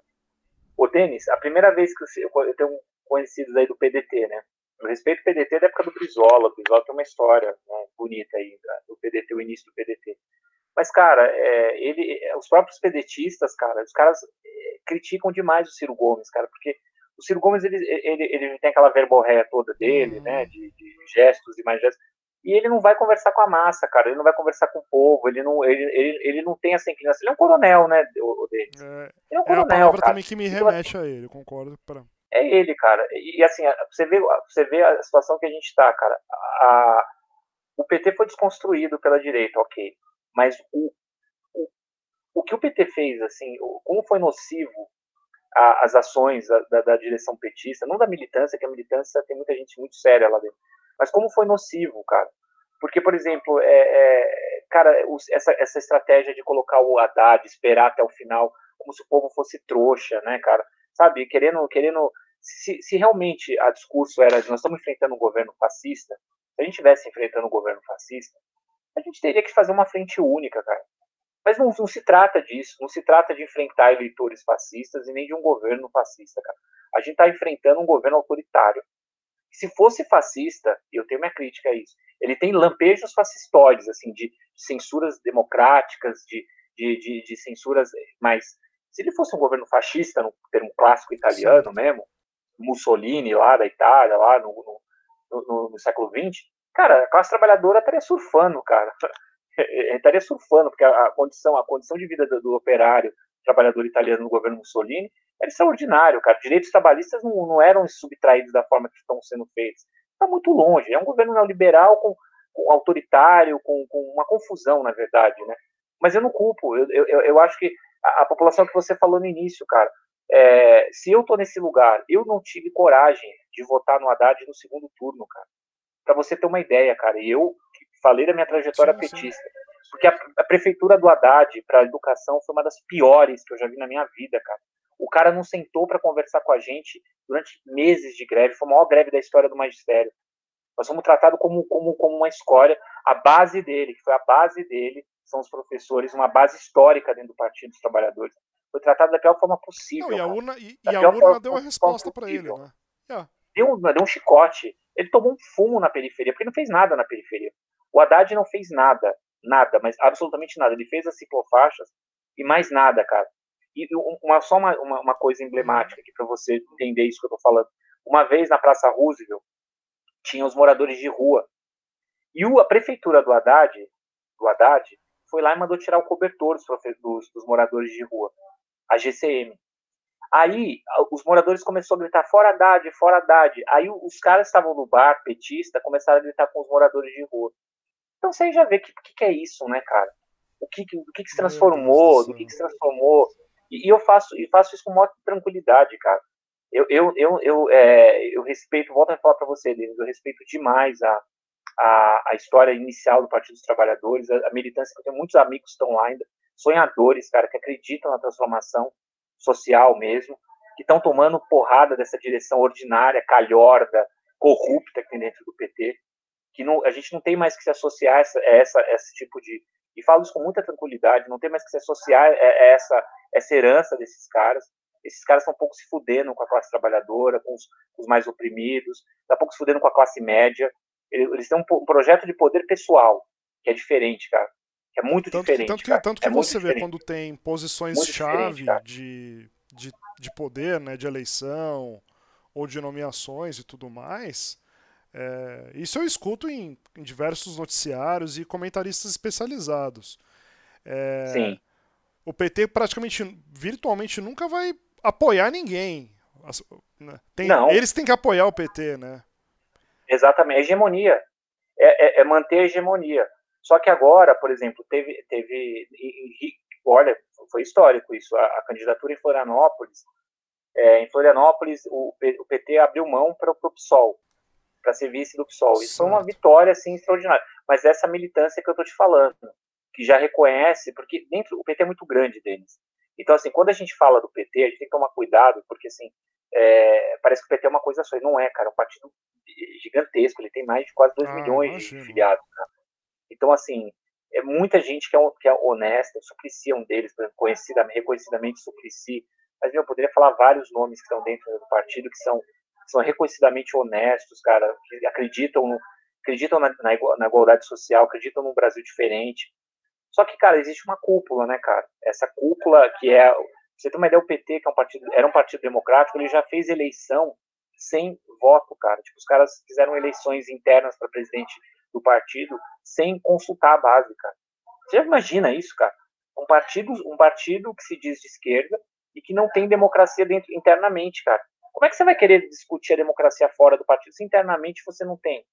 Ô, Denis, a primeira vez que eu, eu tenho conhecidos aí do PDT, né? Eu respeito o PDT da época do Brizola. O Brizola tem uma história né, bonita aí do PDT, o início do PDT. Mas, cara, é, ele, é, os próprios pedetistas, cara, os caras é, criticam demais o Ciro Gomes, cara, porque o Ciro Gomes, ele, ele, ele tem aquela verborréia toda dele, uhum. né, de, de, gestos e mais gestos, e ele não vai conversar com a massa, cara, ele não vai conversar com o povo, ele não, ele, ele, ele não tem essa inclinação, ele é um coronel, né, o, o dele. É, ele é um coronel, é a palavra cara. também que me remete a ele, concordo. Pra... É ele, cara, e, assim, você vê, você vê a situação que a gente tá, cara, a, o PT foi desconstruído pela direita, ok, mas o, o, o que o PT fez, assim, como foi nocivo a, as ações da, da, da, direção petista, não da militância, que a militância tem muita gente muito séria lá dentro, mas como foi nocivo, cara. Porque, por exemplo, é, é, cara, essa, essa estratégia de colocar o Haddad, esperar até o final, como se o povo fosse trouxa, né, cara? Sabe, querendo, querendo se, se realmente a discurso era de nós estamos enfrentando um governo fascista, se a gente estivesse enfrentando um governo fascista, a gente teria que fazer uma frente única, cara. Mas não, não, se trata disso, não se trata de enfrentar eleitores fascistas e nem de um governo fascista, cara. A gente está enfrentando um governo autoritário. Se fosse fascista, e eu tenho minha crítica a isso, ele tem lampejos fascistoides, assim, de, de censuras democráticas, de, de, de, de, censuras mais. Se ele fosse um governo fascista, no termo clássico italiano Sim. mesmo, Mussolini lá da Itália, lá no, no, no, no século XX, cara, a classe trabalhadora estaria surfando, cara. Estaria surfando, porque a, condição, a condição de vida do, do operário, trabalhador italiano no governo Mussolini, era extraordinário, cara. Direitos trabalhistas não, não eram subtraídos da forma que estão sendo feitos. Está muito longe. É um governo neoliberal com, com autoritário, com, com, uma confusão, na verdade, né? Mas eu não culpo. Eu, eu, eu acho que a, a, população que você falou no início, cara, é, se eu estou nesse lugar, eu não tive coragem de votar no Haddad no segundo turno, cara para você ter uma ideia, cara. Eu falei da minha trajetória sim, petista. Sim. Porque a, a, prefeitura do Haddad para a educação foi uma das piores que eu já vi na minha vida, cara. O cara não sentou para conversar com a gente durante meses de greve. Foi a maior greve da história do magistério. Nós fomos tratados como, como, como uma escória. A base dele, que foi a base dele, são os professores, uma base histórica dentro do Partido dos Trabalhadores. Foi tratado da pior forma possível. Não, e a urna, e, e a urna deu a resposta para ele, né? Yeah. Deu, deu um chicote. Ele tomou um fumo na periferia, porque ele não fez nada na periferia. O Haddad não fez nada, nada, mas absolutamente nada. Ele fez as ciclofaixas e mais nada, cara. E uma, só uma, uma, uma coisa emblemática aqui para você entender isso que eu tô falando. Uma vez na Praça Roosevelt, tinha os moradores de rua. E o, a prefeitura do Haddad, do Haddad foi lá e mandou tirar o cobertor dos, dos, dos moradores de rua, a GCM. Aí os moradores começaram a gritar fora Haddad, fora Haddad. Aí os caras estavam no bar, petista, começaram a gritar com os moradores de rua. Então você já vê o que, que, que, é isso, né, cara? O que, o que, que se transformou, do que, que se transformou. E, e, eu faço, e faço isso com muita tranquilidade, cara. Eu, eu, eu, eu, é, eu respeito, volto a falar para você, Denis, eu respeito demais a, a, a história inicial do Partido dos Trabalhadores, a, a militância, eu tenho muitos amigos que estão lá ainda, sonhadores, cara, que acreditam na transformação social mesmo, que estão tomando porrada dessa direção ordinária, calhorda, corrupta que tem dentro do PT, que não, a gente não tem mais que se associar a, essa, a, essa, a esse tipo de. E falo isso com muita tranquilidade, não tem mais que se associar a, essa, essa herança desses caras. Esses caras estão um pouco se fudendo com a classe trabalhadora, com os, com os mais oprimidos, estão um pouco se fudendo com a classe média. Eles, têm um, projeto de poder pessoal, que é diferente, cara É muito tanto, diferente. Tanto que, cara. tanto que é você vê quando tem posições-chave de, de, de poder, né, de eleição ou de nomeações e tudo mais, é, isso eu escuto em, em, diversos noticiários e comentaristas especializados. É, Sim. O PT praticamente, virtualmente, nunca vai apoiar ninguém. Né, tem. Eles têm que apoiar o PT, né? Exatamente, a hegemonia. É, é, é, manter a hegemonia. Só que agora, por exemplo, teve. teve olha, foi histórico isso. A, a candidatura em Florianópolis. É, em Florianópolis, o, o, PT abriu mão para o PSOL, para ser vice do PSOL. Isso foi uma vitória assim, extraordinária. Mas essa militância que eu estou te falando, que já reconhece, porque dentro o PT é muito grande deles. Então, assim, quando a gente fala do PT, a gente tem que tomar cuidado, porque assim, é, parece que o PT é uma coisa só. E não é, cara. É um partido gigantesco. Ele tem mais de quase 2 ah, milhões imagino. de filiados. Cara. Então, assim, é muita gente que é, que é honesta. O Suplicy é um deles, por exemplo, conhecida, reconhecidamente Suplicy. Mas, meu, eu poderia falar vários nomes que estão dentro do partido que são, são reconhecidamente honestos, cara, que acreditam, no, acreditam na, na, igualdade social, acreditam num Brasil diferente. Só que, cara, existe uma cúpula, né, cara? Essa cúpula que é você tem uma ideia, o PT, que é um partido, era um partido democrático, ele já fez eleição sem voto, cara. Tipo, os caras fizeram eleições internas para presidente do partido sem consultar a base, cara. Você já imagina isso, cara? Um partido, um partido que se diz de esquerda e que não tem democracia dentro internamente, cara. Como é que você vai querer discutir a democracia fora do partido se internamente você não tem?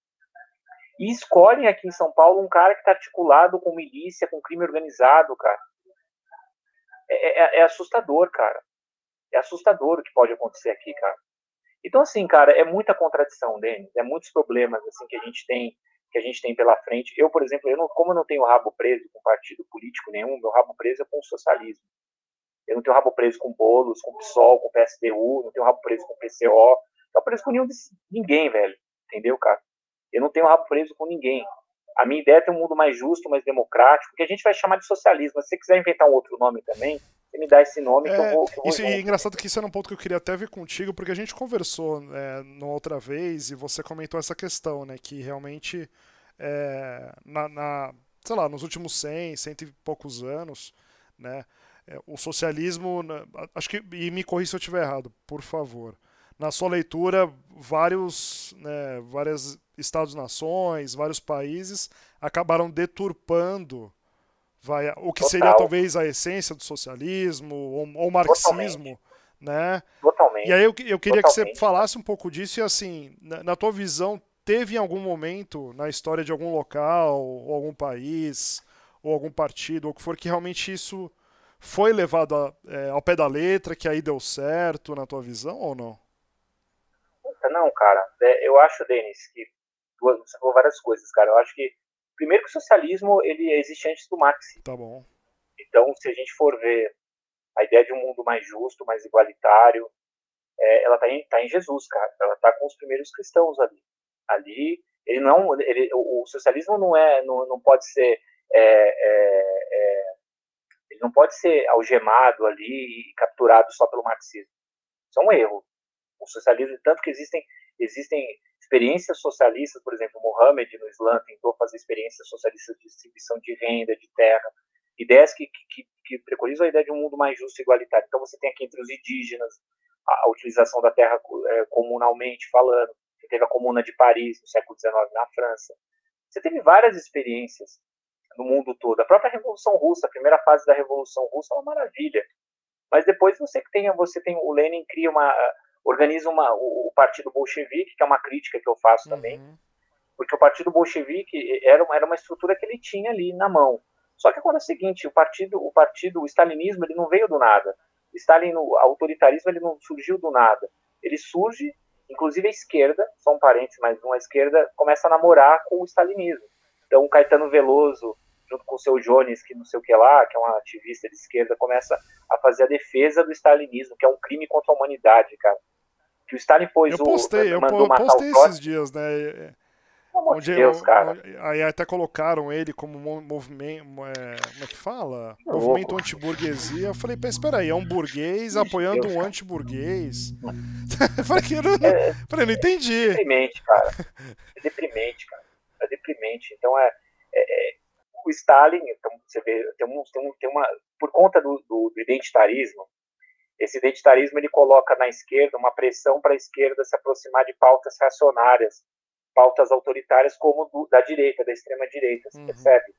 E escolhem aqui em São Paulo um cara que está articulado com milícia, com crime organizado, cara. É, é, é, assustador, cara. É assustador o que pode acontecer aqui, cara. Então, assim, cara, é muita contradição, Denis. É muitos problemas, assim, que a gente tem que a gente tem pela frente. Eu, por exemplo, eu não, como eu não tenho rabo preso com partido político nenhum, meu rabo preso é com o socialismo. Eu não tenho rabo preso com bolos, com PSOL, com PSDU, não tenho rabo preso com PCO, não tenho preso com nenhum ninguém, velho. Entendeu, cara? Eu não tenho rabo preso com ninguém. A minha ideia é ter um mundo mais justo, mais democrático, que a gente vai chamar de socialismo. Se você quiser inventar um outro nome também, você me dá esse nome é, que eu vou. Que eu vou isso, e é engraçado que isso era um ponto que eu queria até ver contigo, porque a gente conversou é, numa outra vez e você comentou essa questão, né? Que realmente, é, na, na, sei lá, nos últimos 100, cento e poucos anos, né? É, o socialismo, acho que, e me corri se eu estiver errado, por favor na sua leitura, vários, né, vários estados-nações, vários países acabaram deturpando vai, o que Total. seria talvez a essência do socialismo ou, ou marxismo, Totalmente. né? Totalmente. E aí eu, eu queria Totalmente. que você falasse um pouco disso e assim, na, na tua visão, teve em algum momento na história de algum local, ou algum país, ou algum partido, ou o que for, que realmente isso foi levado a, é, ao pé da letra, que aí deu certo na tua visão ou não? Não, cara. É, eu acho, Denis, que você falou várias coisas, cara. Eu acho que, primeiro, que o socialismo ele existe antes do Marx. Tá bom. Então, se a gente for ver a ideia de um mundo mais justo, mais igualitário, é, ela está em, tá em Jesus, cara. Ela está com os primeiros cristãos ali. Ali, ele não, ele, o, o socialismo não é, não, não pode ser, é, é, é, ele não pode ser algemado ali e capturado só pelo marxismo. Isso é um erro o socialismo, tanto que existem, existem experiências socialistas, por exemplo, Mohammed no Islã tentou fazer experiências socialistas de distribuição de renda, de terra, ideias que, que, que preconizam a ideia de um mundo mais justo e igualitário. Então você tem aqui entre os indígenas a, a utilização da terra é, comunalmente falando, você teve a Comuna de Paris no século XIX na França, você teve várias experiências no mundo todo. A própria Revolução Russa, a primeira fase da Revolução Russa é uma maravilha. Mas depois você tem, você tem o Lenin cria uma organiza uma, o, o Partido Bolchevique, que é uma crítica que eu faço também, uhum. porque o Partido Bolchevique era uma, era uma estrutura que ele tinha ali na mão. Só que agora é o seguinte, o partido, o partido, o stalinismo, ele não veio do nada. Stalin, o autoritarismo, ele não surgiu do nada. Ele surge, inclusive a esquerda, só um parênteses, mas uma esquerda começa a namorar com o stalinismo. Então, o Caetano Veloso, junto com o seu Jones, que não sei o que lá, que é um ativista de esquerda, começa a fazer a defesa do stalinismo, que é um crime contra a humanidade, cara que o Stalin pôs eu postei, o. Eu postei esses dias, né? Onde, Deus, cara. Aí até colocaram ele como movimento. É, como é que fala? É movimento anti-burguesia. Eu falei, espera aí, é um burguês apoiando Deus, um anti-burguês. falei, eu não, é, falei, não entendi. É deprimente, cara. É deprimente, cara. É deprimente. Então é, é, é o Stalin, então, você vê, tem, um, tem, um, tem uma, por conta do, do, do, identitarismo, esse identitarismo ele coloca na esquerda uma pressão para a esquerda se aproximar de pautas reacionárias, pautas autoritárias como do, da direita, da extrema direita, uhum. percebe?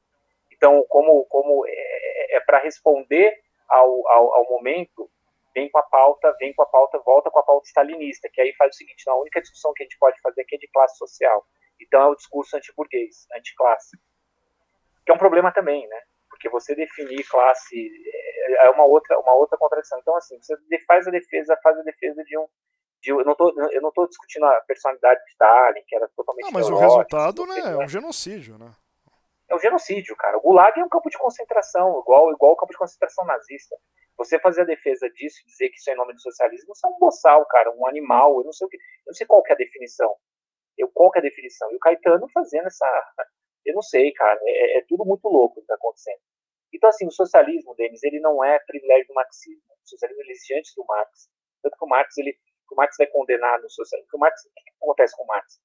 Então, como, como é, é, é para responder ao, ao, ao, momento, vem com a pauta, vem com a pauta, volta com a pauta stalinista, que aí faz o seguinte, a única discussão que a gente pode fazer aqui é de classe social. Então é o discurso anti-burguês, anti-classe que é um problema também, né? Porque você definir classe é, é uma outra, uma outra contradição. Então, assim, você faz a defesa, faz a defesa de um. De, eu, não tô, eu não estou discutindo a personalidade de Stalin, que era totalmente. Não, mas o resultado né, é um genocídio, né? É um genocídio, cara. O Gulag é um campo de concentração, igual, igual o campo de concentração nazista. Você fazer a defesa disso, dizer que isso é em nome do socialismo, isso é um boçal, cara, um animal, eu não sei o que, eu não sei qual que é a definição. Eu, qual que é a definição? E o Caetano fazendo essa, eu não sei, cara. É, é tudo muito louco que está acontecendo. Então, assim, o socialismo, Denis, ele não é privilégio do marxismo. O socialismo existe antes do Marx. Tanto que o Marx, ele, o Marx vai condenar no socialismo. O, Marx, o que acontece com o Marx?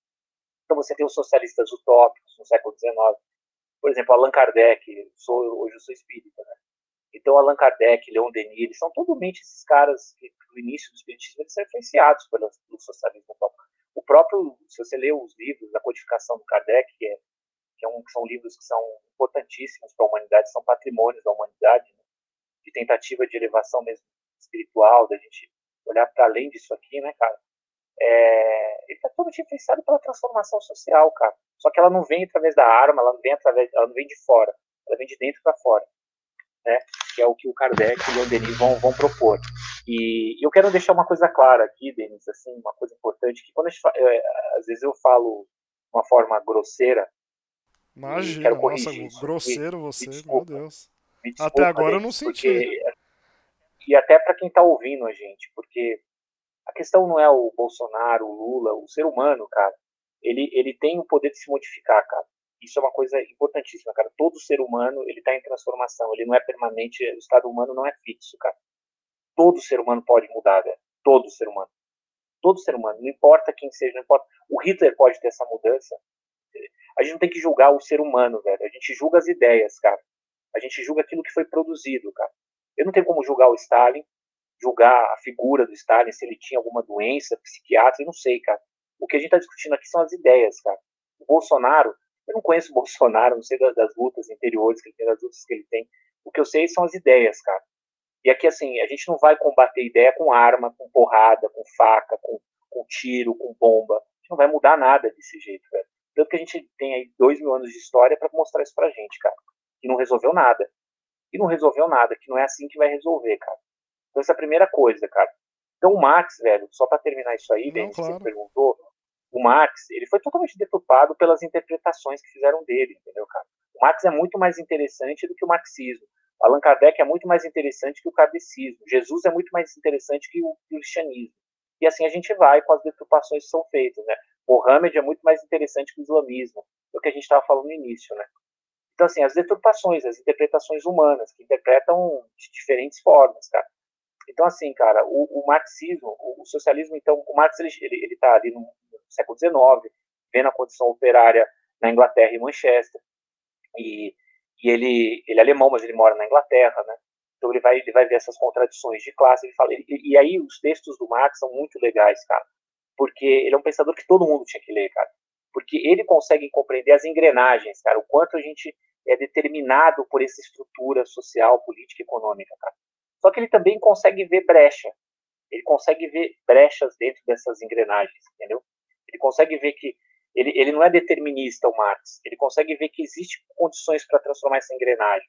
Então, você tem os socialistas utópicos no século XIX. Por exemplo, Allan Kardec, sou, hoje eu sou espírita, né? Então, Allan Kardec, Leon Denis, eles são totalmente esses caras que, no início do espiritismo, eles são influenciados pelo, pelo socialismo utópico. O próprio, se você lê os livros da codificação do Kardec, que é que, é um, que são livros que são importantíssimos para a humanidade, são patrimônios da humanidade, né? de tentativa de elevação mesmo espiritual, da gente olhar para além disso aqui, né, cara? É, ele está todo influenciado pela transformação social, cara. Só que ela não vem através da arma, ela não vem através, ela não vem de fora, ela vem de dentro para fora, né? Que é o que o Kardec e o Denis vão, vão propor. E eu quero deixar uma coisa clara aqui, Denis, assim, uma coisa importante que quando gente, é, às vezes eu falo de uma forma grosseira, Imagina, nossa, isso. grosseiro me, você, me desculpa, meu Deus. Desculpa, até agora eu não senti. Porque, e até para quem está ouvindo a gente, porque a questão não é o Bolsonaro, o Lula, o ser humano, cara. Ele, ele tem o poder de se modificar, cara. Isso é uma coisa importantíssima, cara. Todo ser humano, ele está em transformação. Ele não é permanente, o estado humano não é fixo, cara. Todo ser humano pode mudar, velho. Todo ser humano. Todo ser humano. Não importa quem seja, não importa. O Hitler pode ter essa mudança, a gente não tem que julgar o ser humano, velho. A gente julga as ideias, cara. A gente julga aquilo que foi produzido, cara. Eu não tenho como julgar o Stalin, julgar a figura do Stalin, se ele tinha alguma doença psiquiátrica, eu não sei, cara. O que a gente está discutindo aqui são as ideias, cara. O Bolsonaro, eu não conheço o Bolsonaro, não sei das, das lutas interiores que ele tem, das lutas que ele tem. O que eu sei são as ideias, cara. E aqui, assim, a gente não vai combater ideia com arma, com porrada, com faca, com, com tiro, com bomba. A gente não vai mudar nada desse jeito, velho. Tanto que a gente tem aí dois mil anos de história para mostrar isso pra gente, cara. Que não resolveu nada. E não resolveu nada, que não é assim que vai resolver, cara. Então essa é a primeira coisa, cara. Então o Marx, velho, só para terminar isso aí, bem, claro. você perguntou, o Marx, ele foi totalmente deturpado pelas interpretações que fizeram dele, entendeu, cara? O Marx é muito mais interessante do que o marxismo. O Allan Kardec é muito mais interessante que o kardecismo. Jesus é muito mais interessante que o cristianismo. E assim a gente vai com as deturpações que são feitas, né? Mohammed é muito mais interessante que o islamismo, do que a gente estava falando no início, né? Então, assim, as deturpações, as interpretações humanas, que interpretam de diferentes formas, cara. Então, assim, cara, o, o marxismo, o, o, socialismo, então, o Marx, ele, ele, ele tá ali no, no século XIX, vendo a condição operária na Inglaterra e Manchester, e, e ele, ele é alemão, mas ele mora na Inglaterra, né? Então ele vai, ele vai ver essas contradições de classe, ele fala, e, e aí os textos do Marx são muito legais, cara porque ele é um pensador que todo mundo tinha que ler, cara. Porque ele consegue compreender as engrenagens, cara, o quanto a gente é determinado por essa estrutura social, política e econômica, cara. Só que ele também consegue ver brecha. Ele consegue ver brechas dentro dessas engrenagens, entendeu? Ele consegue ver que ele, ele não é determinista, o Marx. Ele consegue ver que existem condições para transformar essa engrenagem.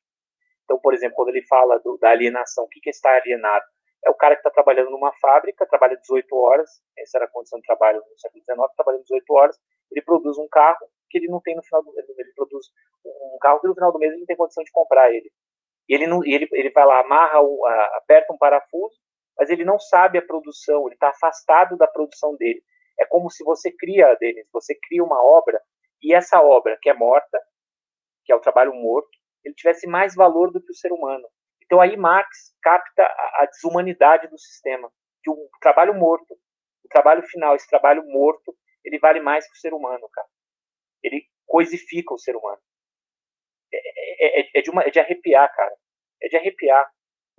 Então, por exemplo, quando ele fala do, da alienação, o que, que está alienado? É o cara que está trabalhando numa fábrica, trabalha 18 horas, essa era a condição de trabalho no século XIX, trabalha 18 horas, ele produz um carro que ele não tem no final do mês, ele produz um carro que no final do mês ele não tem condição de comprar ele. E ele, não, ele, ele vai lá, amarra, um, aperta um parafuso, mas ele não sabe a produção, ele está afastado da produção dele. É como se você cria, Denis, você cria uma obra, e essa obra que é morta, que é o trabalho morto, ele tivesse mais valor do que o ser humano. Então aí Marx capta a, desumanidade do sistema, que o trabalho morto, o trabalho final, esse trabalho morto, ele vale mais que o ser humano, cara. Ele coisifica o ser humano. É, é, é, é, de uma, é de arrepiar, cara. É de arrepiar.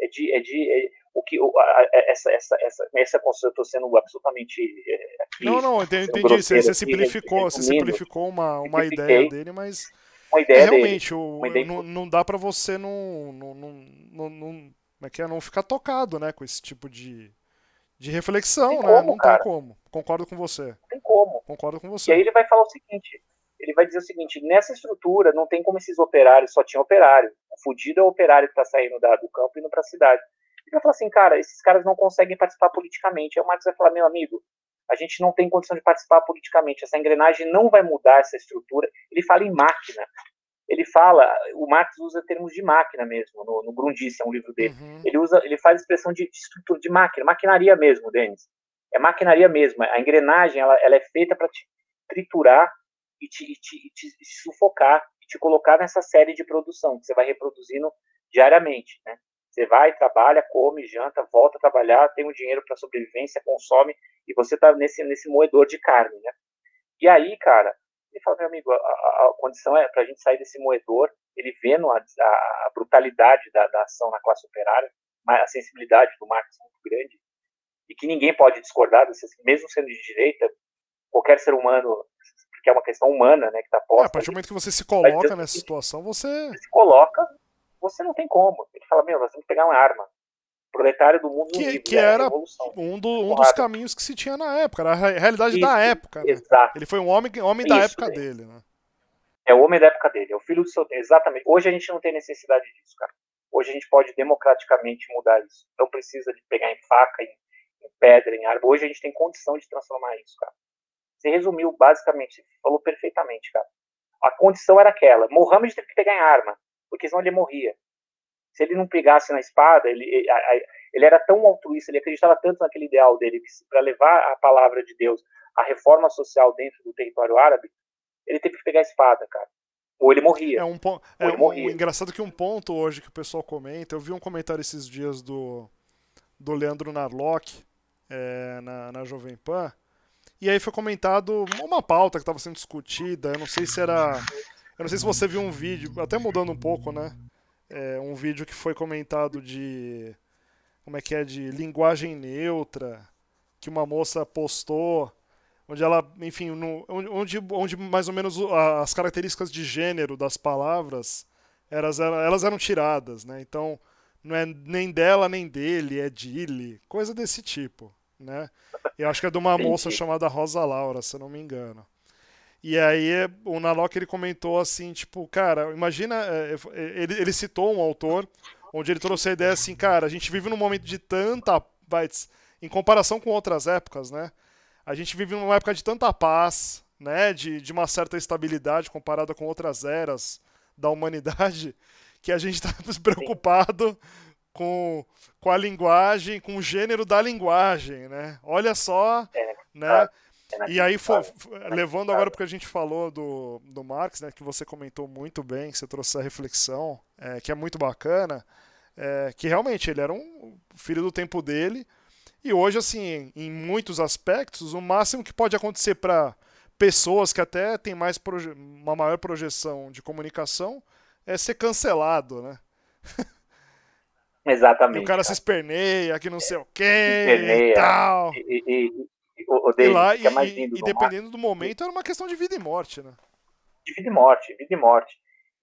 É de, é de é, o que o, a, essa essa essa essa eu estou sendo absolutamente é, aqui, não não entendi, entendi. Você, você simplificou você simplificou uma uma ideia dele mas uma ideia é, realmente dele, o, ideia não, não dá para você não não, não, não, não é que é não ficar tocado né com esse tipo de de reflexão tem né como, não cara. tem como concordo com você não tem como concordo com você e aí ele vai falar o seguinte ele vai dizer o seguinte: nessa estrutura não tem como esses operários, só tinha operário. O fudido é o operário que está saindo da, do campo e indo para a cidade. Ele vai falar assim, cara, esses caras não conseguem participar politicamente. Aí o Marx vai falar, meu amigo, a gente não tem condição de participar politicamente, essa engrenagem não vai mudar essa estrutura. Ele fala em máquina. Ele fala, o Marx usa termos de máquina mesmo, no, no Grundice, é um livro dele. Uhum. Ele usa, ele faz expressão de, de estrutura, de máquina, maquinaria mesmo, Denis. É maquinaria mesmo. A engrenagem, ela, ela é feita para te triturar e te, e te, e te sufocar e te colocar nessa série de produção que você vai reproduzindo diariamente, né? Você vai, trabalha, come, janta, volta a trabalhar, tem o um dinheiro para sobrevivência, consome e você está nesse nesse moedor de carne, né? E aí, cara, ele fala, meu amigo, a, a, a condição é para a gente sair desse moedor, ele vendo a, a brutalidade da, da, ação na classe operária, a sensibilidade do Marx é muito grande, e que ninguém pode discordar, mesmo sendo de direita, qualquer ser humano que é uma questão humana, né, que está posta. É, a partir do momento que você se coloca nessa situação, você... você... se coloca, você não tem como. Ele fala, meu, nós temos que pegar uma arma. Proletário do mundo que, livre, que era um, do, um dos caminhos que se tinha na época, era a realidade Isso, da época. Né? Exato. Ele foi um homem, homem da Isso, época é. dele, né? É o homem da época dele, é o filho do seu. Exatamente. Hoje a gente não tem necessidade disso, cara. Hoje a gente pode democraticamente mudar isso. Não precisa de pegar em faca, em, em pedra, em árvore. Hoje a gente tem condição de transformar isso, cara. Você resumiu basicamente, você falou perfeitamente, cara. A condição era aquela: Mohammed teve que pegar em arma, porque senão ele morria. Se ele não pegasse na espada, ele, ele era tão altruísta, ele acreditava tanto naquele ideal dele, que para levar a palavra de Deus, a reforma social dentro do território árabe, ele teve que pegar a espada, cara. Ou ele morria. É um ponto. É um, morria. engraçado que um ponto hoje que o pessoal comenta, eu vi um comentário esses dias do, do Leandro Narlock é, na, na Jovem Pan e aí foi comentado uma pauta que estava sendo discutida. Eu não sei se era. Eu não sei se você viu um vídeo, até mudando um pouco, né? É, um vídeo que foi comentado de. Como é que é? De linguagem neutra. Que uma moça postou. Onde ela, enfim, no, onde, onde mais ou menos as características de gênero das palavras elas, elas eram tiradas, né? Então, não é nem dela nem dele, é dele, coisa desse tipo né? Eu acho que é de uma moça chamada Rosa Laura, se eu não me engano. E aí o Nalok ele comentou assim, tipo, cara, imagina, é, é, ele, ele citou um autor onde ele trouxe a ideia assim, cara, a gente vive num momento de tanta, em comparação com outras épocas, né? A gente vive numa época de tanta paz, né? De, de uma certa estabilidade comparada com outras eras da humanidade, que a gente está preocupado com, com a linguagem, com o gênero da linguagem, né? Olha só, é, né? E aí, for, levando agora porque a gente falou do, do Marx, né, que você comentou muito bem, que você trouxe a reflexão, é, que é muito bacana, é, que realmente ele era um filho do tempo dele, e hoje, assim, em muitos aspectos, o máximo que pode acontecer para pessoas que até têm mais uma maior projeção de comunicação é ser cancelado, né? Exatamente. E o cara, cara. se esperneia, que não sei o quê esperneia, e tal. E, e, e, o dele, e lá, é e, e dependendo do momento, era uma questão de vida e morte, né? De vida e morte, vida e morte.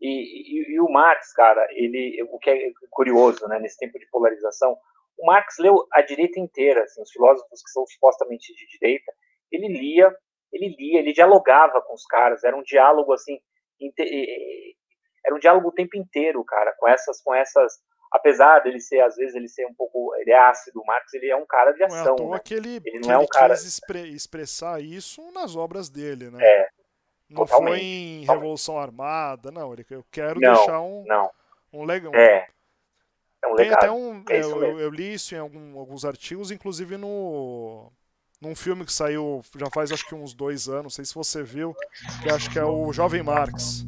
E, o Marx, cara, ele, o que é curioso, né, nesse tempo de polarização, o Marx leu a direita inteira, assim, os filósofos que são supostamente de direita, ele lia, ele lia, ele dialogava com os caras, era um diálogo assim, era um diálogo o tempo inteiro, cara, com essas, com essas apesar dele ser, às vezes, ele ser um pouco, ele é ácido, o Marx, ele é um cara de ação, não é né? que ele, ele não que é um ele cara... quis expre expressar isso nas obras dele, né? É, não totalmente, foi em totalmente. Revolução Armada, não, ele, eu quero não, deixar um, não. um legado. É, é um Tem legado. até um, é eu, eu li isso em algum, alguns artigos, inclusive no num filme que saiu já faz acho que uns dois anos, não sei se você viu, que acho que é o Jovem Marx.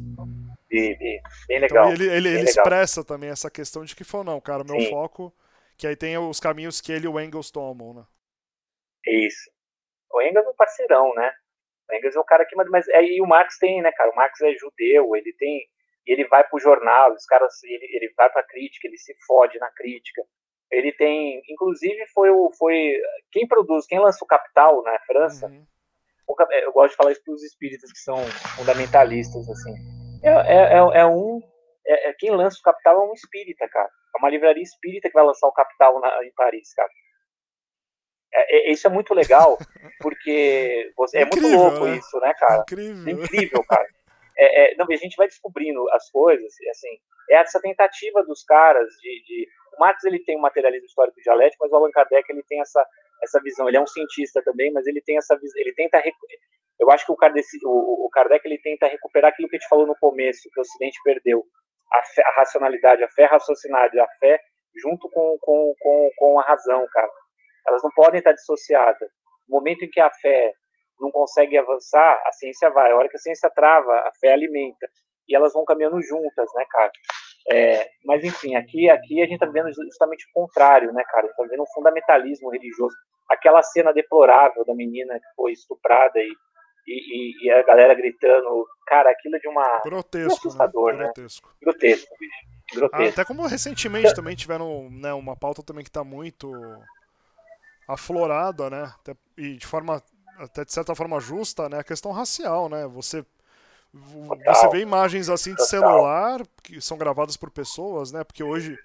E, e, bem legal. Então ele, ele, bem ele legal. expressa também essa questão de que falou, não, cara, meu Sim. foco, que aí tem os caminhos que ele e o Engels tomam, né? Isso. O Engels é um parceirão, né? O Engels é um cara que. Mas aí o Marx tem, né, cara? O Marx é judeu, ele tem. ele vai para o jornal, os caras, ele, ele vai para a crítica, ele se fode na crítica. Ele tem, inclusive, foi o, foi quem produz, quem lança o Capital na França. Uhum. eu gosto de falar isso para os espíritas que são fundamentalistas, assim. É, é, é, é um, é, é, quem lança o Capital é um espírita, cara. É uma livraria espírita que vai lançar o Capital na, em Paris, cara. É, é, isso é muito legal, porque você, é muito louco né? isso, né, cara? Incrível, Incrível cara. Não, a gente vai descobrindo as coisas, assim, é essa tentativa dos caras de, de, o Marx ele tem um materialismo histórico dialético, mas o Allan Kardec ele tem essa essa visão. Ele é um cientista também, mas ele tem essa visão, ele tenta eu acho que o Kardec, o, Kardec ele tenta recuperar aquilo que a gente falou no começo, que o Ocidente perdeu, a, fé, a racionalidade, a fé raciocinada, a fé junto com, com, com, com a razão, cara. Elas não podem estar dissociadas. No momento em que a fé não consegue avançar, a ciência vai. A hora que a ciência trava, a fé alimenta. E elas vão caminhando juntas, né, cara? É, mas, enfim, aqui, aqui a gente está vendo justamente o contrário, né, cara? Está vendo um fundamentalismo religioso. Aquela cena deplorável da menina que foi estuprada e, e, e a galera gritando. Cara, aquilo é de uma. Grotesco. Né? né? Grotesco. Né? Grotesco, bicho. Grotesco. Ah, até como recentemente também tiveram né, uma pauta também que está muito aflorada, né? Até, e de forma até de certa forma justa, né? A questão racial, né? Você Total. você vê imagens assim de Total. celular que são gravadas por pessoas, né? Porque hoje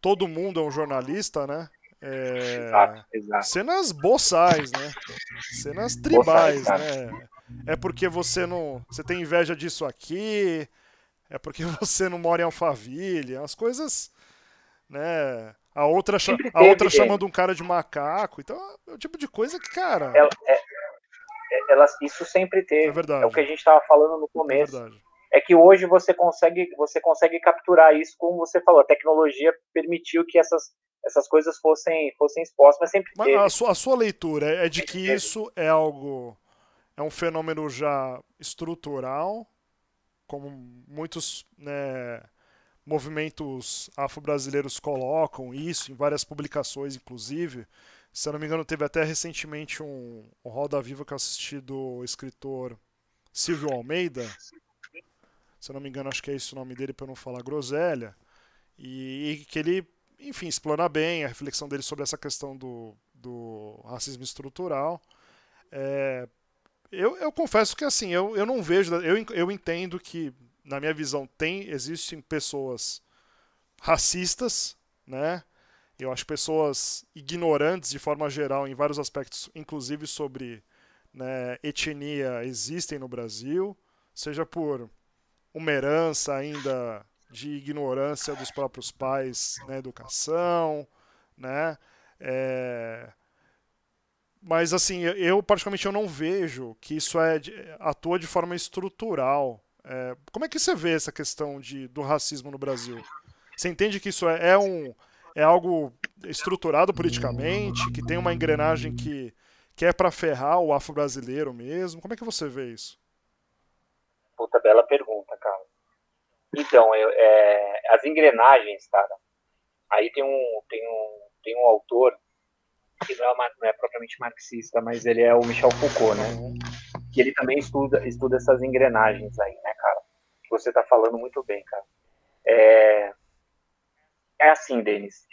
todo mundo é um jornalista, né? É... Exato, exato. Cenas boçais, né? Cenas tribais, né? É porque você não. Você tem inveja disso aqui. É porque você não mora em Alphaville. As coisas. Né? A outra, a outra chamando um cara de macaco. Então é o tipo de coisa que, cara. É, é, é, ela, isso sempre teve. É verdade. É o que a gente estava falando no começo. É, é, que hoje você consegue, você consegue capturar isso, como você falou. A tecnologia permitiu que essas, essas coisas fossem, fossem expostas, mas sempre mas. A sua, a sua leitura é de que isso é algo. É um fenômeno já estrutural, como muitos. Né, movimentos afro-brasileiros colocam isso em várias publicações, inclusive. Se eu não me engano, teve até recentemente um, um Roda Viva que eu assisti do escritor Silvio Almeida. Se eu não me engano, acho que é esse o nome dele para não falar groselha. E, e, que ele, enfim, explana bem a reflexão dele sobre essa questão do, do racismo estrutural. É, eu, eu confesso que assim, eu, eu não vejo, eu, eu entendo que na minha visão, tem existem pessoas racistas, né? Eu acho pessoas ignorantes de forma geral em vários aspectos, inclusive sobre né, etnia, existem no Brasil, seja por uma herança ainda de ignorância dos próprios pais na educação, né? É... Mas assim, eu particularmente eu não vejo que isso é atua de forma estrutural é, como é que você vê essa questão de, do racismo no Brasil? Você entende que isso é, é um, é algo estruturado politicamente, que tem uma engrenagem que, que é para ferrar o afro-brasileiro mesmo? Como é que você vê isso? Puta, bela pergunta, cara. Então, eu, é, as engrenagens, cara, aí tem um, tem um, tem um autor que não é, uma, não é propriamente marxista, mas ele é o Michel Foucault, né? que ele também estuda, estuda essas engrenagens aí, né, cara? Que você tá falando muito bem, cara. É, é assim, Denis.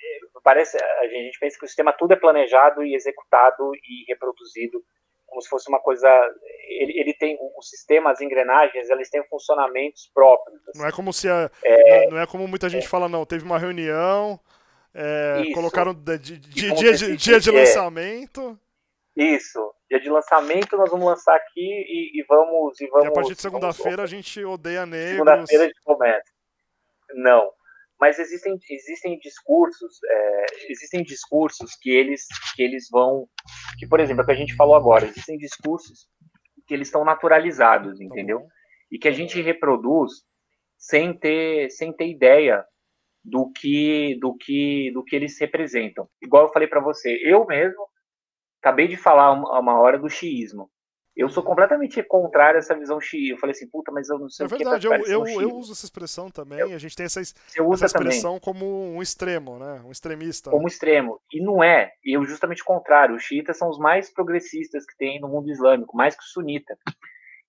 Parece, a gente pensa que o sistema tudo é planejado e executado e reproduzido como se fosse uma coisa. Ele, ele tem o sistema, as engrenagens, eles têm funcionamentos próprios. Assim. Não é como se a, é, não é como muita gente é, fala, não. Teve uma reunião, é, colocaram de, de, de, dia, de, dia de lançamento. Isso. Dia de lançamento, nós vamos lançar aqui e, e vamos, e vamos. E a partir de segunda-feira a gente odeia negros. Segunda-feira a gente começa. Não. Mas existem, existem discursos, é, existem discursos que eles, que eles vão. Que, por exemplo, é o que a gente falou agora, existem discursos que eles estão naturalizados, entendeu? E que a gente reproduz sem ter, sem ter ideia do que do que do que eles representam. Igual eu falei para você, eu mesmo acabei de falar uma hora do xiismo. Eu sou completamente contrário a essa visão xiita. Eu falei assim, puta, mas eu não sei é o que é verdade, eu, eu, eu, uso essa expressão também. Eu, a gente tem essa, essa expressão também. como um extremo, né? Um extremista. Como extremo. E não é. Eu justamente o contrário. Os xiitas são os mais progressistas que tem no mundo islâmico, mais que o sunita.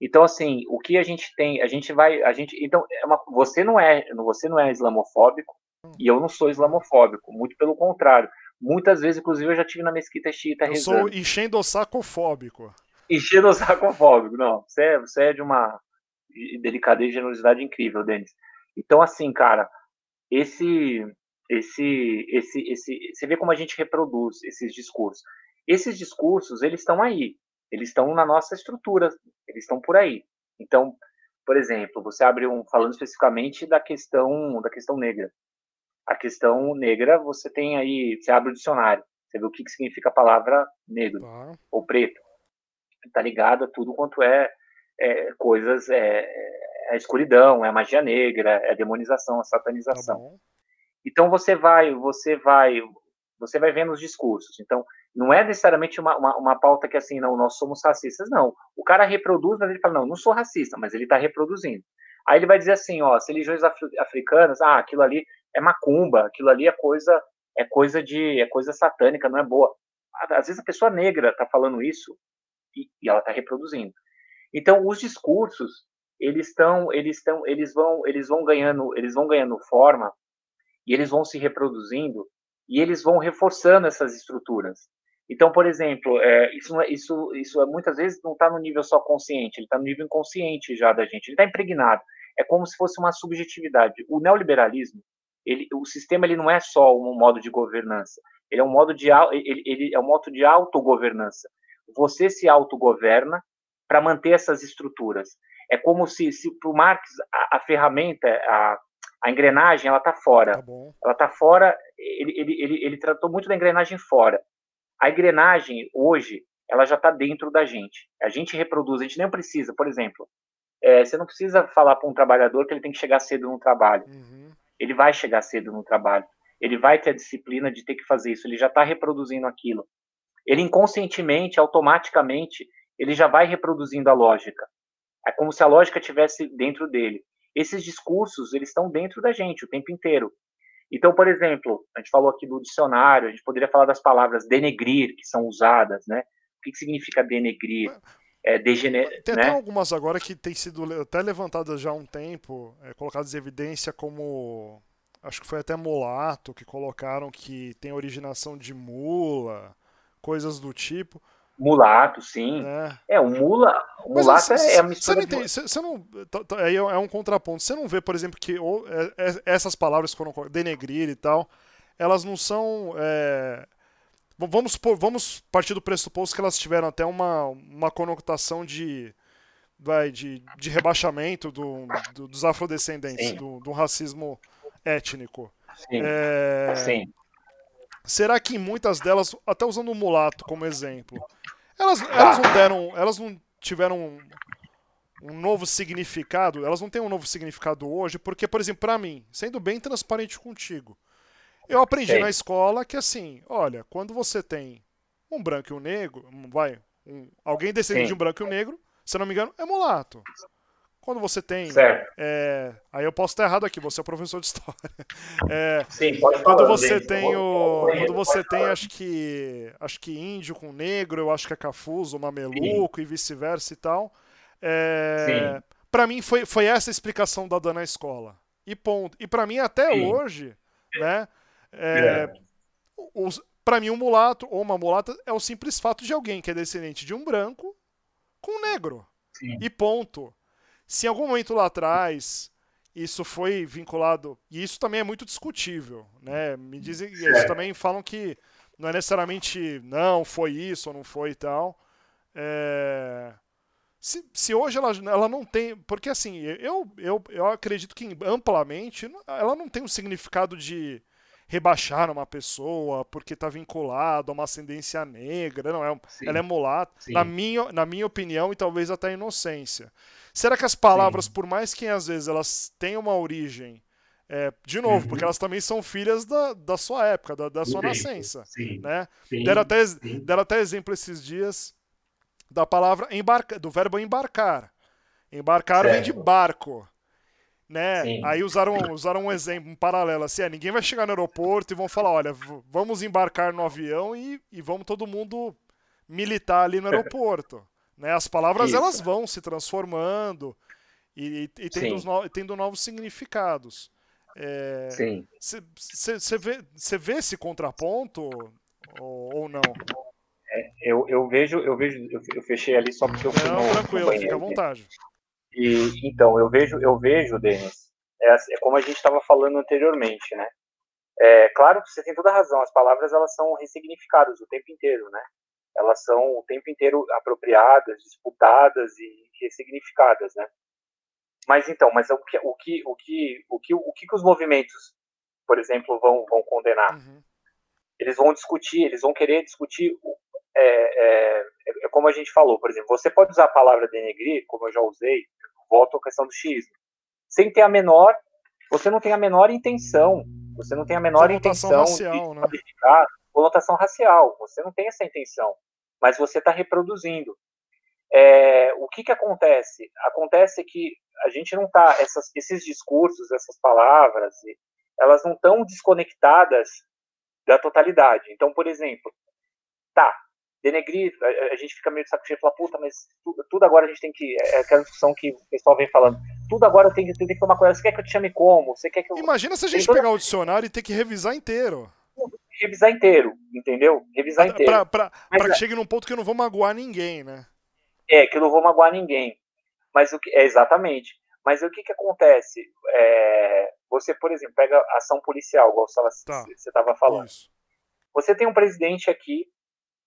Então, assim, o que a gente tem, a gente vai, a gente, então, é uma, você não é, você não é islamofóbico e eu não sou islamofóbico, muito pelo contrário. Muitas vezes, inclusive, eu já tive na mesquita xiita eu rezando. Eu sou enchendo o sacofóbico. Enchendo o sacofóbico, não. Você é, você é de uma delicadeza e generosidade incrível, Denis. Então, assim, cara, esse, esse, esse, esse, você vê como a gente reproduz esses discursos. Esses discursos, eles estão aí, eles estão na nossa estrutura, eles estão por aí. Então, por exemplo, você abre um, falando especificamente da questão, da questão negra. A questão negra, você tem aí, você abre o dicionário, você vê o que, que significa a palavra negro ah. ou preto. Está ligado a tudo quanto é, é coisas, é, é, a escuridão, é a magia negra, é a demonização, a satanização. Tá então você vai, você vai, você vai vendo os discursos. Então não é necessariamente uma, uma, uma, pauta que assim, não, nós somos racistas, não. O cara reproduz, mas ele fala, não, não sou racista, mas ele está reproduzindo. Aí ele vai dizer assim, ó, as religiões africanas, ah, aquilo ali é macumba, aquilo ali é coisa, é coisa de, é coisa satânica, não é boa. Às vezes a pessoa negra está falando isso e, e ela está reproduzindo. Então os discursos eles estão, eles estão, eles vão, eles vão ganhando, eles vão ganhando forma e eles vão se reproduzindo e eles vão reforçando essas estruturas. Então, por exemplo, é, isso, é, isso, isso é, muitas vezes não está no nível só consciente, ele está no nível inconsciente já da gente, ele está impregnado. É como se fosse uma subjetividade. O neoliberalismo, ele, o sistema ele não é só um modo de governança, ele é um modo de ele, ele é um modo de autogovernança. Você se autogoverna para manter essas estruturas. É como se, se para o Marx a, a, ferramenta, a, a engrenagem, ela está fora. Tá ela está fora. Ele, ele, ele, ele tratou muito da engrenagem fora. A engrenagem, hoje, ela já está dentro da gente. A gente reproduz, a gente nem precisa, por exemplo, é, você não precisa falar para um trabalhador que ele tem que chegar cedo no trabalho. Uhum. Ele vai chegar cedo no trabalho. Ele vai ter a disciplina de ter que fazer isso. Ele já está reproduzindo aquilo. Ele inconscientemente, automaticamente, ele já vai reproduzindo a lógica. É como se a lógica tivesse dentro dele. Esses discursos, eles estão dentro da gente o tempo inteiro. Então, por exemplo, a gente falou aqui do dicionário, a gente poderia falar das palavras denegrir, que são usadas, né? O que, que significa denegrir? É, degener... Tem né? até algumas agora que têm sido até levantadas já há um tempo, é, colocadas em evidência como. Acho que foi até mulato, que colocaram que tem originação de mula, coisas do tipo. Mulato, sim. É, é o mula, o mulato é, é a mistura. Você não, de... você não tá, aí é um contraponto. Você não vê, por exemplo, que ou, é, é, essas palavras foram denegrir e tal, elas não são. É, vamos, vamos partir do pressuposto que elas tiveram até uma, uma conotação de, vai, de, de rebaixamento do, do dos afrodescendentes, do, do, racismo étnico. Sim. É, sim. Será que em muitas delas, até usando o mulato como exemplo, elas, elas não deram. Elas não tiveram um, um novo significado. Elas não têm um novo significado hoje, porque, por exemplo, para mim, sendo bem transparente contigo, eu aprendi Sim. na escola que assim, olha, quando você tem um branco e um negro, vai, um, alguém descendente de um branco e um negro, se não me engano, é mulato. Quando você tem. É, aí eu posso estar errado aqui, você é professor de história. É, Sim, pode falar, quando você tem o. Quando você tem, acho que. Acho que índio com negro, eu acho que é cafuso, mameluco Sim. e vice-versa e tal. É, para mim foi, foi essa a explicação dada na escola. E ponto. E para mim até Sim. hoje, né? É, os, para mim um mulato ou uma mulata é o simples fato de alguém que é descendente de um branco com um negro. E ponto. Se em algum momento lá atrás isso foi vinculado, e isso também é muito discutível, né? Me dizem, eles também falam que não é necessariamente não, foi isso ou não foi e tal. É... Se, se hoje ela, ela não tem. Porque assim, eu, eu, eu acredito que amplamente ela não tem um significado de rebaixar uma pessoa porque está vinculado a uma ascendência negra. Não, é, ela é mulata, na minha, na minha opinião, e talvez até inocência. Será que as palavras, Sim. por mais que às vezes elas tenham uma origem, é, de novo, uhum. porque elas também são filhas da, da sua época, da, da sua nascença. Sim. Né? Sim. Deram, até, deram até exemplo esses dias da palavra embarcar, do verbo embarcar. Embarcar certo. vem de barco. Né? Aí usaram, usaram um exemplo, um paralelo assim, é, ninguém vai chegar no aeroporto e vão falar, olha, vamos embarcar no avião e, e vamos todo mundo militar ali no aeroporto. Né? As palavras Isso. elas vão se transformando e, e, e tendo, no, tendo, novos significados. É, Sim. Você vê, vê esse contraponto ou, ou não? É, eu, eu vejo, eu vejo, eu, fechei ali só porque eu fui não, no, tranquilo, no fica à vontade. E então eu vejo, eu vejo, Denis, é, é como a gente estava falando anteriormente, né? É, claro que você tem toda a razão, as palavras elas são ressignificadas o tempo inteiro, né? Elas são o tempo inteiro apropriadas, disputadas e ressignificadas, né? Mas então, mas o que o que o que o que o que, os movimentos, por exemplo, vão vão condenar? Uhum. Eles vão discutir, eles vão querer discutir é, é, é, como a gente falou, por exemplo, você pode usar a palavra denegrir, como eu já usei, volto à questão do xismo, sem ter a menor, você não tem a menor intenção você não tem a menor intenção racial, de qualificar né? conotação racial. Você não tem essa intenção, mas você está reproduzindo. É, o que, que acontece? Acontece que a gente não está, esses discursos, essas palavras, elas não estão desconectadas da totalidade. Então, por exemplo, tá, denegrir, a, a gente fica meio de saco cheio e fala, puta, mas tudo, tudo, agora a gente tem que. É aquela discussão que o pessoal vem falando. Tudo agora tem que, tem que tomar cuidado. Você quer que eu te chame como? Você quer que eu. Imagina se a gente pegar o dicionário e ter que revisar inteiro. Revisar inteiro, entendeu? Revisar pra, inteiro. Pra, pra, pra que é... chegue num ponto que eu não vou magoar ninguém, né? É, que eu não vou magoar ninguém. Mas o que. É, exatamente. Mas o que que acontece? É, você, por exemplo, pega ação policial, igual você estava tá, falando. Isso. Você tem um presidente aqui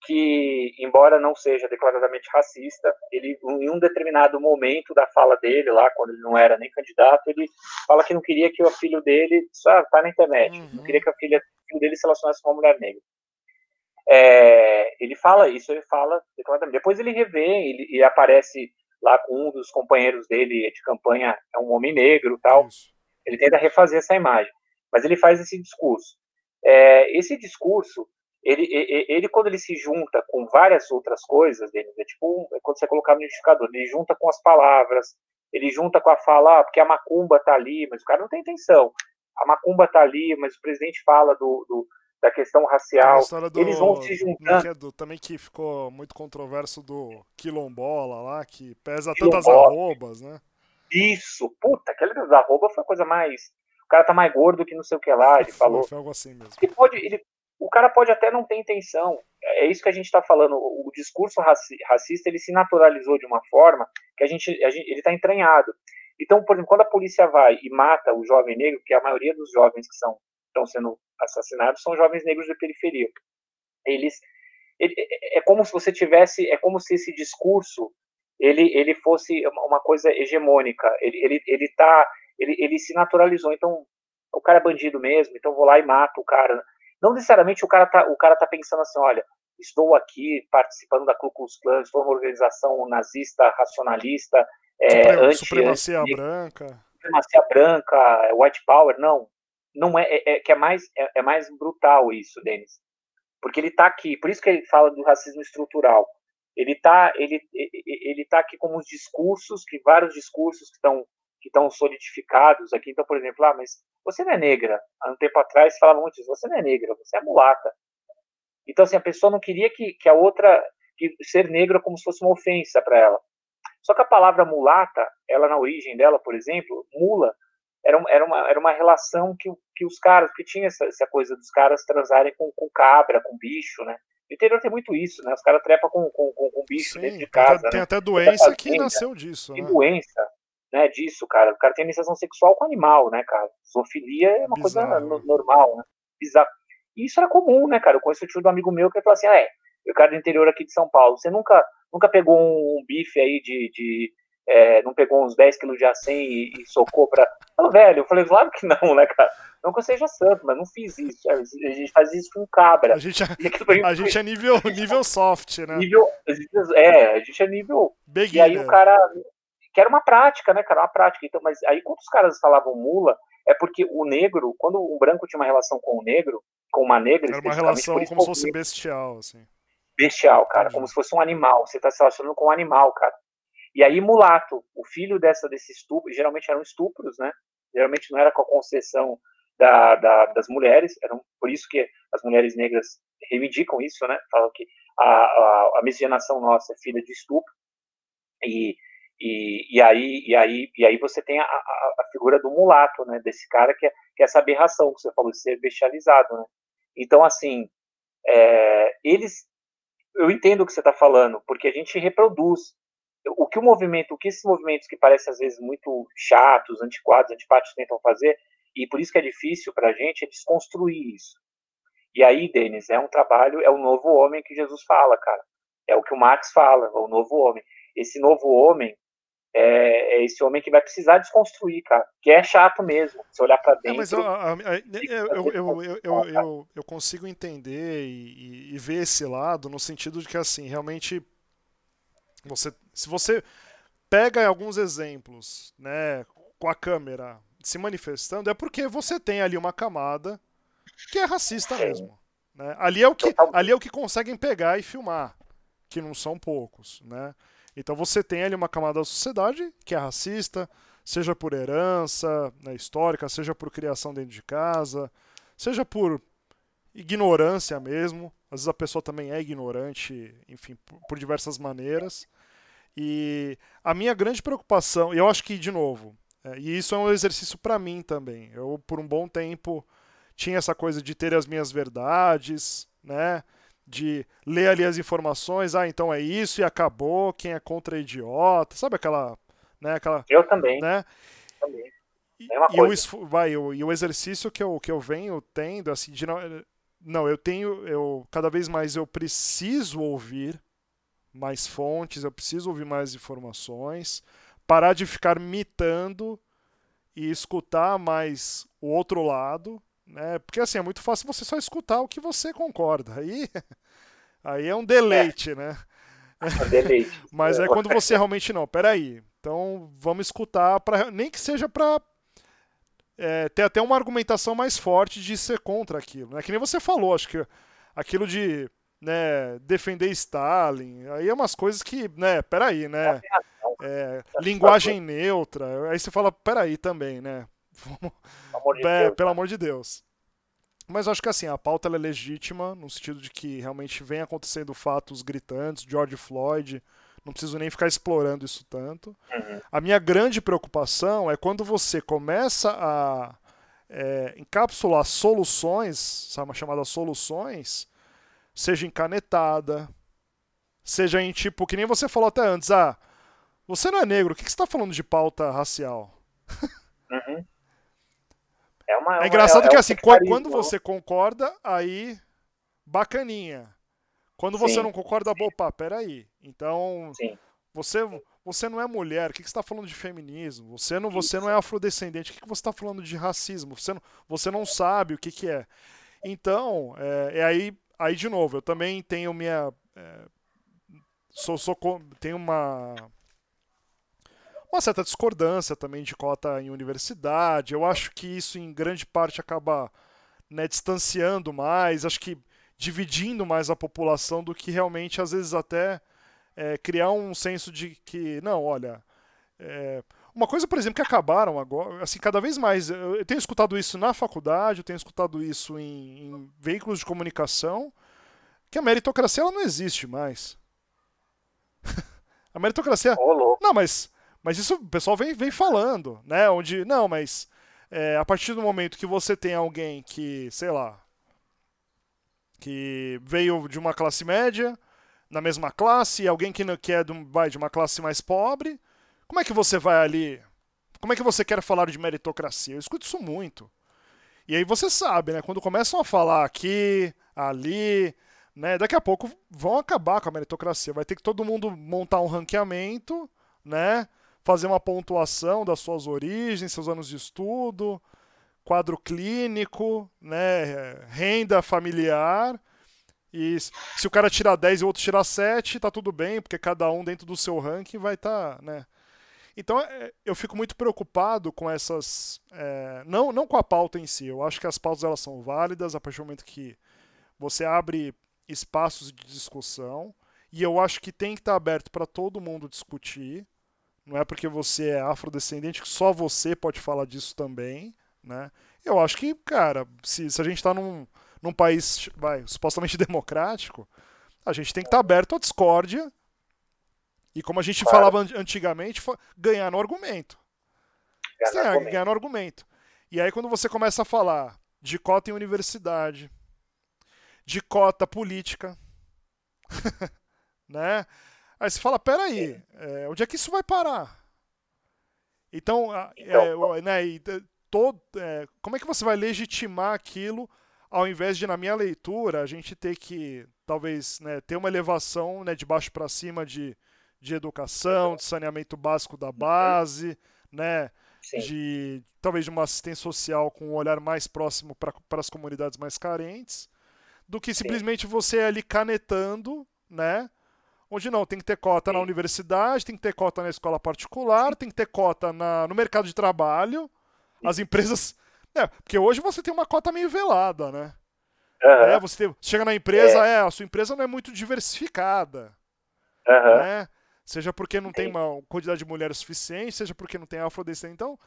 que, embora não seja declaradamente racista, ele, em um determinado momento da fala dele, lá quando ele não era nem candidato, ele fala que não queria que o filho dele, só tá na internet, uhum. não queria que o filho dele se relacionasse com uma mulher negra. É, ele fala isso, ele fala declaradamente. Depois ele revê, ele, ele, aparece lá com um dos companheiros dele de campanha, é um homem negro tal. Isso. Ele tenta refazer essa imagem, mas ele faz esse discurso. É, esse discurso ele, ele, ele, quando ele se junta com várias outras coisas, ele, é tipo é quando você colocar no identificador, ele junta com as palavras, ele junta com a fala, ah, porque a macumba tá ali, mas o cara não tem intenção. A macumba tá ali, mas o presidente fala do, do da questão racial. Do, eles vão se juntando. É do, também que ficou muito controverso do quilombola lá, que pesa quilombola. tantas arrobas, né? Isso, puta, aquele das arrobas foi a coisa mais. O cara tá mais gordo que não sei o que lá, ele foi, falou. Foi algo assim mesmo. Ele pode, ele, o cara pode até não ter intenção. É isso que a gente está falando. O discurso racista ele se naturalizou de uma forma que a gente, a gente ele está entranhado. Então, por exemplo, quando a polícia vai e mata o jovem negro, que a maioria dos jovens que são estão sendo assassinados são jovens negros de periferia. Eles ele, é, como se você tivesse, é como se esse discurso ele, ele fosse uma coisa hegemônica. Ele ele ele tá ele, ele se naturalizou. Então o cara é bandido mesmo, então vou lá e mato o cara. Não necessariamente o cara tá, o cara tá pensando assim, olha, estou aqui participando da Ku Klux Klan, estou numa organização nazista, racionalista, é, anti, supremacia anti, branca, supremacia branca, white power, não, não é, é, é que é mais é, é, mais brutal isso, Denis, porque ele está aqui, por isso que ele fala do racismo estrutural. Ele está ele ele tá aqui como os discursos, que vários discursos que estão que estão solidificados aqui. Então, por exemplo, ah, mas você não é negra. Há um tempo atrás falava muito isso, você não é negra, você é mulata. Então, assim, a pessoa não queria que, que a outra, que ser negra como se fosse uma ofensa para ela. Só que a palavra mulata, ela na origem dela, por exemplo, mula, era, era, uma, era uma relação que, que os caras, que tinha essa, essa coisa dos caras transarem com, com cabra, com bicho, né? No interior tem muito isso, né? Os caras trepam com, com, com, com bicho Sim, dentro de casa. Tem, né? até doença que nasceu disso. Tem né? doença né, disso, cara. O cara tem iniciação sexual com animal, né, cara? Zoofilia é uma Bizarro. coisa no, normal, né? Bizarro. E isso era comum, né, cara? Eu conheço o tio do amigo meu que falou assim, ah, é, eu quero do interior aqui de São Paulo, você nunca, nunca pegou um, bife aí de, de é, não pegou uns 10 quilos de acém e, e socou pra... Falei, velho, eu falei, claro que não, né, cara? Não que eu seja santo, mas não fiz isso. A gente faz isso com cabra. A gente, é, a gente é nível, nível soft, né? Nível, é, a gente é nível. Beginner. E aí o cara, que era uma prática, né, cara, uma prática. Então, mas aí quando os caras falavam mula, é porque o negro, quando o branco tinha uma relação com o negro, com uma negra, era uma relação como se fosse bestial, assim. Bestial, cara, como se fosse um animal. Você está se relacionando com um animal, cara. E aí mulato, o filho dessa desse estupro, geralmente eram estupros, né? Geralmente não era com a concessão da, da, das mulheres, eram por isso que as mulheres negras reivindicam isso, né? Falam que a, a, a miscigenação nossa é filha de estupro. E, e, e, aí, e, aí, e aí você tem a, a, a, figura do mulato, né? Desse cara que é, que é essa aberração que você falou de ser bestializado, né? Então, assim, é, eles... Eu entendo o que você está falando, porque a gente reproduz o que o movimento, o que esses movimentos que parecem às vezes muito chatos, antiquados, antipáticos tentam fazer, e por isso que é difícil para a gente, é desconstruir isso. E aí, Denis, é um trabalho, é o novo homem que Jesus fala, cara. É o que o Marx fala, é o novo homem. Esse novo homem é, é esse homem que vai precisar desconstruir, cara. Que é chato mesmo. Se olhar para dentro. É, mas eu, eu, eu, eu, eu, consigo entender e, e ver esse lado no sentido de que, assim, realmente você, se você pega alguns exemplos, né, com a câmera se manifestando, é porque você tem ali uma camada que é racista mesmo. Né? Ali, é o que, ali é o que conseguem pegar e filmar, que não são poucos. Né? Então você tem ali uma camada da sociedade que é racista, seja por herança né, histórica, seja por criação dentro de casa, seja por ignorância mesmo. Às vezes a pessoa também é ignorante, enfim, por, diversas maneiras. E a minha grande preocupação, e eu acho que, de novo, é, e isso é um exercício para mim também. Eu, por um bom tempo, tinha essa coisa de ter as minhas verdades, né? De ler ali as informações, ah, então é isso e acabou, quem é contra é idiota, sabe aquela. Né, aquela eu também. Né? também. E, e, o, vai, o, e o exercício que eu, que eu venho tendo, assim, de não, não, eu tenho, eu cada vez mais eu preciso ouvir mais fontes, eu preciso ouvir mais informações, parar de ficar mitando e escutar mais o outro lado, né? Porque assim é muito fácil você só escutar o que você concorda. Aí, aí é um deleite, é. né? É deleite. Mas é quando você realmente não, peraí. Então vamos escutar para nem que seja para é, ter até uma argumentação mais forte de ser contra aquilo. Né? Que nem você falou, acho que aquilo de né, defender Stalin, aí é umas coisas que, né, peraí, né, é, linguagem neutra, aí você fala, peraí também, né, é, pelo amor de Deus. Mas acho que assim, a pauta é legítima, no sentido de que realmente vem acontecendo fatos gritantes, George Floyd, não preciso nem ficar explorando isso tanto. Uhum. A minha grande preocupação é quando você começa a é, encapsular soluções, sabe, chamadas soluções, seja em canetada, seja em tipo, que nem você falou até antes, ah, você não é negro, o que, que você está falando de pauta racial? Uhum. É, uma, é, é engraçado é, que assim, quando você concorda, aí bacaninha. Quando você Sim. não concorda, opa, peraí. Então, Sim. você você não é mulher, o que, que você está falando de feminismo? Você não, você não é afrodescendente, o que, que você está falando de racismo? Você não, você não sabe o que, que é. Então, é, é aí aí de novo, eu também tenho minha. É, sou, sou, tenho uma. Uma certa discordância também de cota em universidade. Eu acho que isso, em grande parte, acaba né, distanciando mais, acho que dividindo mais a população do que realmente, às vezes, até é, criar um senso de que, não, olha. É, uma coisa, por exemplo, que acabaram agora, assim, cada vez mais, eu tenho escutado isso na faculdade, eu tenho escutado isso em, em veículos de comunicação, que a meritocracia ela não existe mais. a meritocracia. Oh, não, mas, mas isso o pessoal vem, vem falando, né? Onde, não, mas é, a partir do momento que você tem alguém que, sei lá, que veio de uma classe média, na mesma classe, e alguém que, que é de, vai de uma classe mais pobre, como é que você vai ali? Como é que você quer falar de meritocracia? Eu escuto isso muito. E aí você sabe, né? Quando começam a falar aqui, ali, né? Daqui a pouco vão acabar com a meritocracia. Vai ter que todo mundo montar um ranqueamento, né? Fazer uma pontuação das suas origens, seus anos de estudo, quadro clínico, né? Renda familiar. E se o cara tirar 10 e o outro tirar 7, tá tudo bem, porque cada um dentro do seu ranking vai estar, tá, né? Então é, eu fico muito preocupado com essas. É, não, não com a pauta em si. Eu acho que as pautas elas são válidas a partir do momento que você abre espaços de discussão. E eu acho que tem que estar aberto para todo mundo discutir. Não é porque você é afrodescendente que só você pode falar disso também. Né? Eu acho que, cara, se, se a gente está num, num país vai, supostamente democrático, a gente tem que estar aberto à discórdia E como a gente claro. falava antigamente, ganhar no argumento. Ganhar, no argumento. ganhar no argumento. E aí quando você começa a falar de cota em universidade, de cota política, né? Aí você fala, peraí, é, onde é que isso vai parar? Então, então é, né, e, todo, é, como é que você vai legitimar aquilo ao invés de, na minha leitura, a gente ter que, talvez, né, ter uma elevação né, de baixo para cima de, de educação, de saneamento básico da base, né, de talvez de uma assistência social com um olhar mais próximo para as comunidades mais carentes, do que simplesmente você ali canetando, né, Onde não, tem que ter cota Sim. na universidade, tem que ter cota na escola particular, tem que ter cota na, no mercado de trabalho. Sim. As empresas. É, porque hoje você tem uma cota meio velada, né? Uhum. É, você tem, chega na empresa, é. é. a sua empresa não é muito diversificada. Uhum. Né? Seja porque não Sim. tem uma quantidade de mulheres suficiente, seja porque não tem afrodescendente. Então,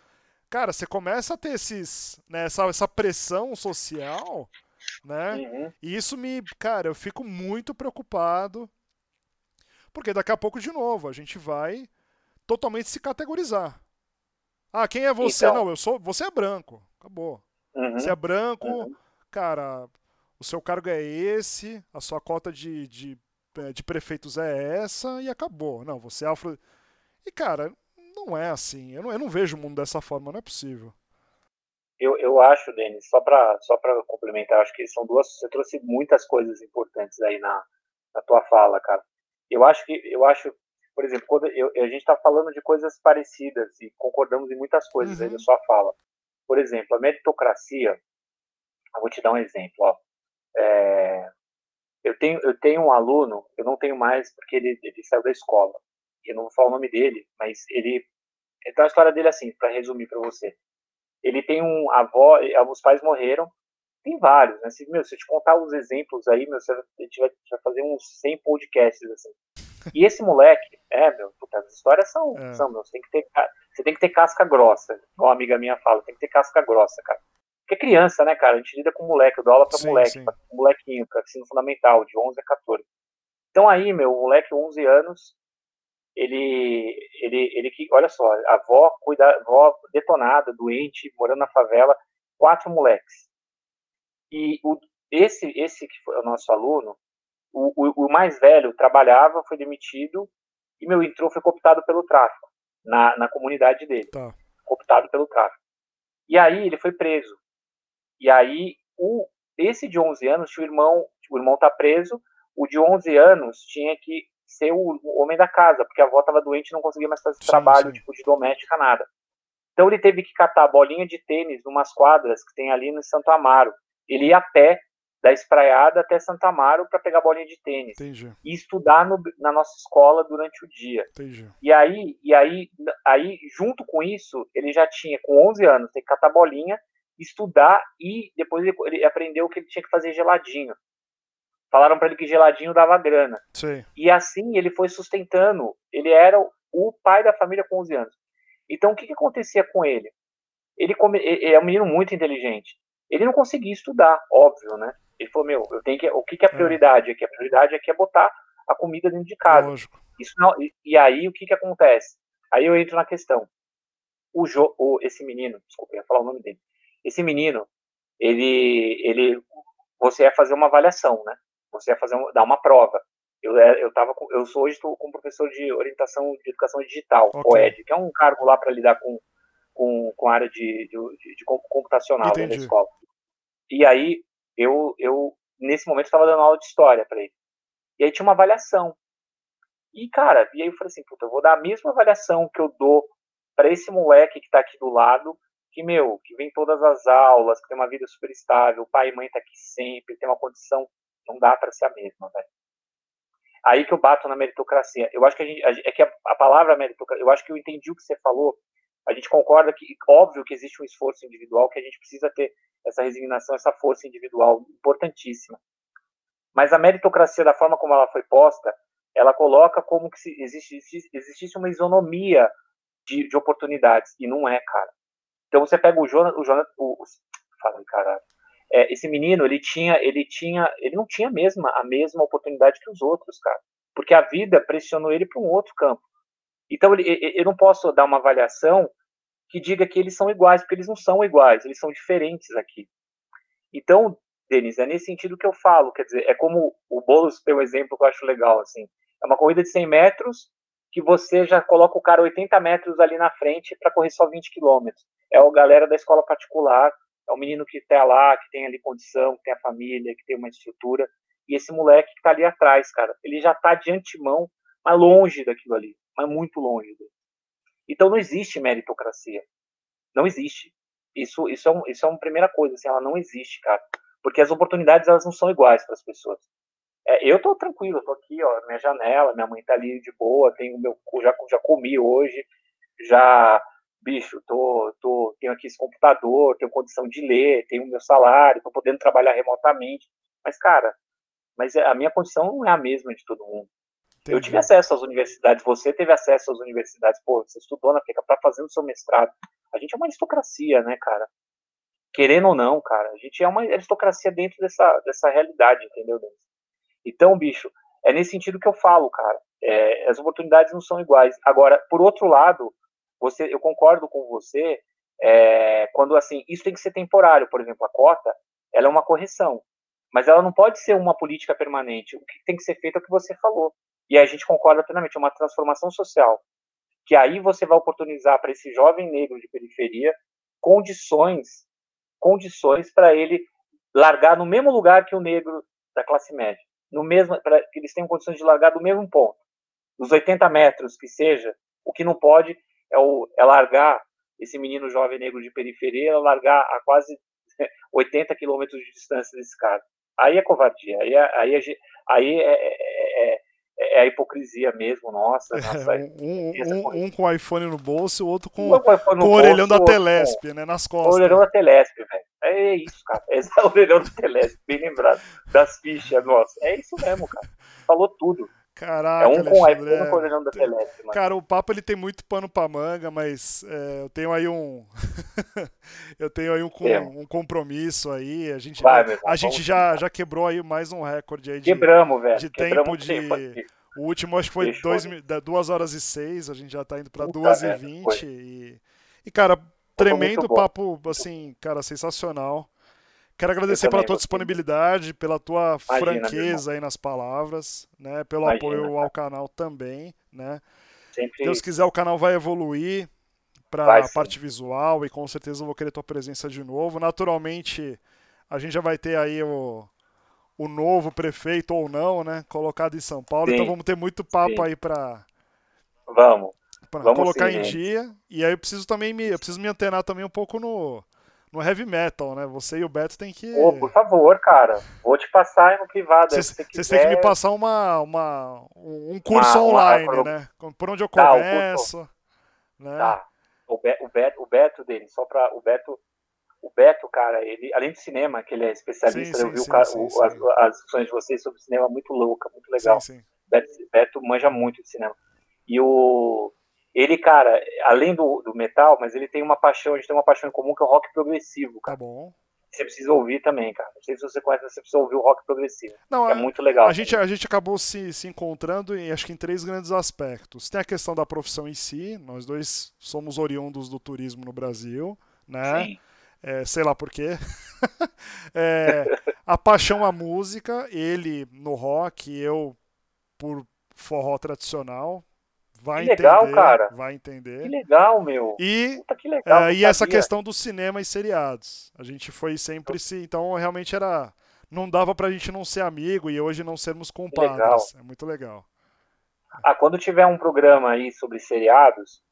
cara, você começa a ter esses, né, essa, essa pressão social, né? Uhum. E isso me, cara, eu fico muito preocupado porque daqui a pouco, de novo, a gente vai totalmente se categorizar. Ah, quem é você? Então... Não, eu sou. Você é branco. Acabou. Uhum. Você é branco, uhum. cara, o seu cargo é esse, a sua cota de, de, é, de prefeitos é essa e acabou. Não, você é afro. E, cara, não é assim. Eu não, eu não vejo o mundo dessa forma, não é possível. Eu, eu acho, Denis, só para só complementar, acho que são duas. Você trouxe muitas coisas importantes aí na, na tua fala, cara eu acho que eu acho por exemplo quando eu, a gente está falando de coisas parecidas e concordamos em muitas coisas uhum. aí da sua fala por exemplo a meritocracia eu vou te dar um exemplo ó. É, eu tenho eu tenho um aluno eu não tenho mais porque ele, ele saiu da escola eu não vou falar o nome dele mas ele então a história dele é assim para resumir para você ele tem um avó os pais morreram tem vários, né? Se, meu, se eu te contar os exemplos aí, meu, você, a gente vai, fazer uns 100 podcasts, assim. E esse moleque, é, meu, puta, as histórias são, é. são meu, você tem, que ter, você tem que ter casca grossa, igual uma amiga minha fala, tem que ter casca grossa, cara. Porque criança, né, cara, a gente lida com moleque, eu dou aula pra sim, moleque, sim. pra molequinho, pra ensino fundamental, de 11 a 14. Então aí, meu, o moleque, 11 anos, ele, ele, ele que, olha só, a avó, cuida, avó detonada, doente, morando na favela, quatro moleques. E o, esse, esse que foi o nosso aluno, o, o, o, mais velho trabalhava, foi demitido, e meu entrou, foi cooptado pelo tráfico, na, na comunidade dele. Tá. Cooptado pelo tráfico. E aí ele foi preso. E aí o, esse de 11 anos, o irmão, o irmão tá preso, o de 11 anos tinha que ser o, homem da casa, porque a avó estava doente e não conseguia mais fazer sim, trabalho, sim. tipo, de doméstica, nada. Então ele teve que catar bolinha de tênis numas quadras que tem ali no Santo Amaro ele ia a pé da Espraiada até Santa Amaro para pegar bolinha de tênis Entendi. e estudar no, na nossa escola durante o dia. Entendi. E aí, e aí, aí junto com isso, ele já tinha com 11 anos, tem que catar bolinha, estudar e depois ele, ele aprendeu que ele tinha que fazer geladinho. Falaram para ele que geladinho dava grana. Sim. E assim ele foi sustentando. Ele era o pai da família com 11 anos. Então o que, que acontecia com ele? Ele, come, ele é um menino muito inteligente. Ele não conseguia estudar, óbvio, né? Ele falou, meu, eu tenho que. O que, que é a é. prioridade aqui? A prioridade aqui é botar a comida dentro de casa. Lógico. Isso não, e, e, aí o que, que acontece? Aí eu entro na questão. O, jo, o esse menino, desculpa, eu ia falar o nome dele. Esse menino, ele, ele, você ia fazer uma avaliação, né? Você ia fazer um, dar uma prova. Eu, é, eu tava, com, eu sou hoje estou como professor de orientação de educação digital, okay. OED, que é um cargo lá para lidar com com, com a área de, de, de computacional da escola. E aí, eu, eu nesse momento, estava dando aula de história para ele. E aí tinha uma avaliação. E, cara, e aí eu falei assim, puta, eu vou dar a mesma avaliação que eu dou para esse moleque que está aqui do lado, que, meu, que vem todas as aulas, que tem uma vida super estável, pai e mãe tá aqui sempre, tem uma condição, não dá para ser a mesma, velho. Aí que eu bato na meritocracia. Eu acho que a gente, é que a, a palavra meritocracia, eu acho que eu entendi o que você falou, a gente concorda que, óbvio, que existe um esforço individual, que a gente precisa ter essa resignação, essa força individual importantíssima. Mas a meritocracia, da forma como ela foi posta, ela coloca como que se existisse, existisse uma isonomia de, de, oportunidades, e não é, cara. Então você pega o Jonas, o Jonas, o, o fala caralho. É, esse menino, ele tinha, ele tinha, ele não tinha mesma, a mesma oportunidade que os outros, cara. porque a vida pressionou ele para um outro campo. Então, eu não posso dar uma avaliação que diga que eles são iguais, porque eles não são iguais, eles são diferentes aqui. Então, Denis, é nesse sentido que eu falo, quer dizer, é como o Boulos tem um exemplo que eu acho legal, assim, é uma corrida de 100 metros que você já coloca o cara 80 metros ali na frente para correr só 20 quilômetros. É a galera da escola particular, é o menino que está lá, que tem ali condição, que tem a família, que tem uma estrutura, e esse moleque que está ali atrás, cara, ele já está de antemão, mas longe daquilo ali, mas muito longe dele. Então não existe meritocracia. Não existe. Isso, isso, é, um, isso é uma primeira coisa, assim, ela não existe, cara. Porque as oportunidades, elas não são iguais para as pessoas. É, eu tô tranquilo, tô aqui, ó, minha janela, minha mãe tá ali de boa, tenho meu, já, já comi hoje, já, bicho, tô, tô, tenho aqui esse computador, tenho condição de ler, tenho meu salário, tô podendo trabalhar remotamente. Mas, cara, mas a minha condição não é a mesma de todo mundo. Entendi. Eu tive acesso às universidades, você teve acesso às universidades, pô, você estudou na FECA para fazer o seu mestrado. A gente é uma aristocracia, né, cara? Querendo ou não, cara, a gente é uma aristocracia dentro dessa, dessa realidade, entendeu? Então, bicho, é nesse sentido que eu falo, cara. É, as oportunidades não são iguais. Agora, por outro lado, você, eu concordo com você é, quando assim isso tem que ser temporário. Por exemplo, a cota, ela é uma correção, mas ela não pode ser uma política permanente. O que tem que ser feito é o que você falou. E a gente concorda plenamente, é uma transformação social. Que aí você vai oportunizar para esse jovem negro de periferia condições, condições para ele largar no mesmo lugar que o negro da classe média no mesmo, para que eles tenham condições de largar do mesmo ponto, dos 80 metros que seja. O que não pode é, o, é largar esse menino jovem negro de periferia, largar a quase 80 quilômetros de distância desse cara. Aí é covardia, aí é, aí é, aí é, é, é, é a hipocrisia mesmo, nossa. nossa um, um, um, com o iPhone no bolso e o outro com, com, com o orelhão da Telesp, né, nas costas. O orelhão da Telesp, velho. É isso, cara. Esse é o orelhão da Telesp, bem lembrado. Das fichas, nossa. É isso mesmo, cara. Falou tudo. Caraca, é um com iPhone com o orelhão da Telesp. Mano. Cara, o papo ele tem muito pano pra manga, mas é, eu tenho aí um. eu tenho aí um, um, compromisso aí. A gente, Vai, a, gente já, já quebrou aí mais um recorde aí de, Quebramos, velho. de tempo de. O último acho que foi 2 horas e 6, a gente já tá indo pra 2 e 20. E, e, cara, tremendo papo, assim, cara, sensacional. Quero agradecer pela tua disponibilidade, pela tua Imagina, franqueza aí nas palavras, né? Pelo Imagina, apoio cara. ao canal também, né? Sempre... Deus quiser, o canal vai evoluir para a parte visual e com certeza eu vou querer tua presença de novo. Naturalmente, a gente já vai ter aí o, o novo prefeito ou não, né? Colocado em São Paulo, então sim, então vamos ter muito papo sim. aí para Vamos para colocar sim, em dia. E aí eu preciso também me, eu preciso me antenar também um pouco no, no heavy metal, né? Você e o Beto tem que. Ô, por favor, cara. Vou te passar no privado. Vocês têm que me passar uma, uma, um curso uma, online, uma... né? Por onde eu tá, começo. Né? tá. O, Be o, Beto, o Beto dele, só para o Beto. O Beto, cara, ele, além de cinema, que ele é especialista, sim, sim, eu vi sim, o, sim, o, as, as discussões de vocês sobre cinema muito louca, muito legal. Beto, Beto manja muito de cinema. E o, ele, cara, além do, do metal, mas ele tem uma paixão, a gente tem uma paixão em comum que é o rock progressivo, cara. Tá bom. Você precisa ouvir também, cara. Não sei se você conhece, você precisa ouvir o rock progressivo. Não, é, é muito legal. A gente, a gente acabou se, se encontrando em, acho que em três grandes aspectos. Tem a questão da profissão em si, nós dois somos oriundos do turismo no Brasil, né? Sim. É, sei lá por quê. é, a paixão à música, ele no rock, eu por forró tradicional, Vai que legal, entender, cara. Vai entender. Que legal, meu. E, Puta, que legal, é, e essa questão do cinema e seriados. A gente foi sempre se. Então, realmente era. Não dava pra gente não ser amigo e hoje não sermos compadres. É muito legal. Ah, quando tiver um programa aí sobre seriados,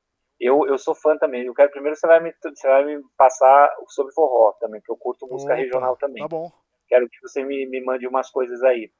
eu, eu sou fã também. Eu quero primeiro você vai me, você vai me passar sobre forró também, que eu curto música Opa, regional também. Tá bom. Quero que você me, me mande umas coisas aí.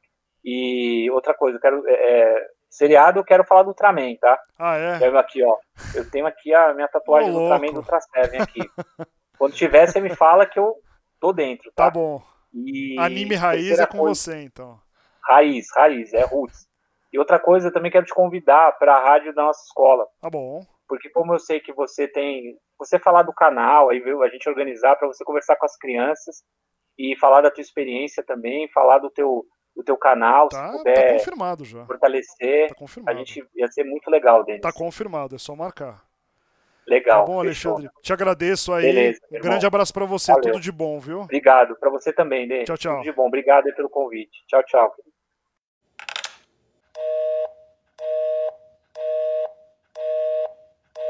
E outra coisa, eu quero. É, Seriado, eu quero falar do Ultraman, tá? Ah, é? Quero aqui, ó. Eu tenho aqui a minha tatuagem do Ultraman do Ultra Seven aqui. Quando tiver, você me fala que eu tô dentro, tá? Tá bom. E Anime raiz é com coisa... você, então. Raiz, raiz, é roots. E outra coisa, eu também quero te convidar para a rádio da nossa escola. Tá bom porque como eu sei que você tem, você falar do canal, aí viu, a gente organizar para você conversar com as crianças e falar da tua experiência também, falar do teu do teu canal, tá, se puder tá confirmado já. fortalecer, tá confirmado. a gente ia ser muito legal, dentro. Tá confirmado, é só marcar. Legal. Tá bom, Alexandre. Fechou. Te agradeço aí. Beleza, um grande abraço para você. Valeu. Tudo de bom, viu? Obrigado. Para você também, Denis. Tchau, tchau. Tudo de bom. Obrigado pelo convite. Tchau, tchau.